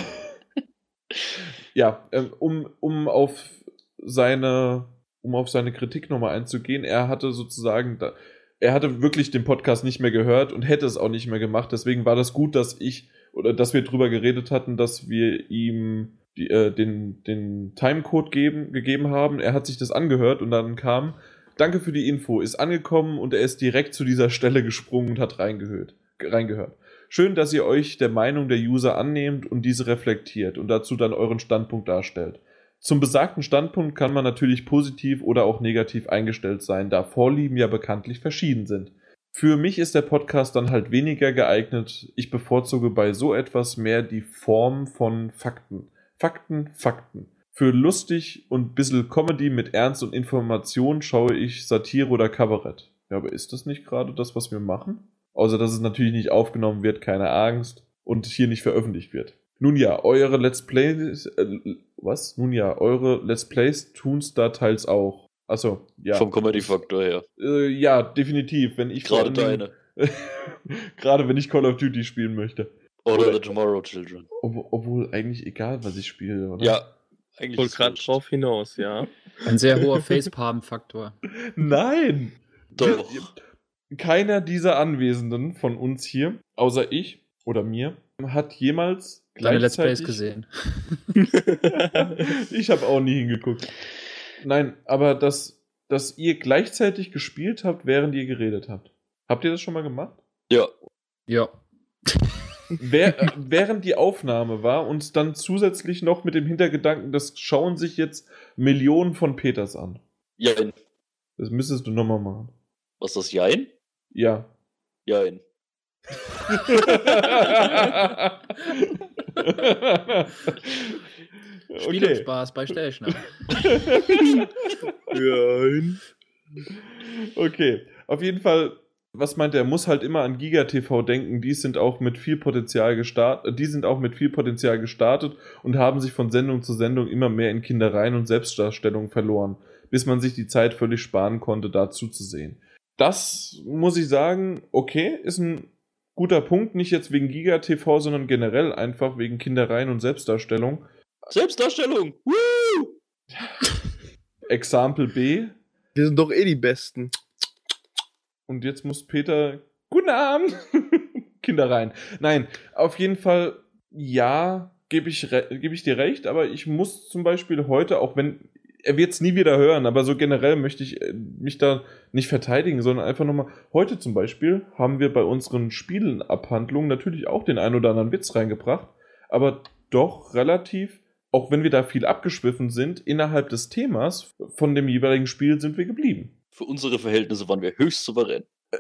ja, ähm, um, um auf seine, um auf seine Kritik nochmal einzugehen, er hatte sozusagen, da, er hatte wirklich den Podcast nicht mehr gehört und hätte es auch nicht mehr gemacht. Deswegen war das gut, dass ich oder dass wir drüber geredet hatten, dass wir ihm die, äh, den, den Timecode geben, gegeben haben. Er hat sich das angehört und dann kam, danke für die Info, ist angekommen und er ist direkt zu dieser Stelle gesprungen und hat reingehört. reingehört. Schön, dass ihr euch der Meinung der User annehmt und diese reflektiert und dazu dann euren Standpunkt darstellt. Zum besagten Standpunkt kann man natürlich positiv oder auch negativ eingestellt sein, da Vorlieben ja bekanntlich verschieden sind. Für mich ist der Podcast dann halt weniger geeignet. Ich bevorzuge bei so etwas mehr die Form von Fakten. Fakten, Fakten. Für lustig und bissel Comedy mit Ernst und Information schaue ich Satire oder Kabarett. Ja, aber ist das nicht gerade das, was wir machen? Außer dass es natürlich nicht aufgenommen wird, keine Angst, und hier nicht veröffentlicht wird. Nun ja, eure Let's Plays, äh, was? Nun ja, eure Let's Plays tun's da teils auch. Achso, ja. Vom Comedy-Faktor her. Äh, ja, definitiv. Wenn ich Gerade deine. Gerade wenn ich Call of Duty spielen möchte. Oder Oder- The Tomorrow Children. Ob, obwohl eigentlich egal, was ich spiele, oder? Ja, eigentlich. Ist gerade drauf hinaus, ja. Ein sehr hoher Facepalm-Faktor. Nein! Doch. Keiner dieser Anwesenden von uns hier, außer ich oder mir, hat jemals Deine Let's Plays gleichzeitig- gesehen. ich habe auch nie hingeguckt. Nein, aber dass, dass ihr gleichzeitig gespielt habt, während ihr geredet habt. Habt ihr das schon mal gemacht? Ja, Ja. Wer, äh, während die Aufnahme war und dann zusätzlich noch mit dem Hintergedanken, das schauen sich jetzt Millionen von Peters an. Jein. Das müsstest du nochmal machen. Was ist das Jein? Ja. Jein. Spielespaß bei Stellschner. Nein. Okay, auf jeden Fall was meint er, muss halt immer an Giga TV denken, die sind auch mit viel Potenzial gestartet, die sind auch mit viel Potenzial gestartet und haben sich von Sendung zu Sendung immer mehr in Kindereien und Selbstdarstellung verloren, bis man sich die Zeit völlig sparen konnte, da zuzusehen. Das muss ich sagen, okay, ist ein guter Punkt, nicht jetzt wegen Giga TV, sondern generell einfach wegen Kindereien und Selbstdarstellung. Selbstdarstellung! Woo! Example B. Wir sind doch eh die Besten. Und jetzt muss Peter. Guten Abend! Kinder rein. Nein, auf jeden Fall, ja, gebe ich, geb ich dir recht, aber ich muss zum Beispiel heute, auch wenn. Er wird es nie wieder hören, aber so generell möchte ich äh, mich da nicht verteidigen, sondern einfach nochmal. Heute zum Beispiel haben wir bei unseren Spielenabhandlungen natürlich auch den ein oder anderen Witz reingebracht, aber doch relativ auch wenn wir da viel abgeschwiffen sind, innerhalb des Themas von dem jeweiligen Spiel sind wir geblieben. Für unsere Verhältnisse waren wir höchst souverän. Äh,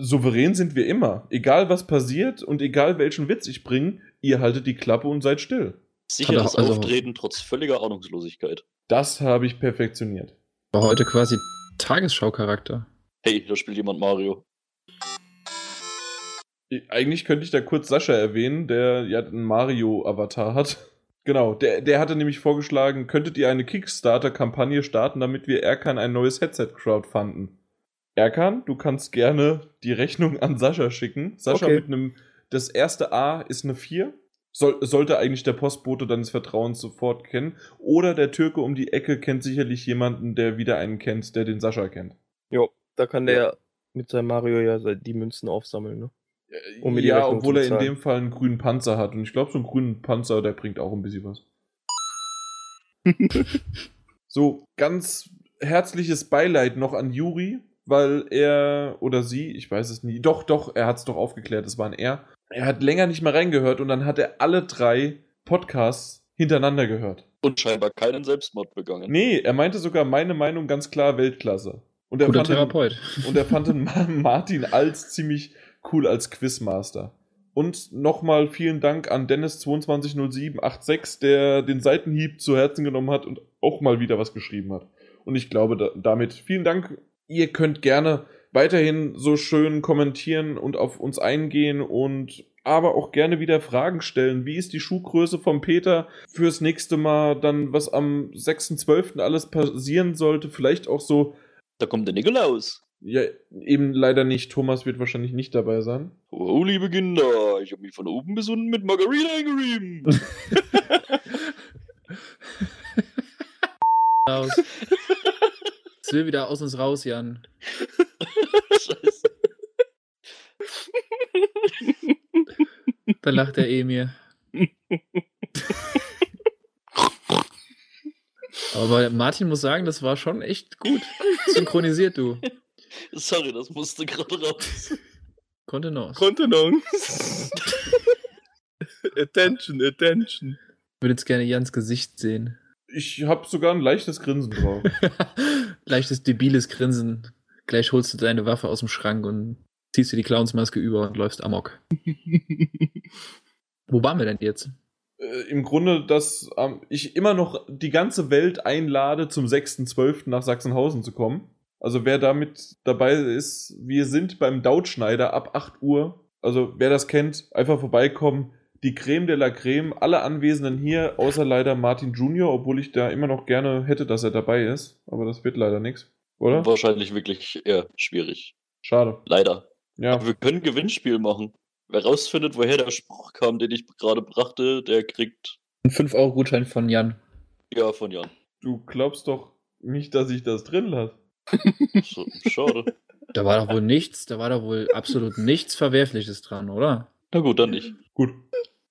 souverän sind wir immer. Egal was passiert und egal welchen Witz ich bringe, ihr haltet die Klappe und seid still. Sicheres also, Auftreten trotz völliger Ahnungslosigkeit. Das habe ich perfektioniert. War heute quasi Tagesschaucharakter. Hey, da spielt jemand Mario. Eigentlich könnte ich da kurz Sascha erwähnen, der ja einen Mario-Avatar hat. Genau, der, der hatte nämlich vorgeschlagen, könntet ihr eine Kickstarter-Kampagne starten, damit wir Erkan ein neues Headset crowdfunden. Erkan, du kannst gerne die Rechnung an Sascha schicken. Sascha okay. mit einem, das erste A ist eine 4. Soll, sollte eigentlich der Postbote deines Vertrauens sofort kennen. Oder der Türke um die Ecke kennt sicherlich jemanden, der wieder einen kennt, der den Sascha kennt. Jo, da kann der ja. mit seinem Mario ja die Münzen aufsammeln, ne? Äh, um ja, obwohl er in dem Fall einen grünen Panzer hat. Und ich glaube, so einen grünen Panzer, der bringt auch ein bisschen was. so, ganz herzliches Beileid noch an Juri, weil er oder sie, ich weiß es nie, doch, doch, er hat es doch aufgeklärt, es war ein er. Er hat länger nicht mehr reingehört und dann hat er alle drei Podcasts hintereinander gehört. Und scheinbar keinen Selbstmord begangen. Nee, er meinte sogar meine Meinung ganz klar Weltklasse. Und er Guter fand Therapeut. Den, und er fand den Martin als ziemlich cool als Quizmaster. Und nochmal vielen Dank an Dennis220786, der den Seitenhieb zu Herzen genommen hat und auch mal wieder was geschrieben hat. Und ich glaube da, damit vielen Dank. Ihr könnt gerne weiterhin so schön kommentieren und auf uns eingehen und aber auch gerne wieder Fragen stellen. Wie ist die Schuhgröße vom Peter fürs nächste Mal? Dann, was am 6.12. alles passieren sollte? Vielleicht auch so. Da kommt der Nikolaus. Ja, eben leider nicht. Thomas wird wahrscheinlich nicht dabei sein. Oh, liebe Kinder, ich habe mich von oben bis unten mit Margarine eingerieben. Raus. Es will wieder aus uns raus, Jan. Scheiße. Da lacht der Emir. Aber Martin muss sagen, das war schon echt gut synchronisiert, du. Sorry, das musste gerade raus. Kontenance. Kontenance. attention, attention. Ich würde jetzt gerne Jans Gesicht sehen. Ich habe sogar ein leichtes Grinsen drauf. leichtes, debiles Grinsen. Gleich holst du deine Waffe aus dem Schrank und ziehst dir die Clownsmaske über und läufst amok. Wo waren wir denn jetzt? Äh, Im Grunde, dass ähm, ich immer noch die ganze Welt einlade, zum 6.12. nach Sachsenhausen zu kommen. Also wer damit dabei ist, wir sind beim Dautschneider ab 8 Uhr. Also wer das kennt, einfach vorbeikommen. Die Creme de la Creme, alle Anwesenden hier, außer leider Martin Junior, obwohl ich da immer noch gerne hätte, dass er dabei ist. Aber das wird leider nichts, oder? Wahrscheinlich wirklich eher schwierig. Schade. Leider. Ja. Aber wir können ein Gewinnspiel machen. Wer rausfindet, woher der Spruch kam, den ich gerade brachte, der kriegt. Einen 5-Euro-Gutschein von Jan. Ja, von Jan. Du glaubst doch nicht, dass ich das drin lasse. Schade. Da war doch wohl nichts, da war doch wohl absolut nichts Verwerfliches dran, oder? Na gut, dann nicht. Gut.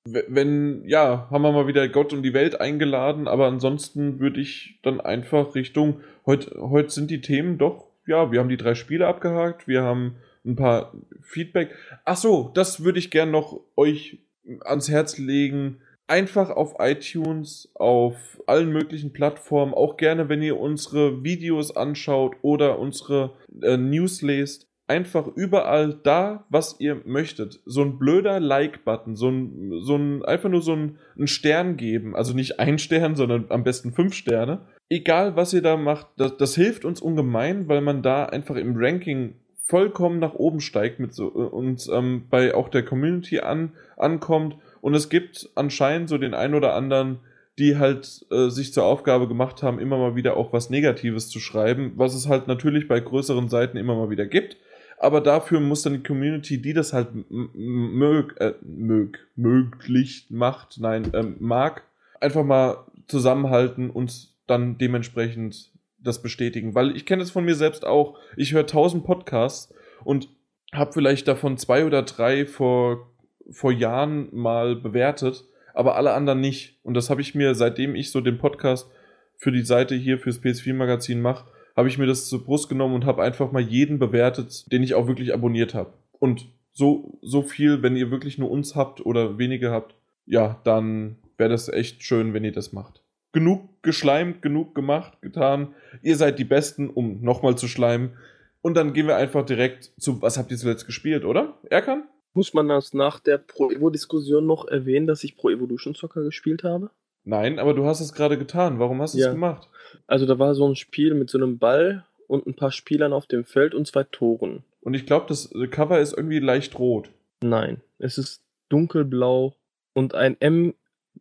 Wenn, ja, haben wir mal wieder Gott und die Welt eingeladen, aber ansonsten würde ich dann einfach Richtung, heute, heute sind die Themen doch, ja, wir haben die drei Spiele abgehakt, wir haben ein paar Feedback. Ach so, das würde ich gern noch euch ans Herz legen einfach auf iTunes, auf allen möglichen Plattformen, auch gerne, wenn ihr unsere Videos anschaut oder unsere äh, News lest, einfach überall da, was ihr möchtet. So ein blöder Like-Button, so ein, so ein, einfach nur so ein, ein Stern geben. Also nicht ein Stern, sondern am besten fünf Sterne. Egal, was ihr da macht, das, das hilft uns ungemein, weil man da einfach im Ranking vollkommen nach oben steigt mit so und ähm, bei auch der Community an, ankommt. Und es gibt anscheinend so den einen oder anderen, die halt äh, sich zur Aufgabe gemacht haben, immer mal wieder auch was Negatives zu schreiben, was es halt natürlich bei größeren Seiten immer mal wieder gibt. Aber dafür muss dann die Community, die das halt mög, äh, mög, möglich macht, nein, ähm, mag, einfach mal zusammenhalten und dann dementsprechend das bestätigen. Weil ich kenne es von mir selbst auch. Ich höre tausend Podcasts und habe vielleicht davon zwei oder drei vor, vor Jahren mal bewertet aber alle anderen nicht. Und das habe ich mir, seitdem ich so den Podcast für die Seite hier fürs PS4-Magazin mache, habe ich mir das zur Brust genommen und habe einfach mal jeden bewertet, den ich auch wirklich abonniert habe. Und so, so viel, wenn ihr wirklich nur uns habt oder wenige habt, ja, dann wäre das echt schön, wenn ihr das macht. Genug geschleimt, genug gemacht, getan. Ihr seid die Besten, um nochmal zu schleimen. Und dann gehen wir einfach direkt zu, was habt ihr zuletzt gespielt, oder? Erkan? Muss man das nach der Pro-Evo-Diskussion noch erwähnen, dass ich Pro Evolution Soccer gespielt habe? Nein, aber du hast es gerade getan. Warum hast du ja. es gemacht? Also da war so ein Spiel mit so einem Ball und ein paar Spielern auf dem Feld und zwei Toren. Und ich glaube, das Cover ist irgendwie leicht rot. Nein, es ist dunkelblau und ein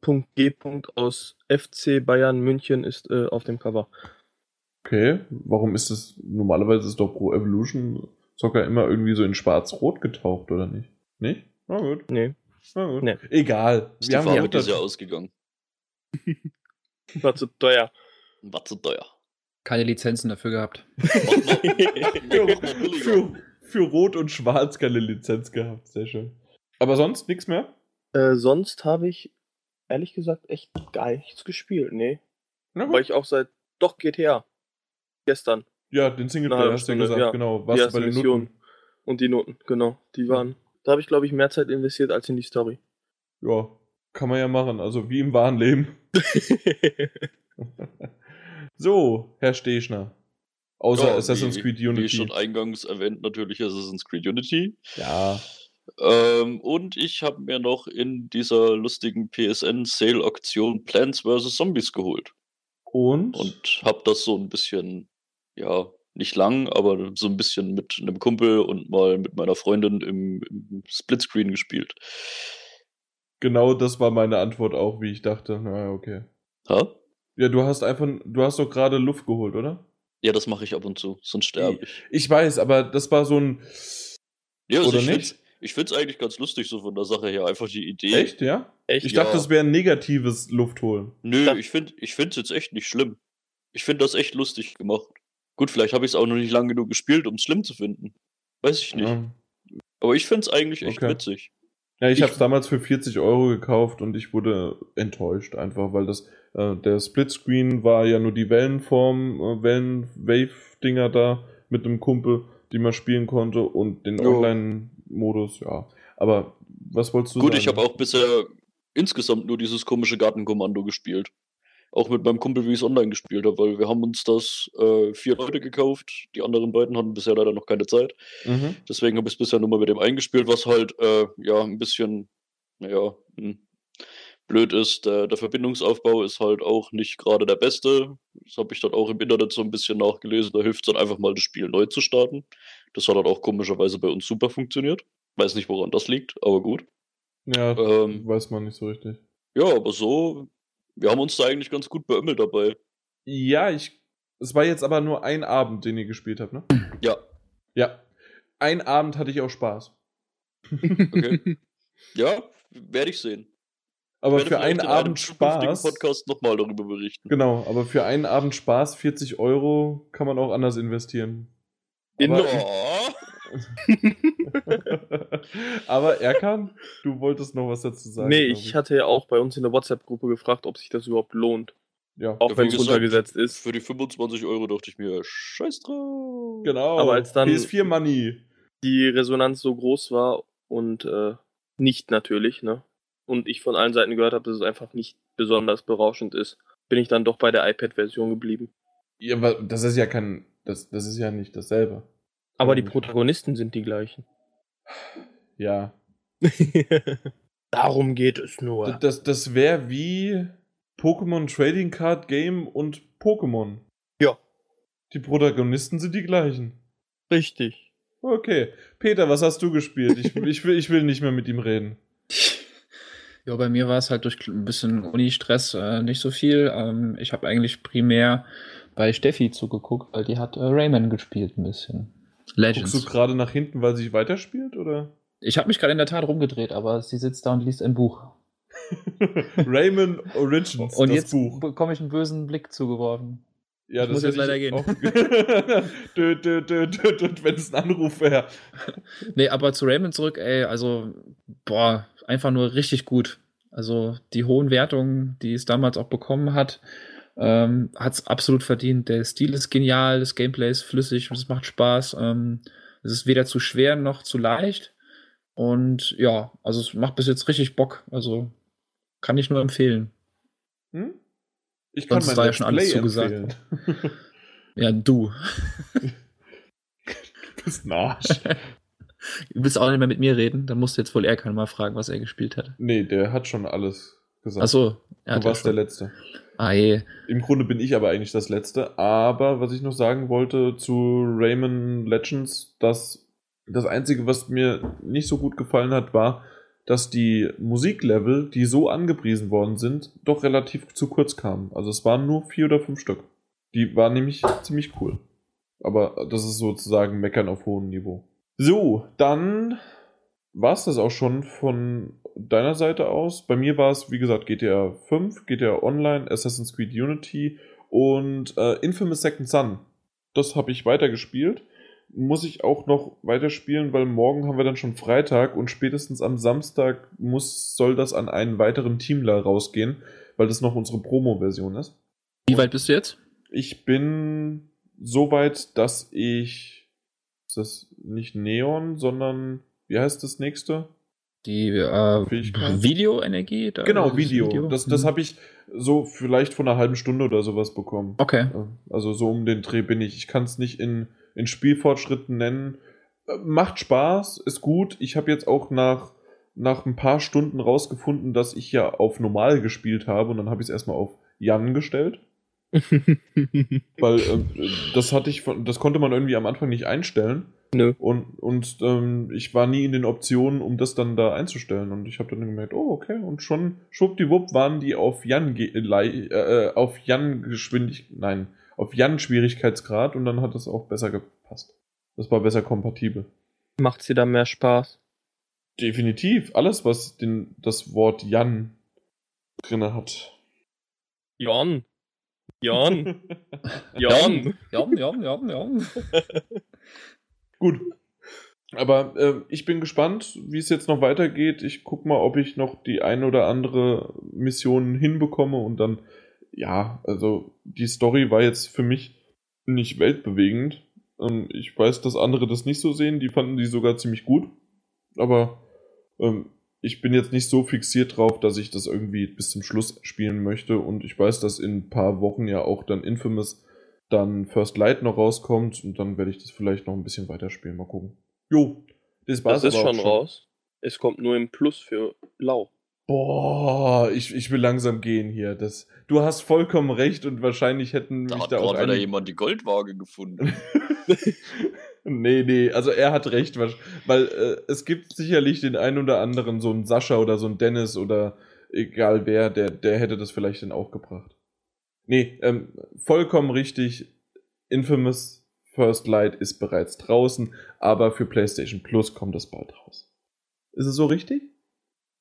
M.G. aus FC Bayern München ist äh, auf dem Cover. Okay, warum ist das? Normalerweise ist doch Pro Evolution Soccer immer irgendwie so in schwarz-rot getaucht, oder nicht? Nicht? Na gut. Nee. Na gut. Nee. Egal. Ist Wir die haben Jahr ausgegangen. War zu teuer. War zu teuer. Keine Lizenzen dafür gehabt. für, für, für, Rot und Schwarz keine Lizenz gehabt. Sehr schön. Aber sonst nichts mehr? Äh, sonst habe ich ehrlich gesagt echt gar nichts gespielt. Nee. Weil ich auch seit. Doch, GTA. Gestern. Ja, den Singleplayer hast du ja gesagt, ja. genau. Was die bei den Mission Noten? Und die Noten, genau. Die waren. Da habe ich, glaube ich, mehr Zeit investiert als in die Story. Ja, kann man ja machen. Also wie im wahren Leben. so, Herr Stechner. Außer ja, Assassin's wie, Creed Unity. Wie schon eingangs erwähnt, natürlich Assassin's Creed Unity. Ja. Ähm, und ich habe mir noch in dieser lustigen PSN-Sale-Auktion Plants vs. Zombies geholt. Und? Und habe das so ein bisschen ja, nicht lang, aber so ein bisschen mit einem Kumpel und mal mit meiner Freundin im, im Splitscreen gespielt. Genau das war meine Antwort auch, wie ich dachte. Na, okay. Ha? Ja, du hast einfach, du hast doch gerade Luft geholt, oder? Ja, das mache ich ab und zu, sonst sterbe ich. Ich weiß, aber das war so ein. Ja, also oder ich nicht? Ich finde es eigentlich ganz lustig, so von der Sache her. Einfach die Idee. Echt, ja? Echt? Ich dachte, das wäre ein negatives Luftholen. Nö, ich finde ich es jetzt echt nicht schlimm. Ich finde das echt lustig gemacht. Gut, vielleicht habe ich es auch noch nicht lange genug gespielt, um es schlimm zu finden. Weiß ich nicht. Ja. Aber ich finde es eigentlich echt okay. witzig. Ja, ich, ich habe es damals für 40 Euro gekauft und ich wurde enttäuscht, einfach weil das äh, der Splitscreen war ja nur die Wellenform, äh, Wellen-Wave-Dinger da mit einem Kumpel, die man spielen konnte und den Online-Modus, ja. Aber was wolltest du Gut, sagen? ich habe auch bisher insgesamt nur dieses komische Gartenkommando gespielt auch mit meinem Kumpel, wie ich es online gespielt habe, weil wir haben uns das äh, vier Leute gekauft. Die anderen beiden hatten bisher leider noch keine Zeit. Mhm. Deswegen habe ich es bisher nur mal mit dem eingespielt, was halt äh, ja ein bisschen, naja, hm, blöd ist. Der, der, Verbindungsaufbau ist halt auch nicht gerade der beste. Das habe ich dann auch im Internet so ein bisschen nachgelesen. Da hilft es dann einfach mal, das Spiel neu zu starten. Das hat halt auch komischerweise bei uns super funktioniert. Weiß nicht, woran das liegt, aber gut. Ja, ähm, weiß man nicht so richtig. Ja, aber so wir haben uns da eigentlich ganz gut beömmelt dabei. Ja, ich. Es war jetzt aber nur ein Abend, den ihr gespielt habt, ne? Ja. Ja. Ein Abend hatte ich auch Spaß. Okay. ja, werde ich sehen. Aber für einen Abend Spaß. Podcast nochmal darüber berichten. Genau, aber für einen Abend Spaß, 40 Euro, kann man auch anders investieren. In aber, Aber Erkan, du wolltest noch was dazu sagen. Nee, ich, ich hatte ja auch bei uns in der WhatsApp-Gruppe gefragt, ob sich das überhaupt lohnt. Ja. Auch wenn es runtergesetzt ist. Für die 25 Euro dachte ich mir, scheiß drauf. Genau. Aber als dann PS4 Money. Die Resonanz so groß war und äh, nicht natürlich, ne? Und ich von allen Seiten gehört habe, dass es einfach nicht besonders berauschend ist, bin ich dann doch bei der iPad-Version geblieben. Ja, aber das ist ja kein. Das, das ist ja nicht dasselbe. Aber die Protagonisten sind die gleichen. Ja. Darum geht es nur. Das, das wäre wie Pokémon Trading Card Game und Pokémon. Ja. Die Protagonisten sind die gleichen. Richtig. Okay. Peter, was hast du gespielt? Ich, ich, will, ich will nicht mehr mit ihm reden. Ja, bei mir war es halt durch ein bisschen Uni-Stress äh, nicht so viel. Ähm, ich habe eigentlich primär bei Steffi zugeguckt, weil die hat äh, Rayman gespielt ein bisschen. Legends. Guckst du gerade nach hinten, weil sie weiterspielt, oder? Ich habe mich gerade in der Tat rumgedreht, aber sie sitzt da und liest ein Buch. Rayman Origins, und jetzt Buch. bekomme ich einen bösen Blick zugeworfen. Ja, das muss jetzt leider gehen. Wenn es ein Anruf wäre. Nee, aber zu Raymond zurück, ey, also, boah, einfach nur richtig gut. Also die hohen Wertungen, die es damals auch bekommen hat, ähm, hat es absolut verdient. Der Stil ist genial, das Gameplay ist flüssig, es macht Spaß. Ähm, es ist weder zu schwer noch zu leicht. Und ja, also es macht bis jetzt richtig Bock. Also kann ich nur empfehlen. Hm? Ich kann Sonst ja schon alles zugesagt. ja, du. du bist ein Arsch. Du willst auch nicht mehr mit mir reden, dann musst du jetzt wohl Erkan mal fragen, was er gespielt hat. Nee, der hat schon alles gesagt. Achso, du warst der Letzte. Je. Im Grunde bin ich aber eigentlich das Letzte. Aber was ich noch sagen wollte zu Rayman Legends, dass das Einzige, was mir nicht so gut gefallen hat, war, dass die Musiklevel, die so angepriesen worden sind, doch relativ zu kurz kamen. Also es waren nur vier oder fünf Stück. Die waren nämlich ziemlich cool. Aber das ist sozusagen Meckern auf hohem Niveau. So, dann war es das auch schon von deiner Seite aus. Bei mir war es, wie gesagt, GTA 5, GTA Online, Assassin's Creed Unity und äh, Infamous Second Son. Das habe ich weitergespielt muss ich auch noch weiterspielen, weil morgen haben wir dann schon Freitag und spätestens am Samstag muss, soll das an einen weiteren Teamler rausgehen, weil das noch unsere Promo-Version ist. Wie weit bist du jetzt? Ich bin so weit, dass ich. Ist das nicht Neon, sondern. Wie heißt das nächste? Die äh, Videoenergie? Genau, Video. Video. Das, das mhm. habe ich so vielleicht vor einer halben Stunde oder sowas bekommen. Okay. Also so um den Dreh bin ich. Ich kann es nicht in in Spielfortschritten nennen. Äh, macht Spaß, ist gut. Ich habe jetzt auch nach, nach ein paar Stunden rausgefunden, dass ich ja auf normal gespielt habe und dann habe ich es erstmal auf Jan gestellt. Weil äh, das hatte ich von, das konnte man irgendwie am Anfang nicht einstellen. Nö. Und, und ähm, ich war nie in den Optionen, um das dann da einzustellen. Und ich habe dann gemerkt, oh, okay, und schon schwuppdiwupp waren die auf Jan äh, äh, auf Jan Geschwindigkeit, nein, auf Jan Schwierigkeitsgrad und dann hat es auch besser gepasst. Das war besser kompatibel. Macht sie da mehr Spaß? Definitiv. Alles, was den, das Wort Jan drinne hat. Jan. Jan. Jan. Jan, Jan, Jan, Jan. Gut. Aber äh, ich bin gespannt, wie es jetzt noch weitergeht. Ich guck mal, ob ich noch die ein oder andere Mission hinbekomme und dann ja, also die Story war jetzt für mich nicht weltbewegend. Ähm, ich weiß, dass andere das nicht so sehen, die fanden die sogar ziemlich gut. Aber ähm, ich bin jetzt nicht so fixiert drauf, dass ich das irgendwie bis zum Schluss spielen möchte. Und ich weiß, dass in ein paar Wochen ja auch dann Infamous dann First Light noch rauskommt und dann werde ich das vielleicht noch ein bisschen weiterspielen. Mal gucken. Jo, das, das ist schon, schon raus. Es kommt nur im Plus für Lau. Boah, ich, ich will langsam gehen hier. Das, du hast vollkommen recht und wahrscheinlich hätten da mich hat da auch wieder jemand die Goldwaage gefunden. nee, nee, also er hat recht, weil äh, es gibt sicherlich den einen oder anderen, so einen Sascha oder so einen Dennis oder egal wer, der, der hätte das vielleicht dann auch gebracht. Nee, ähm, vollkommen richtig. Infamous First Light ist bereits draußen, aber für PlayStation Plus kommt es bald raus. Ist es so richtig?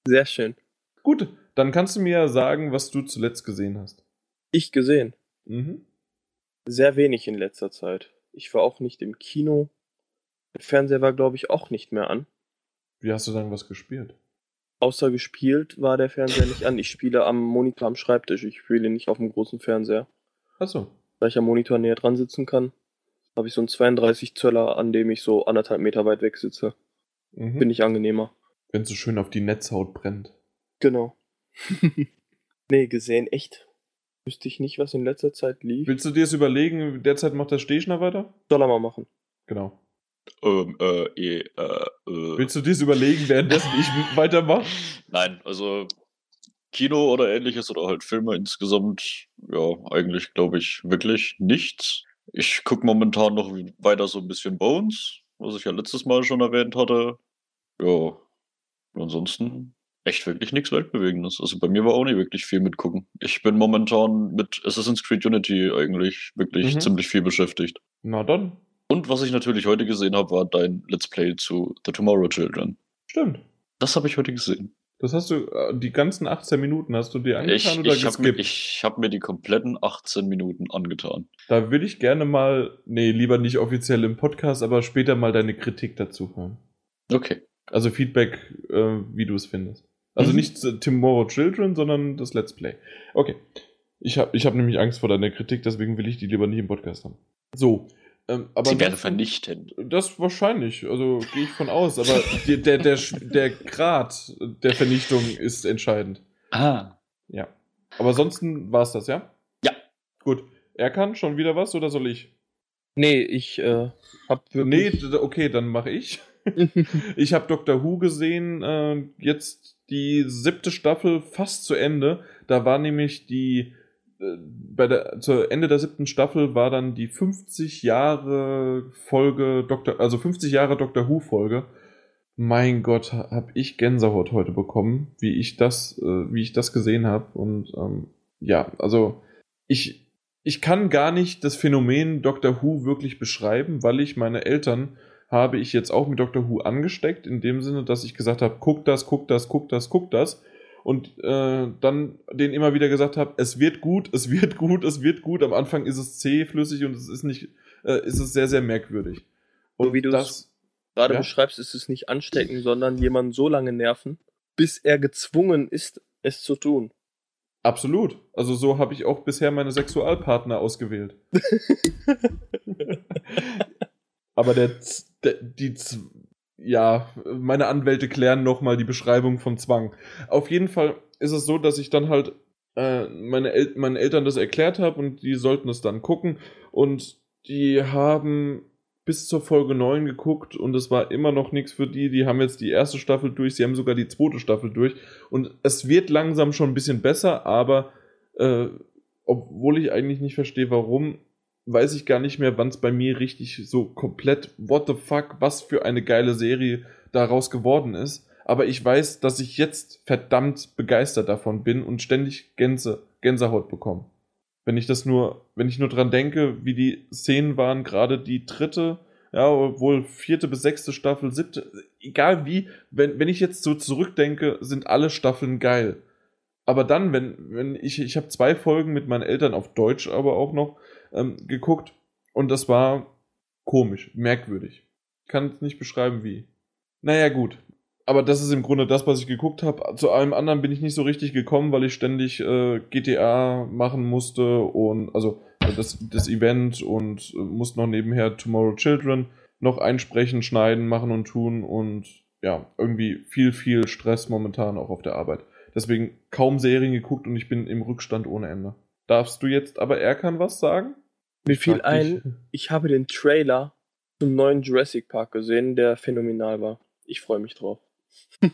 Sehr schön. Gut, dann kannst du mir sagen, was du zuletzt gesehen hast. Ich gesehen? Mhm. Sehr wenig in letzter Zeit. Ich war auch nicht im Kino. Der Fernseher war, glaube ich, auch nicht mehr an. Wie hast du dann was gespielt? Außer gespielt war der Fernseher nicht an. Ich spiele am Monitor am Schreibtisch. Ich spiele nicht auf dem großen Fernseher. Achso. Da ich am Monitor näher dran sitzen kann, habe ich so einen 32 Zöller, an dem ich so anderthalb Meter weit weg sitze. Mhm. Bin ich angenehmer. Wenn es so schön auf die Netzhaut brennt. Genau. nee, gesehen, echt. Wüsste ich nicht, was in letzter Zeit lief. Willst du dir das überlegen? Derzeit macht der Stechner weiter? Soll er mal machen. Genau. Ähm, äh, äh, äh. Willst du dir das überlegen, währenddessen ich weitermache? Nein, also Kino oder ähnliches oder halt Filme insgesamt, ja, eigentlich glaube ich wirklich nichts. Ich gucke momentan noch weiter so ein bisschen Bones. was ich ja letztes Mal schon erwähnt hatte. Ja. Ansonsten echt wirklich nichts Weltbewegendes. Also bei mir war auch nicht wirklich viel mitgucken. Ich bin momentan mit Assassin's Creed Unity eigentlich wirklich Mhm. ziemlich viel beschäftigt. Na dann. Und was ich natürlich heute gesehen habe, war dein Let's Play zu The Tomorrow Children. Stimmt. Das habe ich heute gesehen. Das hast du, äh, die ganzen 18 Minuten hast du dir Ich, angetan oder ich habe mir, geskippt? ich hab mir die kompletten 18 Minuten angetan. Da würde ich gerne mal, nee, lieber nicht offiziell im Podcast, aber später mal deine Kritik dazu hören. Okay. Also Feedback, äh, wie du es findest. Also Mhm. nicht Tomorrow Children, sondern das Let's Play. Okay. Ich habe ich hab nämlich Angst vor deiner Kritik, deswegen will ich die lieber nicht im Podcast haben. So. Ähm, aber Sie werden vernichtend. Das wahrscheinlich, also gehe ich von aus, aber die, der, der, der Grad der Vernichtung ist entscheidend. Ah. Ja. Aber ansonsten war es das, ja? Ja. Gut. Er kann schon wieder was oder soll ich? Nee, ich äh, hab Nee, wirklich. d- okay, dann mache ich. Ich habe Doctor Who gesehen, äh, jetzt die siebte Staffel fast zu Ende. Da war nämlich die, äh, bei der, zu Ende der siebten Staffel war dann die 50 Jahre Folge, Doctor, also 50 Jahre Doctor Who Folge. Mein Gott, ha- hab ich Gänsehaut heute bekommen, wie ich das, äh, wie ich das gesehen habe. Und ähm, ja, also ich, ich kann gar nicht das Phänomen Doctor Who wirklich beschreiben, weil ich meine Eltern habe ich jetzt auch mit Doctor Who angesteckt, in dem Sinne, dass ich gesagt habe, guck das, guck das, guck das, guck das. Und äh, dann denen immer wieder gesagt habe, es wird gut, es wird gut, es wird gut. Am Anfang ist es zähflüssig und es ist nicht, äh, ist es sehr, sehr merkwürdig. Und So wie du es gerade ja? beschreibst, ist es nicht anstecken, sondern jemanden so lange nerven, bis er gezwungen ist, es zu tun. Absolut. Also so habe ich auch bisher meine Sexualpartner ausgewählt. Aber der, der die, ja, meine Anwälte klären nochmal die Beschreibung von Zwang. Auf jeden Fall ist es so, dass ich dann halt äh, meine El meinen Eltern das erklärt habe und die sollten es dann gucken und die haben bis zur Folge 9 geguckt und es war immer noch nichts für die. Die haben jetzt die erste Staffel durch, sie haben sogar die zweite Staffel durch und es wird langsam schon ein bisschen besser, aber äh, obwohl ich eigentlich nicht verstehe, warum, weiß ich gar nicht mehr, wann es bei mir richtig so komplett, what the fuck, was für eine geile Serie daraus geworden ist. Aber ich weiß, dass ich jetzt verdammt begeistert davon bin und ständig Gänse, Gänsehaut bekomme. Wenn ich das nur, wenn ich nur dran denke, wie die Szenen waren, gerade die dritte, ja, obwohl vierte bis sechste Staffel, siebte, egal wie, wenn, wenn ich jetzt so zurückdenke, sind alle Staffeln geil. Aber dann, wenn, wenn ich, ich habe zwei Folgen mit meinen Eltern auf Deutsch aber auch noch ähm, geguckt und das war komisch, merkwürdig. Kann es nicht beschreiben, wie. Naja, gut. Aber das ist im Grunde das, was ich geguckt habe. Zu allem anderen bin ich nicht so richtig gekommen, weil ich ständig äh, GTA machen musste und also das, das Event und äh, musste noch nebenher Tomorrow Children noch einsprechen, schneiden, machen und tun und ja, irgendwie viel, viel Stress momentan auch auf der Arbeit. Deswegen kaum Serien geguckt und ich bin im Rückstand ohne Ende. Darfst du jetzt aber Erkan was sagen? Mir fiel ein, ich habe den Trailer zum neuen Jurassic Park gesehen, der phänomenal war. Ich freue mich drauf.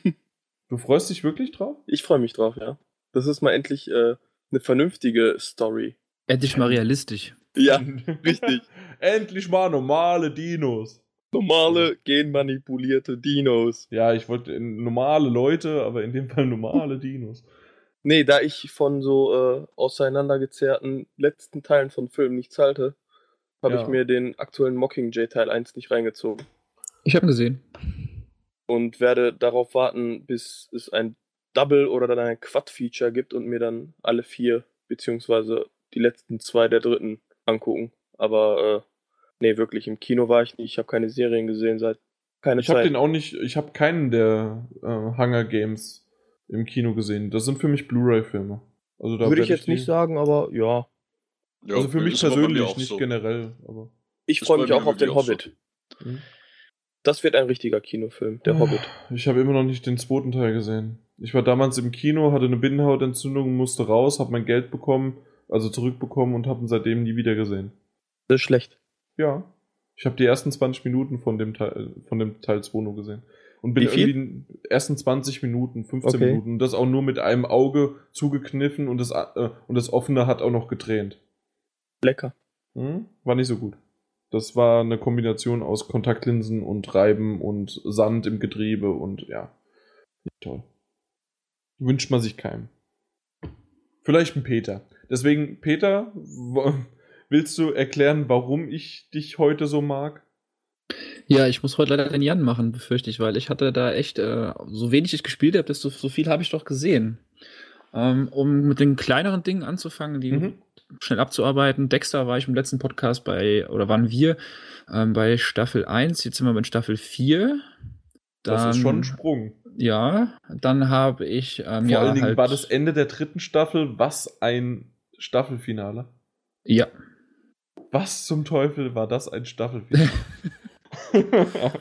Du freust dich wirklich drauf? Ich freue mich drauf, ja. Das ist mal endlich äh, eine vernünftige Story. Endlich mal realistisch. Ja, richtig. Endlich mal normale Dinos. Normale, genmanipulierte Dinos. Ja, ich wollte normale Leute, aber in dem Fall normale Dinos. Nee, da ich von so äh, auseinandergezerrten letzten Teilen von Filmen nichts halte, habe Ja. ich mir den aktuellen Mockingjay Teil 1 nicht reingezogen. Ich habe ihn gesehen. Und werde darauf warten, bis es ein Double oder dann ein Quad-Feature gibt und mir dann alle vier, beziehungsweise die letzten zwei der dritten angucken. Aber äh, nee, wirklich, im Kino war ich nicht. Ich habe keine Serien gesehen seit keine Ich habe Zeit. den auch nicht, ich habe keinen der äh, Hunger Games im Kino gesehen. Das sind für mich Blu-ray-Filme. Also da Würde ich jetzt die- nicht sagen, aber ja. Ja, Also für mich persönlich, nicht so. generell. Aber Ich freue mich auch auf den auch so. Hobbit. Hm. Das wird ein richtiger Kinofilm, der Hobbit. Ich habe immer noch nicht den zweiten Teil gesehen. Ich war damals im Kino, hatte eine Binnenhautentzündung, musste raus, habe mein Geld bekommen, also zurückbekommen und habe ihn seitdem nie wieder gesehen. Das ist schlecht. Ja. Ich habe die ersten 20 Minuten von dem Teil, von dem Teil 2 nur gesehen. Und bin irgendwie die ersten 20 Minuten, 15 Okay. Minuten. Das auch nur mit einem Auge zugekniffen und das, äh, und das offene hat auch noch getränt. Lecker. Hm? War nicht so gut. Das war eine Kombination aus Kontaktlinsen und Reiben und Sand im Getriebe und ja, nicht toll. Wünscht man sich keinem. Vielleicht ein Peter. Deswegen, Peter, willst du erklären, warum ich dich heute so mag? Ja, ich muss heute leider den Jan machen, befürchte ich, weil ich hatte da echt, äh, so wenig ich gespielt habe, desto so viel habe ich doch gesehen. Ähm, um mit den kleineren Dingen anzufangen, die Mhm. schnell abzuarbeiten. Dexter war ich im letzten Podcast bei, oder waren wir ähm, bei Staffel 1, jetzt sind wir bei Staffel 4. Das ist Dann- schon ein Sprung. Ja, dann habe ich, ähm, Vor ja, allen Dingen halt, war das Ende der dritten Staffel, was ein Staffelfinale. Ja, Was zum Teufel war das ein Staffelfinale?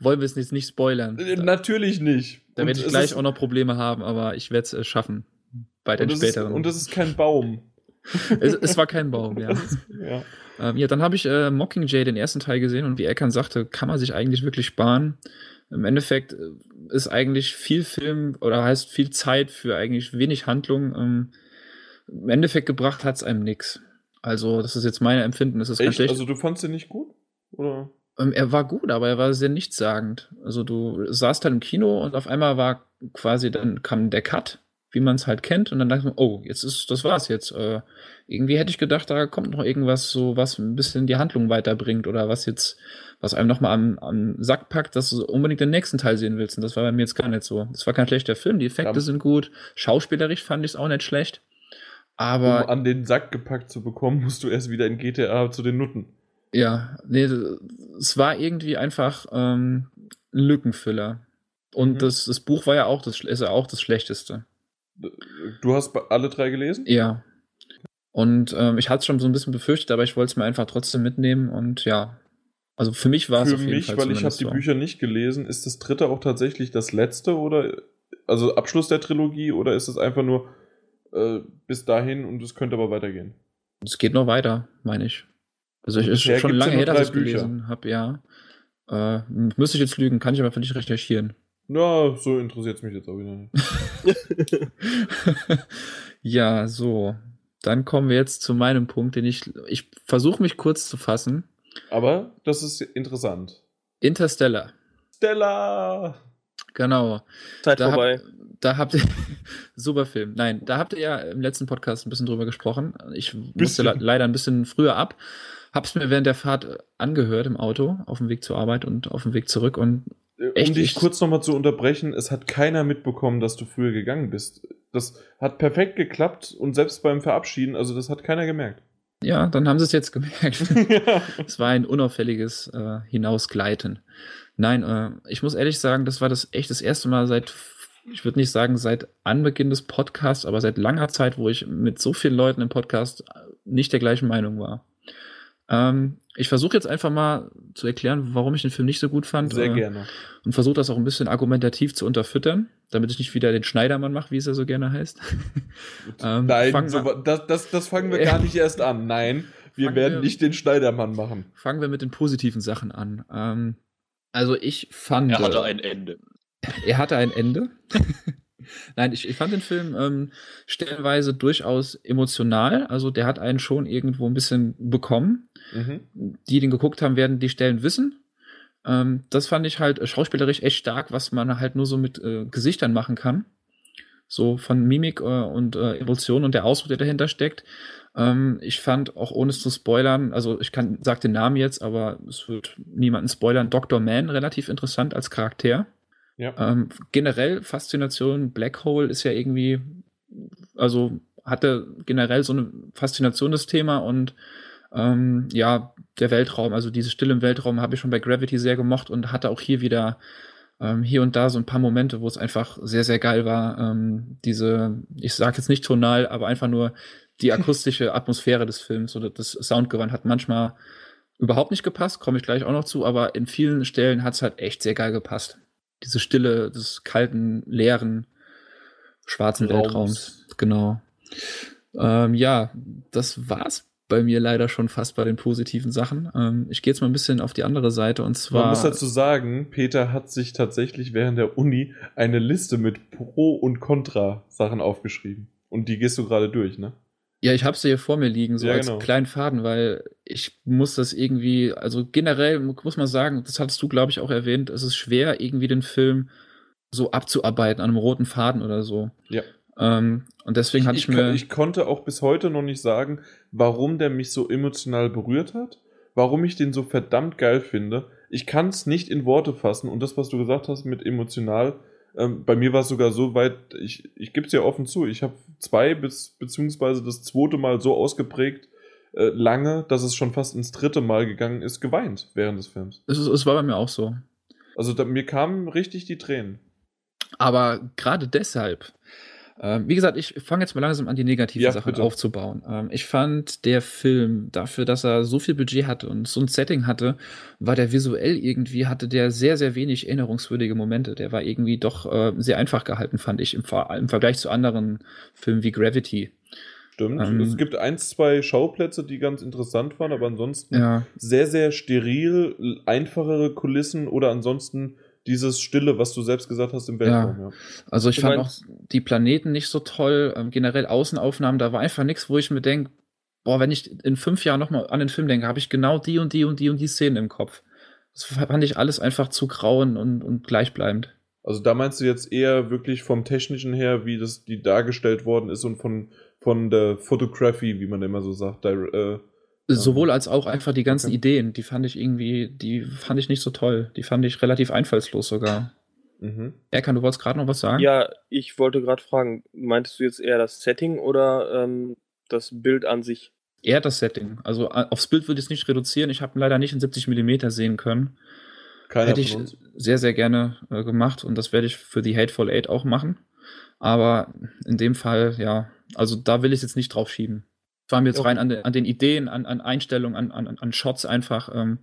wollen wir es jetzt nicht spoilern. Da, Natürlich nicht. da werde ich gleich auch noch Probleme haben, aber ich werde es äh, schaffen. Bei den und es ist, späteren. und es ist kein Baum. es, es war kein Baum, ja. Das ja. Ähm, ja, dann habe ich äh, Mockingjay den ersten Teil gesehen und wie Eckern sagte, kann man sich eigentlich wirklich sparen. Im Endeffekt äh, ist eigentlich viel Film oder heißt viel Zeit für eigentlich wenig Handlung. Ähm, Im Endeffekt gebracht hat es einem nix. Also, das ist jetzt meine Empfinden. Das ist ganz Echt? schlecht. Also du fandst den nicht gut? Oder? Ähm, er war gut, aber er war sehr nichtssagend. Also du saßt halt im Kino und auf einmal war quasi, dann kam der Cut, wie man es halt kennt, und dann dachte man, oh, jetzt ist, das war's jetzt. Äh, irgendwie hätte ich gedacht, da kommt noch irgendwas so, was ein bisschen die Handlung weiterbringt oder was jetzt, was einem nochmal am, am Sack packt, dass du unbedingt den nächsten Teil sehen willst. Und das war bei mir jetzt gar nicht so. Das war kein schlechter Film, die Effekte Ja. sind gut, schauspielerisch fand ich es auch nicht schlecht. Um Aber an den Sack gepackt zu bekommen, musst du erst wieder in GTA zu den Nutten. Ja, nee, es war irgendwie einfach ähm, ein Lückenfüller. Und Mhm. das, das Buch war ja auch das, ist ja auch das Schlechteste. Du hast alle drei gelesen? Ja. Und ähm, ich hatte es schon so ein bisschen befürchtet, aber ich wollte es mir einfach trotzdem mitnehmen und ja. Also für mich war es Für mich, Fall weil ich habe zumindest die so. Bücher nicht gelesen, ist das dritte auch tatsächlich das letzte oder also Abschluss der Trilogie oder ist es einfach nur äh, bis dahin und es könnte aber weitergehen? Es geht noch weiter, meine ich. Also ich ist schon lange her, dass ich Bücher. gelesen habe, ja. Äh, müsste ich jetzt lügen, kann ich aber für dich recherchieren. Ja, so interessiert es mich jetzt auch wieder nicht. ja, so. Dann kommen wir jetzt zu meinem Punkt, den ich. Ich versuche mich kurz zu fassen. Aber das ist interessant. Interstellar. Stella! Genau. Zeit Da, vorbei. hab, da habt ihr. Super Film. Nein, da habt ihr ja im letzten Podcast ein bisschen drüber gesprochen. Ich musste Bisschen. le leider ein bisschen früher ab. Hab's mir während der Fahrt äh, angehört im Auto, auf dem Weg zur Arbeit und auf dem Weg zurück. Und Äh, Um Echt, dich ich- kurz nochmal zu unterbrechen, es hat keiner mitbekommen, dass du früher gegangen bist. Das hat perfekt geklappt und selbst beim Verabschieden, also das hat keiner gemerkt. ja, dann haben sie es jetzt gemerkt. Es war ein unauffälliges äh, Hinausgleiten. Nein, äh, ich muss ehrlich sagen, das war das echt das erste Mal seit, ich würde nicht sagen seit Anbeginn des Podcasts, aber seit langer Zeit, wo ich mit so vielen Leuten im Podcast äh, nicht der gleichen Meinung war. Ähm, ich versuche jetzt einfach mal zu erklären, warum ich den Film nicht so gut fand. Sehr äh, gerne. Und versuche das auch ein bisschen argumentativ zu unterfüttern, damit ich nicht wieder den Schneidermann mache, wie es ja so gerne heißt. Ähm, Nein, fangen so, wir- das, das, das fangen wir Äh, gar nicht erst an. Nein, wir werden wir- nicht den Schneidermann machen. Fangen wir mit den positiven Sachen an. Ähm, also ich fand. Er hatte ein Ende. Er hatte ein Ende. Nein, ich, ich fand den Film ähm, stellenweise durchaus emotional. Also der hat einen schon irgendwo ein bisschen bekommen. Mhm. Die den geguckt haben, werden die Stellen wissen. Ähm, das fand ich halt äh, schauspielerisch echt stark, was man halt nur so mit äh, Gesichtern machen kann. So von Mimik äh, und äh, Emotionen und der Ausdruck, der dahinter steckt. Ähm, ich fand, auch ohne es zu spoilern, also ich kann, sag den Namen jetzt, aber es wird niemanden spoilern, Dr. Man relativ interessant als Charakter. Ja. Ähm, generell Faszination, Black Hole ist ja irgendwie, also hatte generell so eine Faszination das Thema und ähm, ja, der Weltraum, also diese Stille im Weltraum habe ich schon bei Gravity sehr gemocht und hatte auch hier wieder ähm, hier und da so ein paar Momente, wo es einfach sehr, sehr geil war. Ähm, diese, ich sage jetzt nicht tonal, aber einfach nur die akustische Atmosphäre des Films oder das Soundgewand hat manchmal überhaupt nicht gepasst, komme ich gleich auch noch zu, aber in vielen Stellen hat es halt echt sehr geil gepasst. Diese Stille des kalten, leeren, schwarzen Raums. Weltraums. Genau. Ähm, ja, das war's bei mir leider schon fast bei den positiven Sachen. Ähm, ich gehe jetzt mal ein bisschen auf die andere Seite und zwar. Man muss dazu sagen, Peter hat sich tatsächlich während der Uni eine Liste mit Pro- und Contra-Sachen aufgeschrieben. Und die gehst du gerade durch, ne? Ja, ich habe sie hier vor mir liegen, so Ja, als genau. kleinen Faden, weil ich muss das irgendwie, also generell muss man sagen, das hattest du, glaube ich, auch erwähnt, es ist schwer, irgendwie den Film so abzuarbeiten an einem roten Faden oder so. Ja. Ähm, und deswegen hatte ich, ich, mir. ich konnte auch bis heute noch nicht sagen, warum der mich so emotional berührt hat, warum ich den so verdammt geil finde. Ich kann es nicht in Worte fassen und das, was du gesagt hast mit emotional, ähm, bei mir war es sogar so weit, ich, ich gebe es ja offen zu, ich habe zwei bis beziehungsweise das zweite Mal so ausgeprägt äh, lange, dass es schon fast ins dritte Mal gegangen ist, geweint während des Films. es, ist- es war bei mir auch so. Also da, mir kamen richtig die Tränen. Aber gerade deshalb, ähm, wie gesagt, ich fange jetzt mal langsam an, die negativen Ja, Sachen bitte. aufzubauen. Ähm, ich fand, der Film, dafür, dass er so viel Budget hatte und so ein Setting hatte, war der visuell irgendwie, hatte der sehr, sehr wenig erinnerungswürdige Momente. Der war irgendwie doch äh, sehr einfach gehalten, fand ich, im, Ver im Vergleich zu anderen Filmen wie Gravity. Stimmt. Ähm, es gibt ein, zwei Schauplätze, die ganz interessant waren, aber ansonsten Ja, sehr, sehr steril, einfachere Kulissen oder ansonsten dieses Stille, was du selbst gesagt hast im Weltraum. Ja. also ich Du fand auch die Planeten nicht so toll. Ähm, generell Außenaufnahmen, da war einfach nichts, wo ich mir denke, boah, wenn ich in fünf Jahren nochmal an den Film denke, habe ich genau die und die und die und die Szenen im Kopf. Das fand ich alles einfach zu grauen und, und gleichbleibend. Also da meinst du jetzt eher wirklich vom Technischen her, wie das die dargestellt worden ist und von, von der Photography, wie man immer so sagt. Der, äh, Sowohl als auch einfach die ganzen Okay. Ideen, die fand ich irgendwie, die fand ich nicht so toll. Die fand ich relativ einfallslos sogar. mhm. Erkan, du wolltest gerade noch was sagen? Ja, ich wollte gerade fragen, meintest du jetzt eher das Setting oder ähm, das Bild an sich? Eher das Setting. Also äh, aufs Bild würde ich es nicht reduzieren. Ich habe ihn leider nicht in 70 mm sehen können. Keiner Hätte ich sehr, sehr gerne äh, gemacht und das werde ich für die Hateful Eight auch machen. Aber in dem Fall, ja, also da will ich es jetzt nicht drauf schieben. Es war mir jetzt Okay. rein an, den- an den Ideen, an, an Einstellungen, an, an, an Shots einfach. Ähm,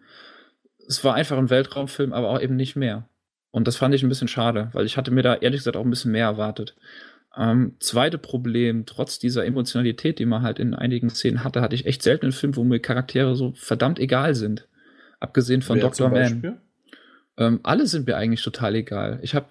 es war einfach ein Weltraumfilm, aber auch eben nicht mehr. Und das fand ich ein bisschen schade, weil ich hatte mir da ehrlich gesagt auch ein bisschen mehr erwartet. Ähm, zweite Problem, trotz dieser Emotionalität, die man halt in einigen Szenen hatte, hatte ich echt selten einen Film, wo mir Charaktere so verdammt egal sind. Abgesehen von Wer Dr. Man. Ähm, alle sind mir eigentlich total egal. Ich habe,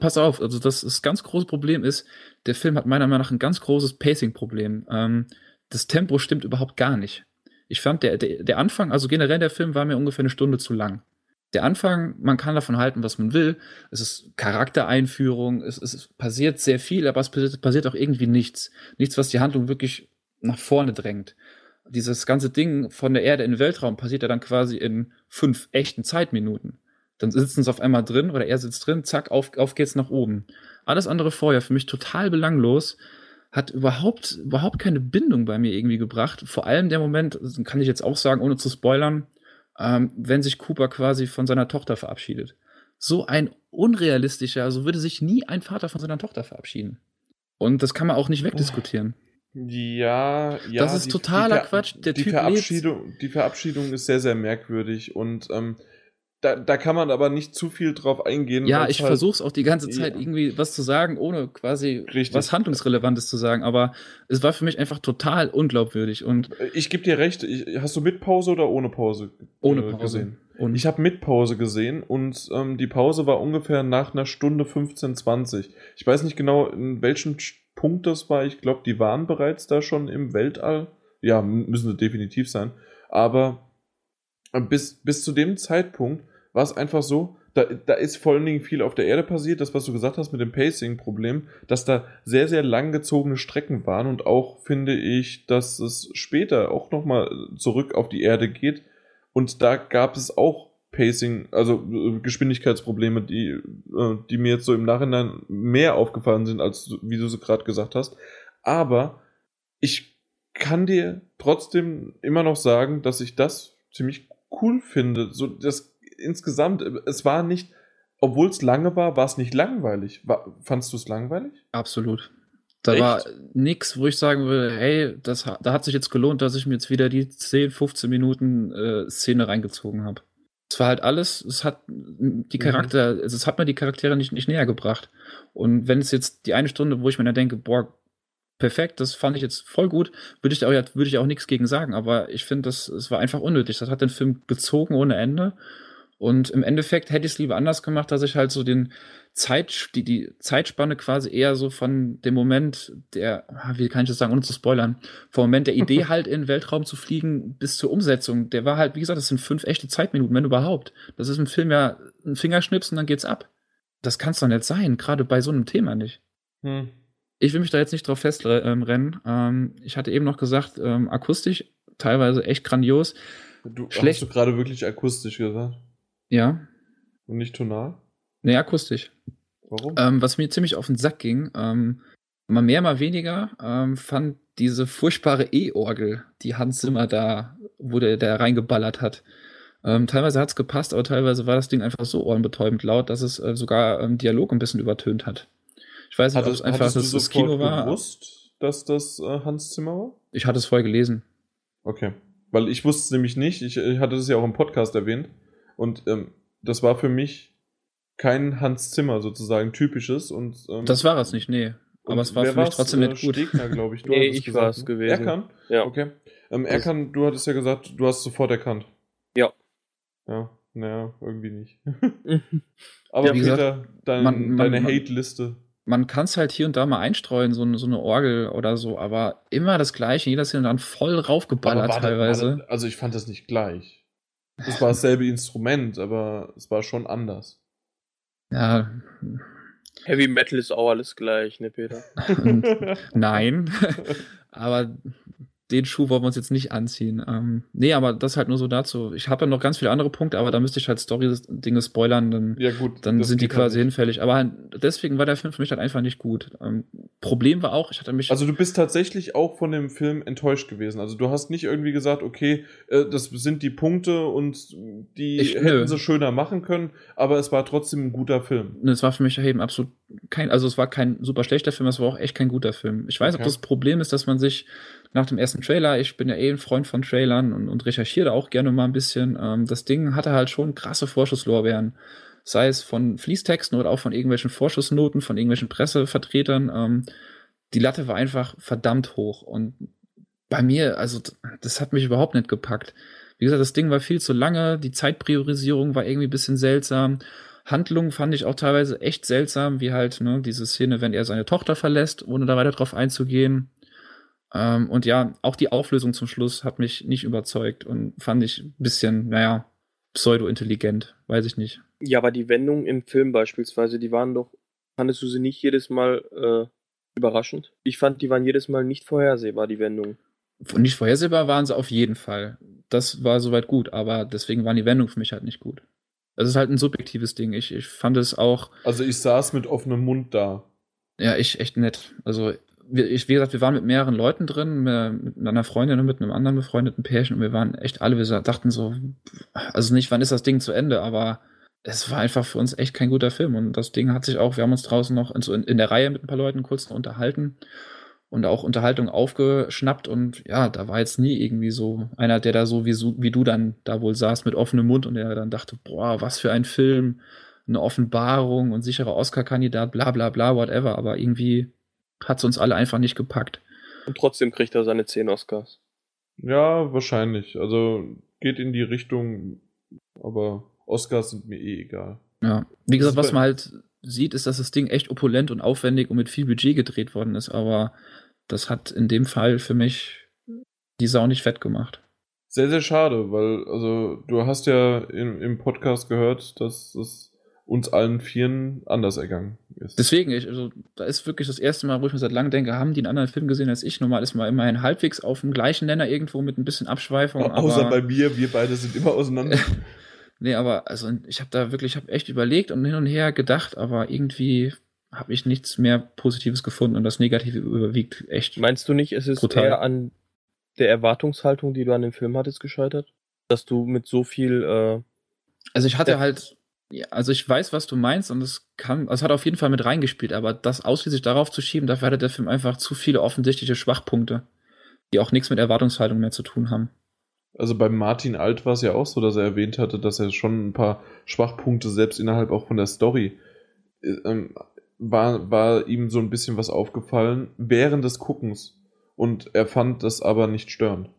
pass auf, also das, das ganz große Problem ist, der Film hat meiner Meinung nach ein ganz großes Pacing-Problem. Ähm, das Tempo stimmt überhaupt gar nicht. Ich fand, der, der, der Anfang, also generell der Film war mir ungefähr eine Stunde zu lang. Der Anfang, man kann davon halten, was man will. Es ist Charaktereinführung, es, es passiert sehr viel, aber es passiert, passiert auch irgendwie nichts. Nichts, was die Handlung wirklich nach vorne drängt. Dieses ganze Ding von der Erde in den Weltraum passiert ja dann quasi in fünf echten Zeitminuten. Dann sitzen sie auf einmal drin oder er sitzt drin, zack, auf, auf geht's nach oben. Alles andere vorher für mich total belanglos, hat überhaupt, überhaupt keine Bindung bei mir irgendwie gebracht. Vor allem der Moment, kann ich jetzt auch sagen, ohne zu spoilern, ähm, wenn sich Cooper quasi von seiner Tochter verabschiedet. So ein unrealistischer, also würde sich nie ein Vater von seiner Tochter verabschieden. Und das kann man auch nicht wegdiskutieren. Ja, ja. Das ist totaler Quatsch. Der die, Typ Verabschiedung, die Verabschiedung ist sehr, sehr merkwürdig und ähm, da, da kann man aber nicht zu viel drauf eingehen. Ja, ich halt- versuche auch die ganze Zeit Ja. irgendwie was zu sagen, ohne quasi Richtig. was Handlungsrelevantes zu sagen. Aber es war für mich einfach total unglaubwürdig und Ich gebe dir recht. Ich, hast du mit Pause oder ohne Pause äh, ohne Pause. gesehen? Und Ich habe mit Pause gesehen und ähm, die Pause war ungefähr nach einer Stunde 15, 20. Ich weiß nicht genau, in welchem Punkt das war. Ich glaube, die waren bereits da schon im Weltall. Ja, müssen sie definitiv sein. Aber äh, bis, bis zu dem Zeitpunkt war es einfach so, da, da ist vor allen Dingen viel auf der Erde passiert, das, was du gesagt hast mit dem Pacing-Problem, dass da sehr, sehr langgezogene Strecken waren und auch finde ich, dass es später auch nochmal zurück auf die Erde geht und da gab es auch Pacing, also äh, Geschwindigkeitsprobleme, die, äh, die mir jetzt so im Nachhinein mehr aufgefallen sind, als wie du sie gerade gesagt hast. Aber ich kann dir trotzdem immer noch sagen, dass ich das ziemlich cool finde. So, das insgesamt, äh, es war nicht, obwohl es lange war, war es nicht langweilig. War, fandst du es langweilig? absolut. Da Echt? war nix, wo ich sagen würde, hey, das, da hat sich jetzt gelohnt, dass ich mir jetzt wieder die 10, 15 Minuten äh, Szene reingezogen habe. Es war halt alles, es hat die Charakter, also es hat mir die Charaktere nicht, nicht näher gebracht. Und wenn es jetzt die eine Stunde, wo ich mir dann denke, boah, perfekt, das fand ich jetzt voll gut, würde ich da auch, würde ich auch nichts gegen sagen, aber ich finde, das, es war einfach unnötig. Das hat den Film bezogen ohne Ende. Und im Endeffekt hätte ich es lieber anders gemacht, dass ich halt so den, Zeit, die, die Zeitspanne quasi eher so von dem Moment der, ah, wie kann ich das sagen, ohne zu spoilern, vom Moment der Idee halt in den Weltraum zu fliegen bis zur Umsetzung, der war halt, wie gesagt, das sind fünf echte Zeitminuten, wenn überhaupt. Das ist im Film ja ein Fingerschnips und dann geht's ab. Das kann's doch nicht sein, gerade bei so einem Thema nicht. Hm. Ich will mich da jetzt nicht drauf festrennen. Ähm, ich hatte eben noch gesagt, ähm, akustisch teilweise echt grandios. Du, Schlecht. Hast du gerade wirklich akustisch gesagt? Ja. Und nicht tonal? Nee, akustisch. Warum? Ähm, was mir ziemlich auf den Sack ging, ähm, mal mehr, mal weniger, ähm, fand diese furchtbare E-Orgel, die Hans Zimmer da, wo der, der reingeballert hat. Ähm, teilweise hat es gepasst, aber teilweise war das Ding einfach so ohrenbetäubend laut, dass es äh, sogar ähm, Dialog ein bisschen übertönt hat. Ich weiß nicht, ob es einfach das, das Kino war. gewusst, dass das äh, Hans Zimmer war? Ich hatte es vorher gelesen. Okay. Weil ich wusste es nämlich nicht. Ich, ich hatte es ja auch im Podcast erwähnt. Und ähm, das war für mich kein Hans Zimmer sozusagen typisches. Und, ähm, das war es nicht, nee. Aber es war für mich trotzdem nicht gut. Stegner, glaube ich. Du nee, ich war es gewesen. Erkan? Ja. Okay. Ähm, Erkan, du hattest ja gesagt, du hast es sofort erkannt. Ja. Ja, naja, irgendwie nicht. Aber ja, Peter, gesagt, dein, man, man, deine Hate-Liste man kann es halt hier und da mal einstreuen, so, so, eine Orgel oder so, aber immer das Gleiche, jeder ist dann voll raufgeballert teilweise. Warte, also ich fand das nicht gleich. Es war dasselbe Instrument, aber es war schon anders. Ja. Heavy Metal ist auch alles gleich, ne, Peter? Nein. aber den Schuh wollen wir uns jetzt nicht anziehen. Ähm, nee, aber das halt nur so dazu. Ich habe ja noch ganz viele andere Punkte, aber da müsste ich halt Story-Dinge spoilern, dann, ja, gut, dann sind die halt quasi halt hinfällig. Aber halt, deswegen war der Film für mich halt einfach nicht gut. Ähm, Problem war auch, ich hatte mich. Also du bist tatsächlich auch von dem Film enttäuscht gewesen. Also du hast nicht irgendwie gesagt, okay, äh, das sind die Punkte und die ich, hätten nö. sie schöner machen können, aber es war trotzdem ein guter Film. Es war für mich eben absolut kein, also es war kein super schlechter Film, es war auch echt kein guter Film. Ich weiß, okay. ob das Problem ist, dass man sich nach dem ersten Trailer, ich bin ja eh ein Freund von Trailern und, und recherchiere da auch gerne mal ein bisschen. Ähm, das Ding hatte halt schon krasse Vorschusslorbeeren. Sei es von Fließtexten oder auch von irgendwelchen Vorschussnoten, von irgendwelchen Pressevertretern. Ähm, die Latte war einfach verdammt hoch. Und bei mir, also das hat mich überhaupt nicht gepackt. Wie gesagt, das Ding war viel zu lange, die Zeitpriorisierung war irgendwie ein bisschen seltsam. Handlung fand ich auch teilweise echt seltsam, wie halt ne, diese Szene, wenn er seine Tochter verlässt, ohne da weiter drauf einzugehen. Ähm, und ja, auch die Auflösung zum Schluss hat mich nicht überzeugt und fand ich ein bisschen, naja, pseudo-intelligent, weiß ich nicht. Ja, aber die Wendungen im Film beispielsweise, die waren doch, fandest du sie nicht jedes Mal äh, überraschend? Ich fand, die waren jedes Mal nicht vorhersehbar, die Wendungen. Nicht vorhersehbar waren sie auf jeden Fall. Das war soweit gut, aber deswegen waren die Wendungen für mich halt nicht gut. Das ist halt ein subjektives Ding. Ich, ich fand es auch. Also ich saß mit offenem Mund da. Ja, ich echt nett. Also ich, wie gesagt, wir waren mit mehreren Leuten drin, mit einer Freundin und mit einem anderen befreundeten Pärchen und wir waren echt alle, wir dachten so, also nicht, wann ist das Ding zu Ende, aber es war einfach für uns echt kein guter Film und das Ding hat sich auch, wir haben uns draußen noch in, in der Reihe mit ein paar Leuten kurz noch unterhalten und auch Unterhaltung aufgeschnappt und ja, da war jetzt nie irgendwie so einer, der da so wie, wie du dann da wohl saß mit offenem Mund und der dann dachte, boah, was für ein Film, eine Offenbarung und sicherer Oscar-Kandidat, bla bla bla, whatever, aber irgendwie hat es uns alle einfach nicht gepackt. Und trotzdem kriegt er seine 10 Oscars. Ja, wahrscheinlich. Also geht in die Richtung, aber Oscars sind mir eh egal. Ja, wie gesagt, was man halt sieht, ist, dass das Ding echt opulent und aufwendig und mit viel Budget gedreht worden ist, aber das hat in dem Fall für mich die Sau nicht fett gemacht. Sehr, sehr schade, weil, also, du hast ja im, im Podcast gehört, dass es uns allen Vieren anders ergangen ist. Deswegen, ich, also, da ist wirklich das erste Mal, wo ich mir seit langem denke, haben die einen anderen Film gesehen als ich? Normal ist man immerhin halbwegs auf dem gleichen Nenner irgendwo mit ein bisschen Abschweifung. Aber, außer bei mir, wir beide sind immer auseinander. nee, aber also ich habe da wirklich, ich habe echt überlegt und hin und her gedacht, aber irgendwie habe ich nichts mehr Positives gefunden und das Negative überwiegt echt. Meinst du nicht, es ist brutal. eher an der Erwartungshaltung, die du an dem Film hattest, gescheitert? Dass du mit so viel. Äh, also ich hatte halt ja, also ich weiß, was du meinst und es kann, also es hat auf jeden Fall mit reingespielt, aber das ausschließlich darauf zu schieben, dafür hatte der Film einfach zu viele offensichtliche Schwachpunkte, die auch nichts mit Erwartungshaltung mehr zu tun haben. Also bei Martin Alt war es ja auch so, dass er erwähnt hatte, dass er schon ein paar Schwachpunkte selbst innerhalb auch von der Story äh, ähm, war, war ihm so ein bisschen was aufgefallen während des Guckens und er fand das aber nicht störend.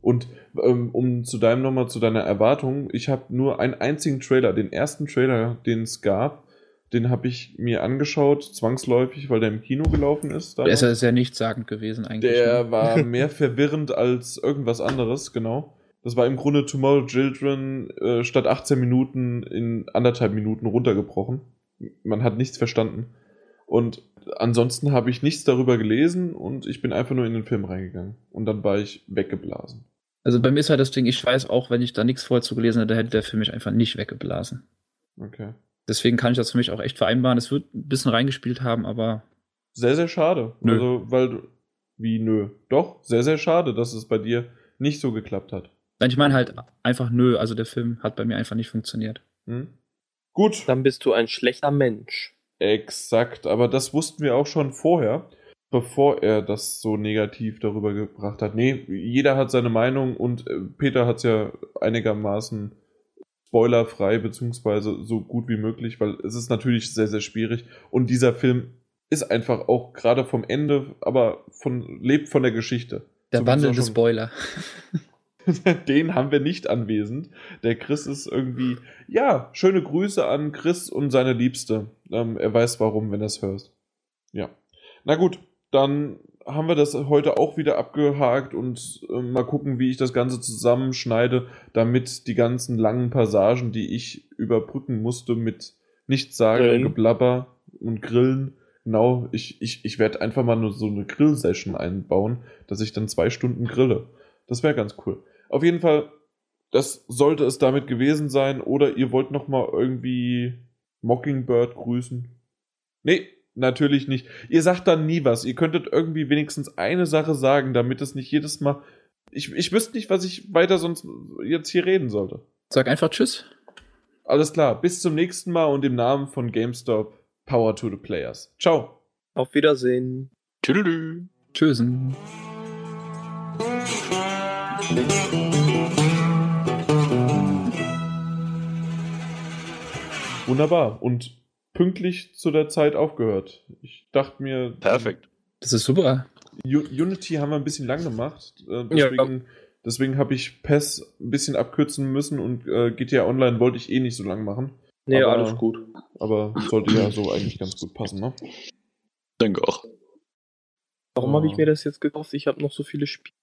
Und ähm, um zu deinem nochmal zu deiner Erwartung, ich habe nur einen einzigen Trailer, den ersten Trailer, den es gab, Den habe ich mir angeschaut, zwangsläufig, weil der im Kino gelaufen ist. Der ist ja damals. sehr nichtssagend gewesen eigentlich. Der ne? war mehr verwirrend als irgendwas anderes, genau. Das war im Grunde Tomorrow Children äh, statt 18 Minuten in anderthalb Minuten runtergebrochen. Man hat nichts verstanden. Und ansonsten habe ich nichts darüber gelesen und ich bin einfach nur in den Film reingegangen. Und dann war ich weggeblasen. Also bei mir ist halt das Ding, ich weiß auch, wenn ich da nichts vorher zu gelesen hätte, hätte der Film mich einfach nicht weggeblasen. Okay. Deswegen kann ich das für mich auch echt vereinbaren. Es wird ein bisschen reingespielt haben, aber Sehr, sehr schade. Nö. Also, weil du. Wie nö? Doch, sehr, sehr schade, dass es bei dir nicht so geklappt hat. nein, ich meine halt einfach nö. Also der Film hat bei mir einfach nicht funktioniert. Hm? Gut. Dann bist du ein schlechter Mensch. Exakt, aber das wussten wir auch schon vorher, bevor er das so negativ darüber gebracht hat. Nee, jeder hat seine Meinung und äh, Peter hat es ja einigermaßen spoilerfrei, beziehungsweise so gut wie möglich, weil es ist natürlich sehr, sehr schwierig und dieser Film ist einfach auch gerade vom Ende, aber von, lebt von der Geschichte. Der So auch schon- Spoiler. Den haben wir nicht anwesend. Der Chris ist irgendwie. Ja, schöne Grüße an Chris und seine Liebste. Ähm, er weiß warum, wenn er es hört. Ja. Na gut, dann haben wir das heute auch wieder abgehakt und äh, mal gucken, wie ich das Ganze zusammenschneide, damit die ganzen langen Passagen, die ich überbrücken musste mit Nichtsagen, Grillen. Geblabber und Grillen. Genau, ich, ich, ich werde einfach mal nur so eine Grill-Session einbauen, dass ich dann zwei Stunden grille. Das wäre ganz cool. Auf jeden Fall, das sollte es damit gewesen sein. Oder ihr wollt noch mal irgendwie Mockingbird grüßen? Nee, natürlich nicht. Ihr sagt dann nie was. Ihr könntet irgendwie wenigstens eine Sache sagen, damit es nicht jedes Mal. Ich, ich wüsste nicht, was ich weiter sonst jetzt hier reden sollte. Sag einfach Tschüss. Alles klar, bis zum nächsten Mal und im Namen von GameStop, Power to the Players. Ciao. Auf Wiedersehen. Tüdelü. Tschüssen. Wunderbar. Und pünktlich zu der Zeit aufgehört. Ich dachte mir. Perfekt. Das ist super. Unity haben wir ein bisschen lang gemacht. Äh, Ja. deswegen deswegen habe ich PES ein bisschen abkürzen müssen und äh, GTA Online wollte ich eh nicht so lang machen. Nee, Aber- alles gut. Aber sollte ja so eigentlich ganz gut passen, ne? Denke auch. Warum Oh. habe ich mir das jetzt gekauft? Ich habe noch so viele Spiele.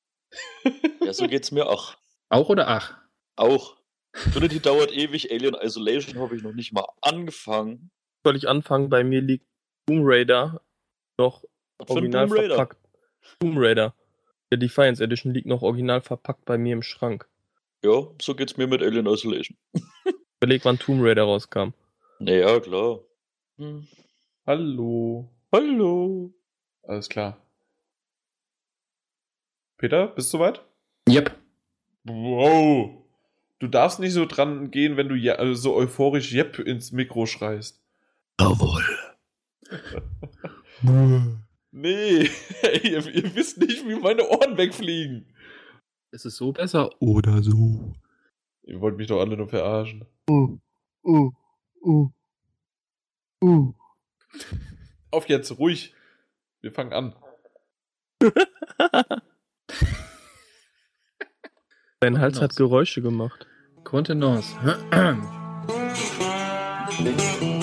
Ja, so geht's mir auch. Auch oder ach? Auch. Trinity dauert ewig. Alien Isolation habe ich noch nicht mal angefangen. Soll ich anfangen? Bei mir liegt Tomb Raider noch Was original Tomb Raider? verpackt. Tomb Raider. Der Defiance Edition liegt noch original verpackt bei mir im Schrank. Ja, so geht's mir mit Alien Isolation. Überleg, wann Tomb Raider rauskam. Naja, klar. Hm. Hallo. Hallo. Alles klar. Peter, bist du soweit? Yep. Wow. Du darfst nicht so dran gehen, wenn du ja, also so euphorisch Jep ins Mikro schreist. Jawohl. Nee, ihr, ihr wisst nicht, wie meine Ohren wegfliegen. Ist es so besser oder so? Ihr wollt mich doch alle nur verarschen. Auf jetzt, ruhig. Wir fangen an. Dein Hals hat. Geräusche gemacht. Kontenance.